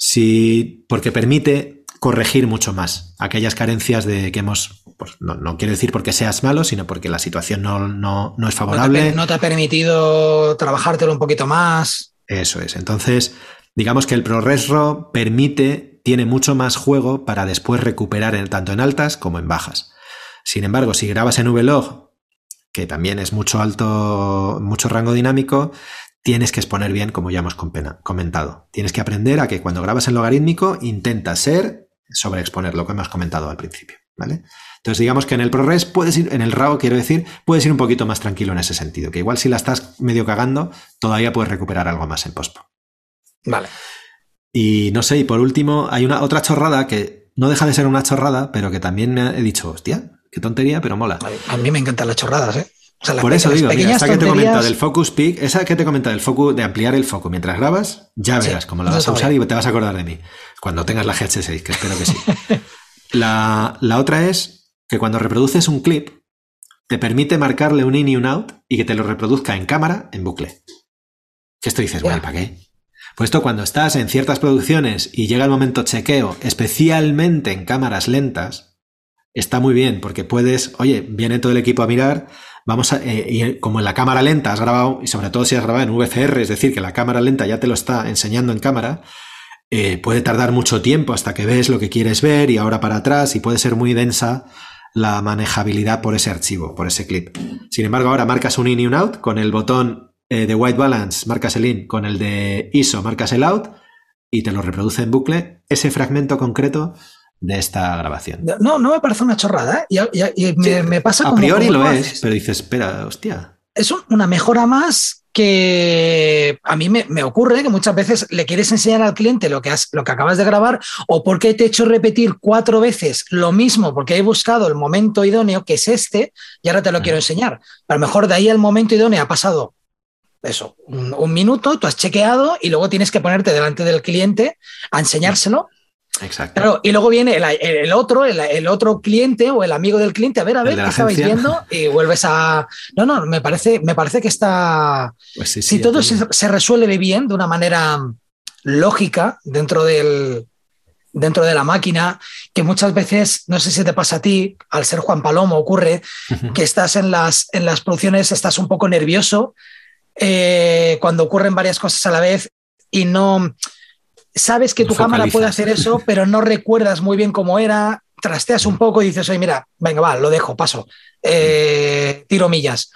Sí, porque permite corregir mucho más aquellas carencias de que hemos, pues no, no quiero decir porque seas malo, sino porque la situación no, no, no es favorable. No te, ha permitido trabajártelo un poquito más. Eso es. Entonces, digamos que el ProRes RAW permite, tiene mucho más juego para después recuperar tanto en altas como en bajas. Sin embargo, si grabas en VLOG, que también es mucho alto, mucho rango dinámico, tienes que exponer bien, como ya hemos comentado. Tienes que aprender a que cuando grabas en logarítmico intenta ser sobre exponer lo que hemos comentado al principio. ¿vale? Entonces, digamos que en el ProRes puedes ir, en el RAW, quiero decir, puedes ir un poquito más tranquilo en ese sentido, que igual si la estás medio cagando, todavía puedes recuperar algo más en pospo. Vale. Y no sé, y por último, hay una otra chorrada que no deja de ser una chorrada, pero que también me he dicho, hostia, qué tontería, pero mola. A mí me encantan las chorradas, ¿eh? Por eso digo, esa que te comenta del focus peak, esa que te comenta del foco, de ampliar el foco mientras grabas, ya verás cómo la vas a usar y te vas a acordar de mí. Cuando tengas la GH6, que espero que sí. la, otra es que cuando reproduces un clip, te permite marcarle un in y un out y que te lo reproduzca en cámara en bucle. Que esto dices, bueno, ¿para qué? Pues esto cuando estás en ciertas producciones y llega el momento chequeo, especialmente en cámaras lentas, está muy bien porque puedes, oye, viene todo el equipo a mirar, vamos a, eh, y como en la cámara lenta has grabado, y sobre todo si has grabado en VCR, es decir, que la cámara lenta ya te lo está enseñando en cámara, eh, puede tardar mucho tiempo hasta que ves lo que quieres ver y ahora para atrás y puede ser muy densa la manejabilidad por ese archivo, por ese clip. Sin embargo, ahora marcas un in y un out con el botón eh, de white balance, marcas el in, con el de ISO, marcas el out y te lo reproduce en bucle. Ese fragmento concreto de esta grabación. No, no me parece una chorrada. ¿eh? Y, me, pasa A priori lo es, pero dices, espera, hostia. Es una mejora más que a mí me, ocurre que muchas veces le quieres enseñar al cliente lo que, has, lo que acabas de grabar o porque te he hecho repetir cuatro veces lo mismo porque he buscado el momento idóneo, que es este, y ahora te lo quiero enseñar. a lo mejor de ahí al momento idóneo ha pasado eso, un, minuto, tú has chequeado y luego tienes que ponerte delante del cliente a enseñárselo. Exacto. y luego viene el, otro, el, otro cliente o el amigo del cliente, a ver, a ver, ¿qué estabais viendo? Y vuelves a. No, no, me parece, me parece que está. Pues si todo se, resuelve bien, de una manera lógica, dentro del, dentro de la máquina, que muchas veces, no sé si te pasa a ti, al ser Juan Palomo, ocurre que estás en las, en las producciones, estás un poco nervioso eh, cuando ocurren varias cosas a la vez y no sabes que tu cámara puede hacer eso, pero no recuerdas muy bien cómo era, trasteas un poco y dices, oye, mira, venga, va, lo dejo, paso, eh, tiro millas.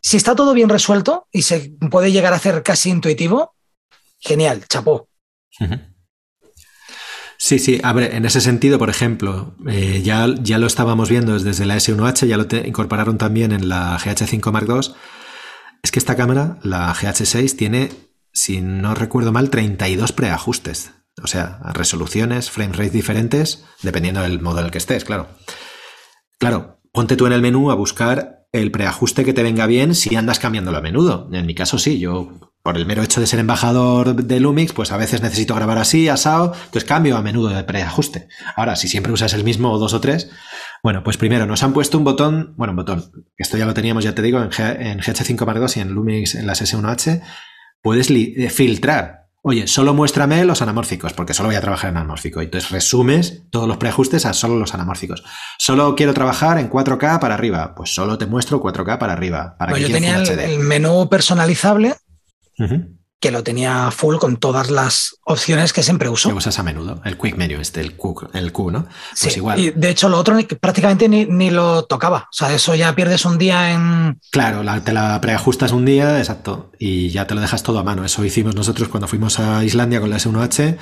Si está todo bien resuelto y se puede llegar a hacer casi intuitivo, genial, chapó. Sí, sí, a ver, en ese sentido, por ejemplo, eh, ya, ya lo estábamos viendo desde la S1H, ya lo incorporaron también en la GH5 Mark II. Es que esta cámara, la GH6, tiene si no recuerdo mal, 32 preajustes. O sea, resoluciones, frame rates diferentes, dependiendo del modo en el que estés, claro. Claro, ponte tú en el menú a buscar el preajuste que te venga bien si andas cambiándolo a menudo. En mi caso sí, yo por el mero hecho de ser embajador de Lumix, pues a veces necesito grabar así, asado, entonces cambio a menudo de preajuste. Ahora, si siempre usas el mismo o dos o tres, bueno, pues primero nos han puesto un botón, bueno, un botón, esto ya lo teníamos, ya te digo, en, GH5 Mark II y en Lumix en las S1H, puedes eh, filtrar. Oye, solo muéstrame los anamórficos, porque solo voy a trabajar en anamórfico. Entonces resumes todos los preajustes a solo los anamórficos. Solo quiero trabajar en 4K para arriba. Pues solo te muestro 4K para arriba. Para pues yo tenía el, menú personalizable que lo tenía full con todas las opciones que siempre uso. Que usas a menudo, el Quick Menu, este, el Q, el Q ¿no? Pues sí, igual. Y de hecho, lo otro prácticamente ni, lo tocaba. O sea, eso ya pierdes un día en. Claro, te la preajustas un día, exacto, y ya te lo dejas todo a mano. Eso hicimos nosotros cuando fuimos a Islandia con la S1H.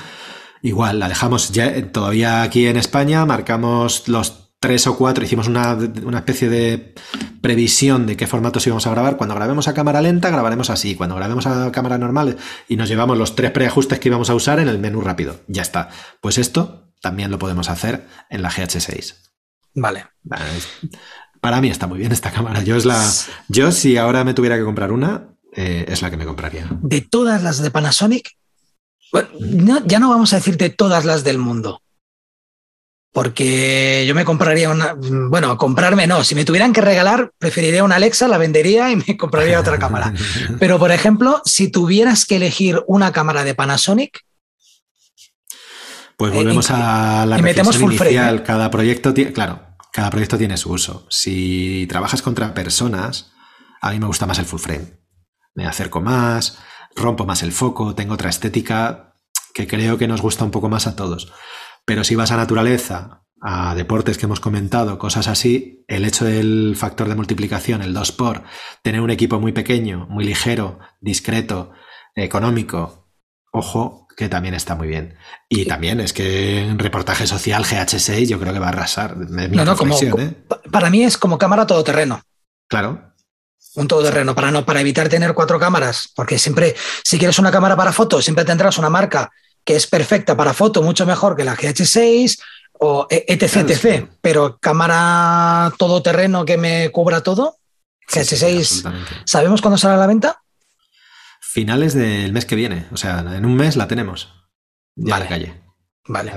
Igual, la dejamos ya todavía aquí en España, marcamos los tres o cuatro, hicimos una, especie de previsión de qué formatos íbamos a grabar. Cuando grabemos a cámara lenta, grabaremos así. Cuando grabemos a cámara normal, y nos llevamos los tres preajustes que íbamos a usar en el menú rápido. Ya está. Pues esto también lo podemos hacer en la GH6. Vale. Para mí está muy bien esta cámara. Yo es la. Yo, si ahora me tuviera que comprar una, eh, es la que me compraría. De todas las de Panasonic, ya no vamos a decir de todas las del mundo porque yo me compraría una, bueno, comprarme no, si me tuvieran que regalar, preferiría una Alexa, la vendería y me compraría otra cámara. Pero, por ejemplo, si tuvieras que elegir una cámara de Panasonic... Pues volvemos eh, a la y metemos full inicial. Cada proyecto tiene, claro, cada proyecto tiene su uso. Si trabajas contra personas, a mí me gusta más el full frame. Me acerco más, rompo más el foco, tengo otra estética que creo que nos gusta un poco más a todos. Pero si vas a naturaleza, a deportes que hemos comentado, cosas así, el hecho del factor de multiplicación, el 2 por, tener un equipo muy pequeño, muy ligero, discreto, económico, ojo, que también está muy bien. Y también es que en reportaje social GH6 yo creo que va a arrasar. No, no, como, ¿eh? Para mí es como cámara todoterreno. Claro. Un todoterreno, para no, para evitar tener cuatro cámaras, porque siempre, si quieres una cámara para fotos, siempre tendrás una marca que es perfecta para foto, mucho mejor que la GH6 o e, etc, etc. Pero cámara todoterreno que me cubra todo, GH6, ¿sabemos cuándo sale a la venta? Finales del mes que viene, o sea, en un mes la tenemos. Ya vale. la calle. Vale.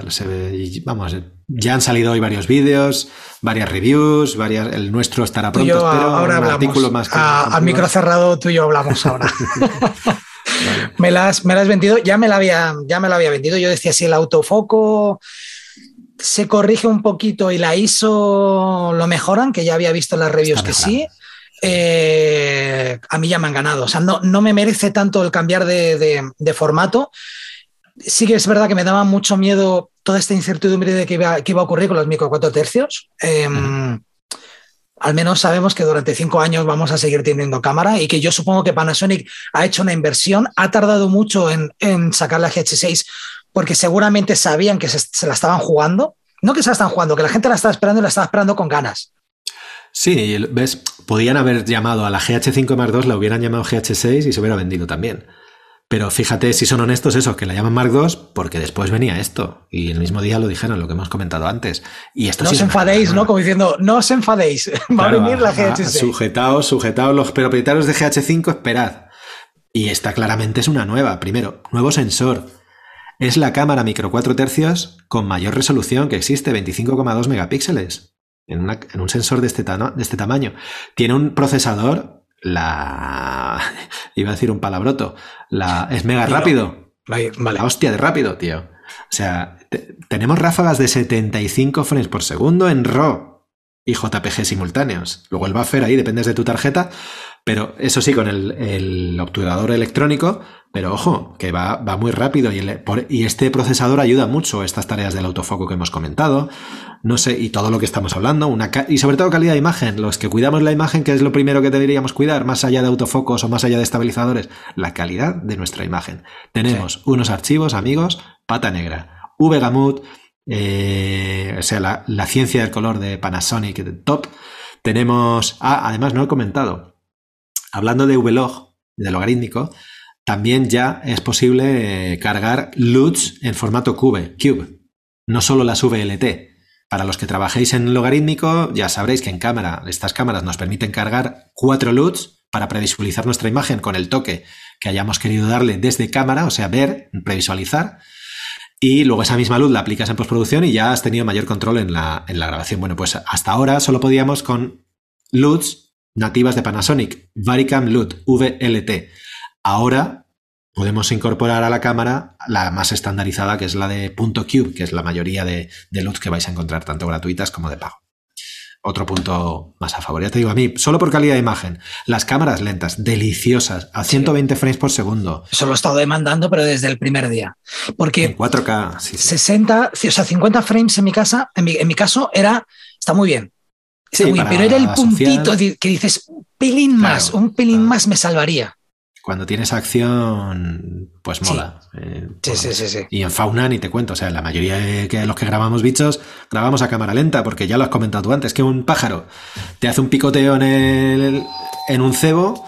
vamos, ya han salido hoy varios vídeos, varias reviews, varias, el nuestro estará pronto, espero, ahora un más al micro cerrado tú y yo hablamos ahora. me, las, me has vendido, ya me, la había, ya me la había vendido. Yo decía, si el autofoco se corrige un poquito y la ISO lo mejoran, que ya había visto en las reviews que sí, eh, a mí ya me han ganado. O sea, no, no me merece tanto el cambiar de, formato. Sí que es verdad que me daba mucho miedo toda esta incertidumbre de que iba, que iba a ocurrir con los micro 4 tercios. Em, al menos sabemos que durante cinco años vamos a seguir teniendo cámara y que yo supongo que Panasonic ha hecho una inversión, ha tardado mucho en, sacar la GH6 porque seguramente sabían que se, la estaban jugando. No que se la están jugando, que la gente la estaba esperando y la estaba esperando con ganas. Sí, ves, podían haber llamado a la GH5 Mark II, la hubieran llamado GH6 y se hubiera vendido también. Pero fíjate si son honestos esos que la llaman Mark II, porque después venía esto. Y el mismo día lo dijeron, lo que hemos comentado antes. Y esto no os enfadéis, ¿no? Como diciendo, no os enfadéis, va a venir la GH6. Sujetaos, sujetaos los propietarios de GH5, esperad. Y esta claramente es una nueva. Primero, nuevo sensor. Es la cámara micro 4 tercios con mayor resolución que existe, 25,2 megapíxeles. En, un sensor de este, de este tamaño. Tiene un procesador, la... iba a decir un palabroto. La... Es mega rápido. Vale. La hostia de rápido, tío. O sea, tenemos ráfagas de 75 frames por segundo en RAW y JPG simultáneos. Luego el buffer ahí dependes de tu tarjeta, pero eso sí, con el, obturador electrónico, pero ojo, que va, va muy rápido y, y, este procesador ayuda mucho a estas tareas del autofoco que hemos comentado, no sé, y todo lo que estamos hablando, una y sobre todo calidad de imagen, los que cuidamos la imagen, que es lo primero que deberíamos cuidar, más allá de autofocos o más allá de estabilizadores, la calidad de nuestra imagen. Tenemos unos archivos, amigos, pata negra, VGamut, eh, o sea, la, ciencia del color de Panasonic de top. Tenemos, ah, además no he comentado, hablando de Vlog, de logarítmico, también ya es posible eh, cargar LUTs en formato cube, cube, no solo las VLT. Para los que trabajéis en logarítmico, ya sabréis que en cámara, estas cámaras nos permiten cargar cuatro LUTs para previsualizar nuestra imagen con el toque que hayamos querido darle desde cámara, o sea, ver, previsualizar. Y luego esa misma luz la aplicas en postproducción y ya has tenido mayor control en la, en la grabación. Bueno, pues hasta ahora solo podíamos con LUTs nativas de Panasonic, Varicam LUT, VLT. Ahora podemos incorporar a la cámara la más estandarizada, que es la de punto .cube, que es la mayoría de, de LUTs que vais a encontrar, tanto gratuitas como de pago otro punto más a favor. Ya te digo, a mí, solo por calidad de imagen, las cámaras lentas, deliciosas, a 120 frames por segundo. Eso lo he estado demandando, pero desde el primer día. Porque en 4K, 60, o sea, 50 frames en mi casa, en mi, caso, era, está muy bien. Está muy pero era el puntito que dices, un pelín más, un pelín más me salvaría cuando tienes acción, pues mola. Eh, sí. sí, sí, sí, Y en fauna ni te cuento, o sea, la mayoría de, los que grabamos bichos grabamos a cámara lenta, porque ya lo has comentado tú antes, que un pájaro te hace un picoteo en, el, en un cebo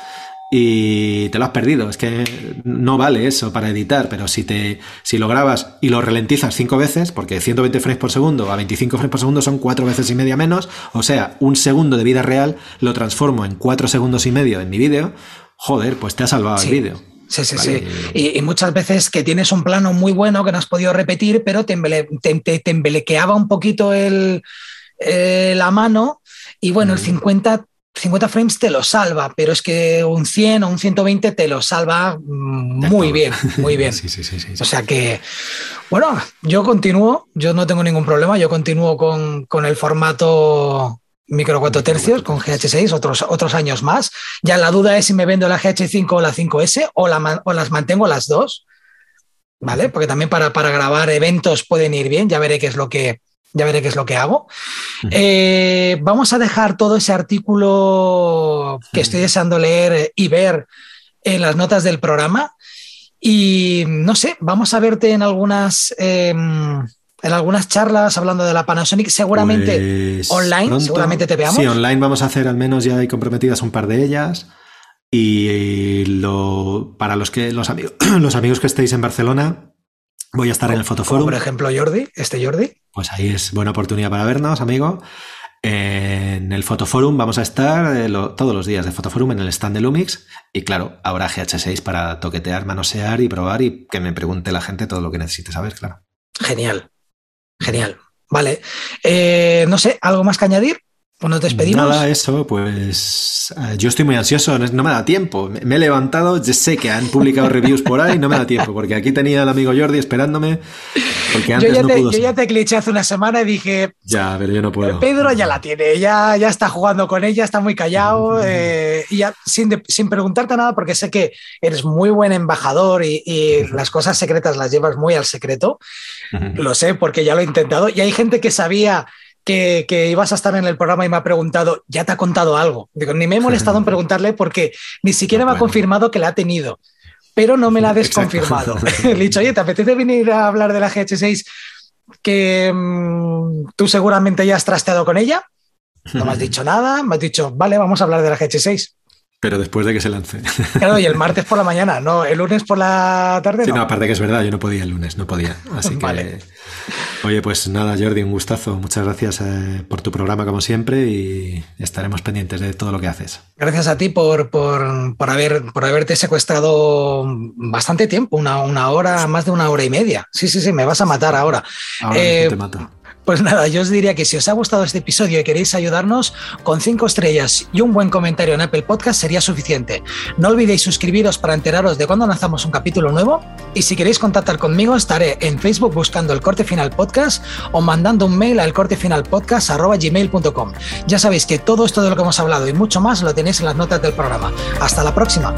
y te lo has perdido. Es que no vale eso para editar, pero si, te, si lo grabas y lo ralentizas cinco veces, porque 120 frames por segundo a 25 frames por segundo son cuatro veces y media menos, o sea, un segundo de vida real lo transformo en cuatro segundos y medio en mi vídeo, joder, pues te ha salvado el vídeo. Sí, sí, sí. Y, muchas veces que tienes un plano muy bueno que no has podido repetir, pero te, embelequeaba un poquito el, eh, la mano y bueno, el 50, 50 frames te lo salva, pero es que un 100 o un 120 te lo salva mm, muy bien, muy bien. sí, sí, sí, O sea que, bueno, yo continúo, yo no tengo ningún problema, yo continúo con, con el formato micro 4 tercios con GH6 otros, otros años más. Ya la duda es si me vendo la GH5 o la 5S o, la, o las mantengo las dos, ¿vale? Porque también para, para, grabar eventos pueden ir bien, ya veré qué es lo que, ya veré qué es lo que hago. Eh, vamos a dejar todo ese artículo que estoy deseando leer y ver en las notas del programa. Y no sé, vamos a verte en algunas... Em, en algunas charlas hablando de la Panasonic, seguramente pues online, seguramente te veamos. Sí, online vamos a hacer al menos ya hay comprometidas un par de ellas. Y lo, para los que los amigos, los amigos que estéis en Barcelona, voy a estar en el Fotoforum. Por ejemplo, Jordi, este Jordi. Pues ahí es buena oportunidad para vernos, amigo. En el Fotoforum vamos a estar eh, todos los días de Fotoforum en el stand de Lumix y claro, habrá GH6 para toquetear, manosear y probar y que me pregunte la gente todo lo que necesite saber, claro. Genial. Genial. Vale. Eh, no sé, ¿algo más que añadir? ¿O nos despedimos? Nada, eso, pues eh, yo estoy muy ansioso, no me da tiempo. Me he levantado, ya sé que han publicado reviews por ahí, no me da tiempo, porque aquí tenía al amigo Jordi esperándome. Porque antes yo, ya no te, pudo yo ya te cliché hace una semana y dije. Ya, pero yo no puedo. Pedro ya la tiene, ya, ya está jugando con ella, está muy callado, eh, y ya sin, sin, preguntarte nada, porque sé que eres muy buen embajador y, y las cosas secretas las llevas muy al secreto. Lo sé, porque ya lo he intentado. Y hay gente que sabía que, ibas a estar en el programa y me ha preguntado, ¿ya te ha contado algo? Digo, ni me he molestado en preguntarle porque ni siquiera me ha confirmado que la ha tenido, pero no me la ha desconfirmado. Le he dicho, oye, ¿te apetece venir a hablar de la GH6 que mm, tú seguramente ya has trasteado con ella? No me has dicho nada, me has dicho, vale, vamos a hablar de la GH6. Pero después de que se lance. Claro, y el martes por la mañana, no, el lunes por la tarde. Sí, no, aparte que es verdad, yo no podía el lunes, no podía. Así que. Oye, pues nada, Jordi, un gustazo. Muchas gracias eh, por tu programa, como siempre, y estaremos pendientes de todo lo que haces. Gracias a ti por, por, haber, por haberte secuestrado bastante tiempo, una, una, hora, más de una hora y media. Sí, sí, sí, me vas a matar ahora. Ahora eh, te mato. Pues nada, yo os diría que si os ha gustado este episodio y queréis ayudarnos, con cinco estrellas y un buen comentario en Apple Podcast sería suficiente. No olvidéis suscribiros para enteraros de cuando lanzamos un capítulo nuevo. Y si queréis contactar conmigo, estaré en Facebook buscando el corte final podcast o mandando un mail al cortefinalpodcast.gmail.com. Ya sabéis que todo esto de lo que hemos hablado y mucho más lo tenéis en las notas del programa. Hasta la próxima.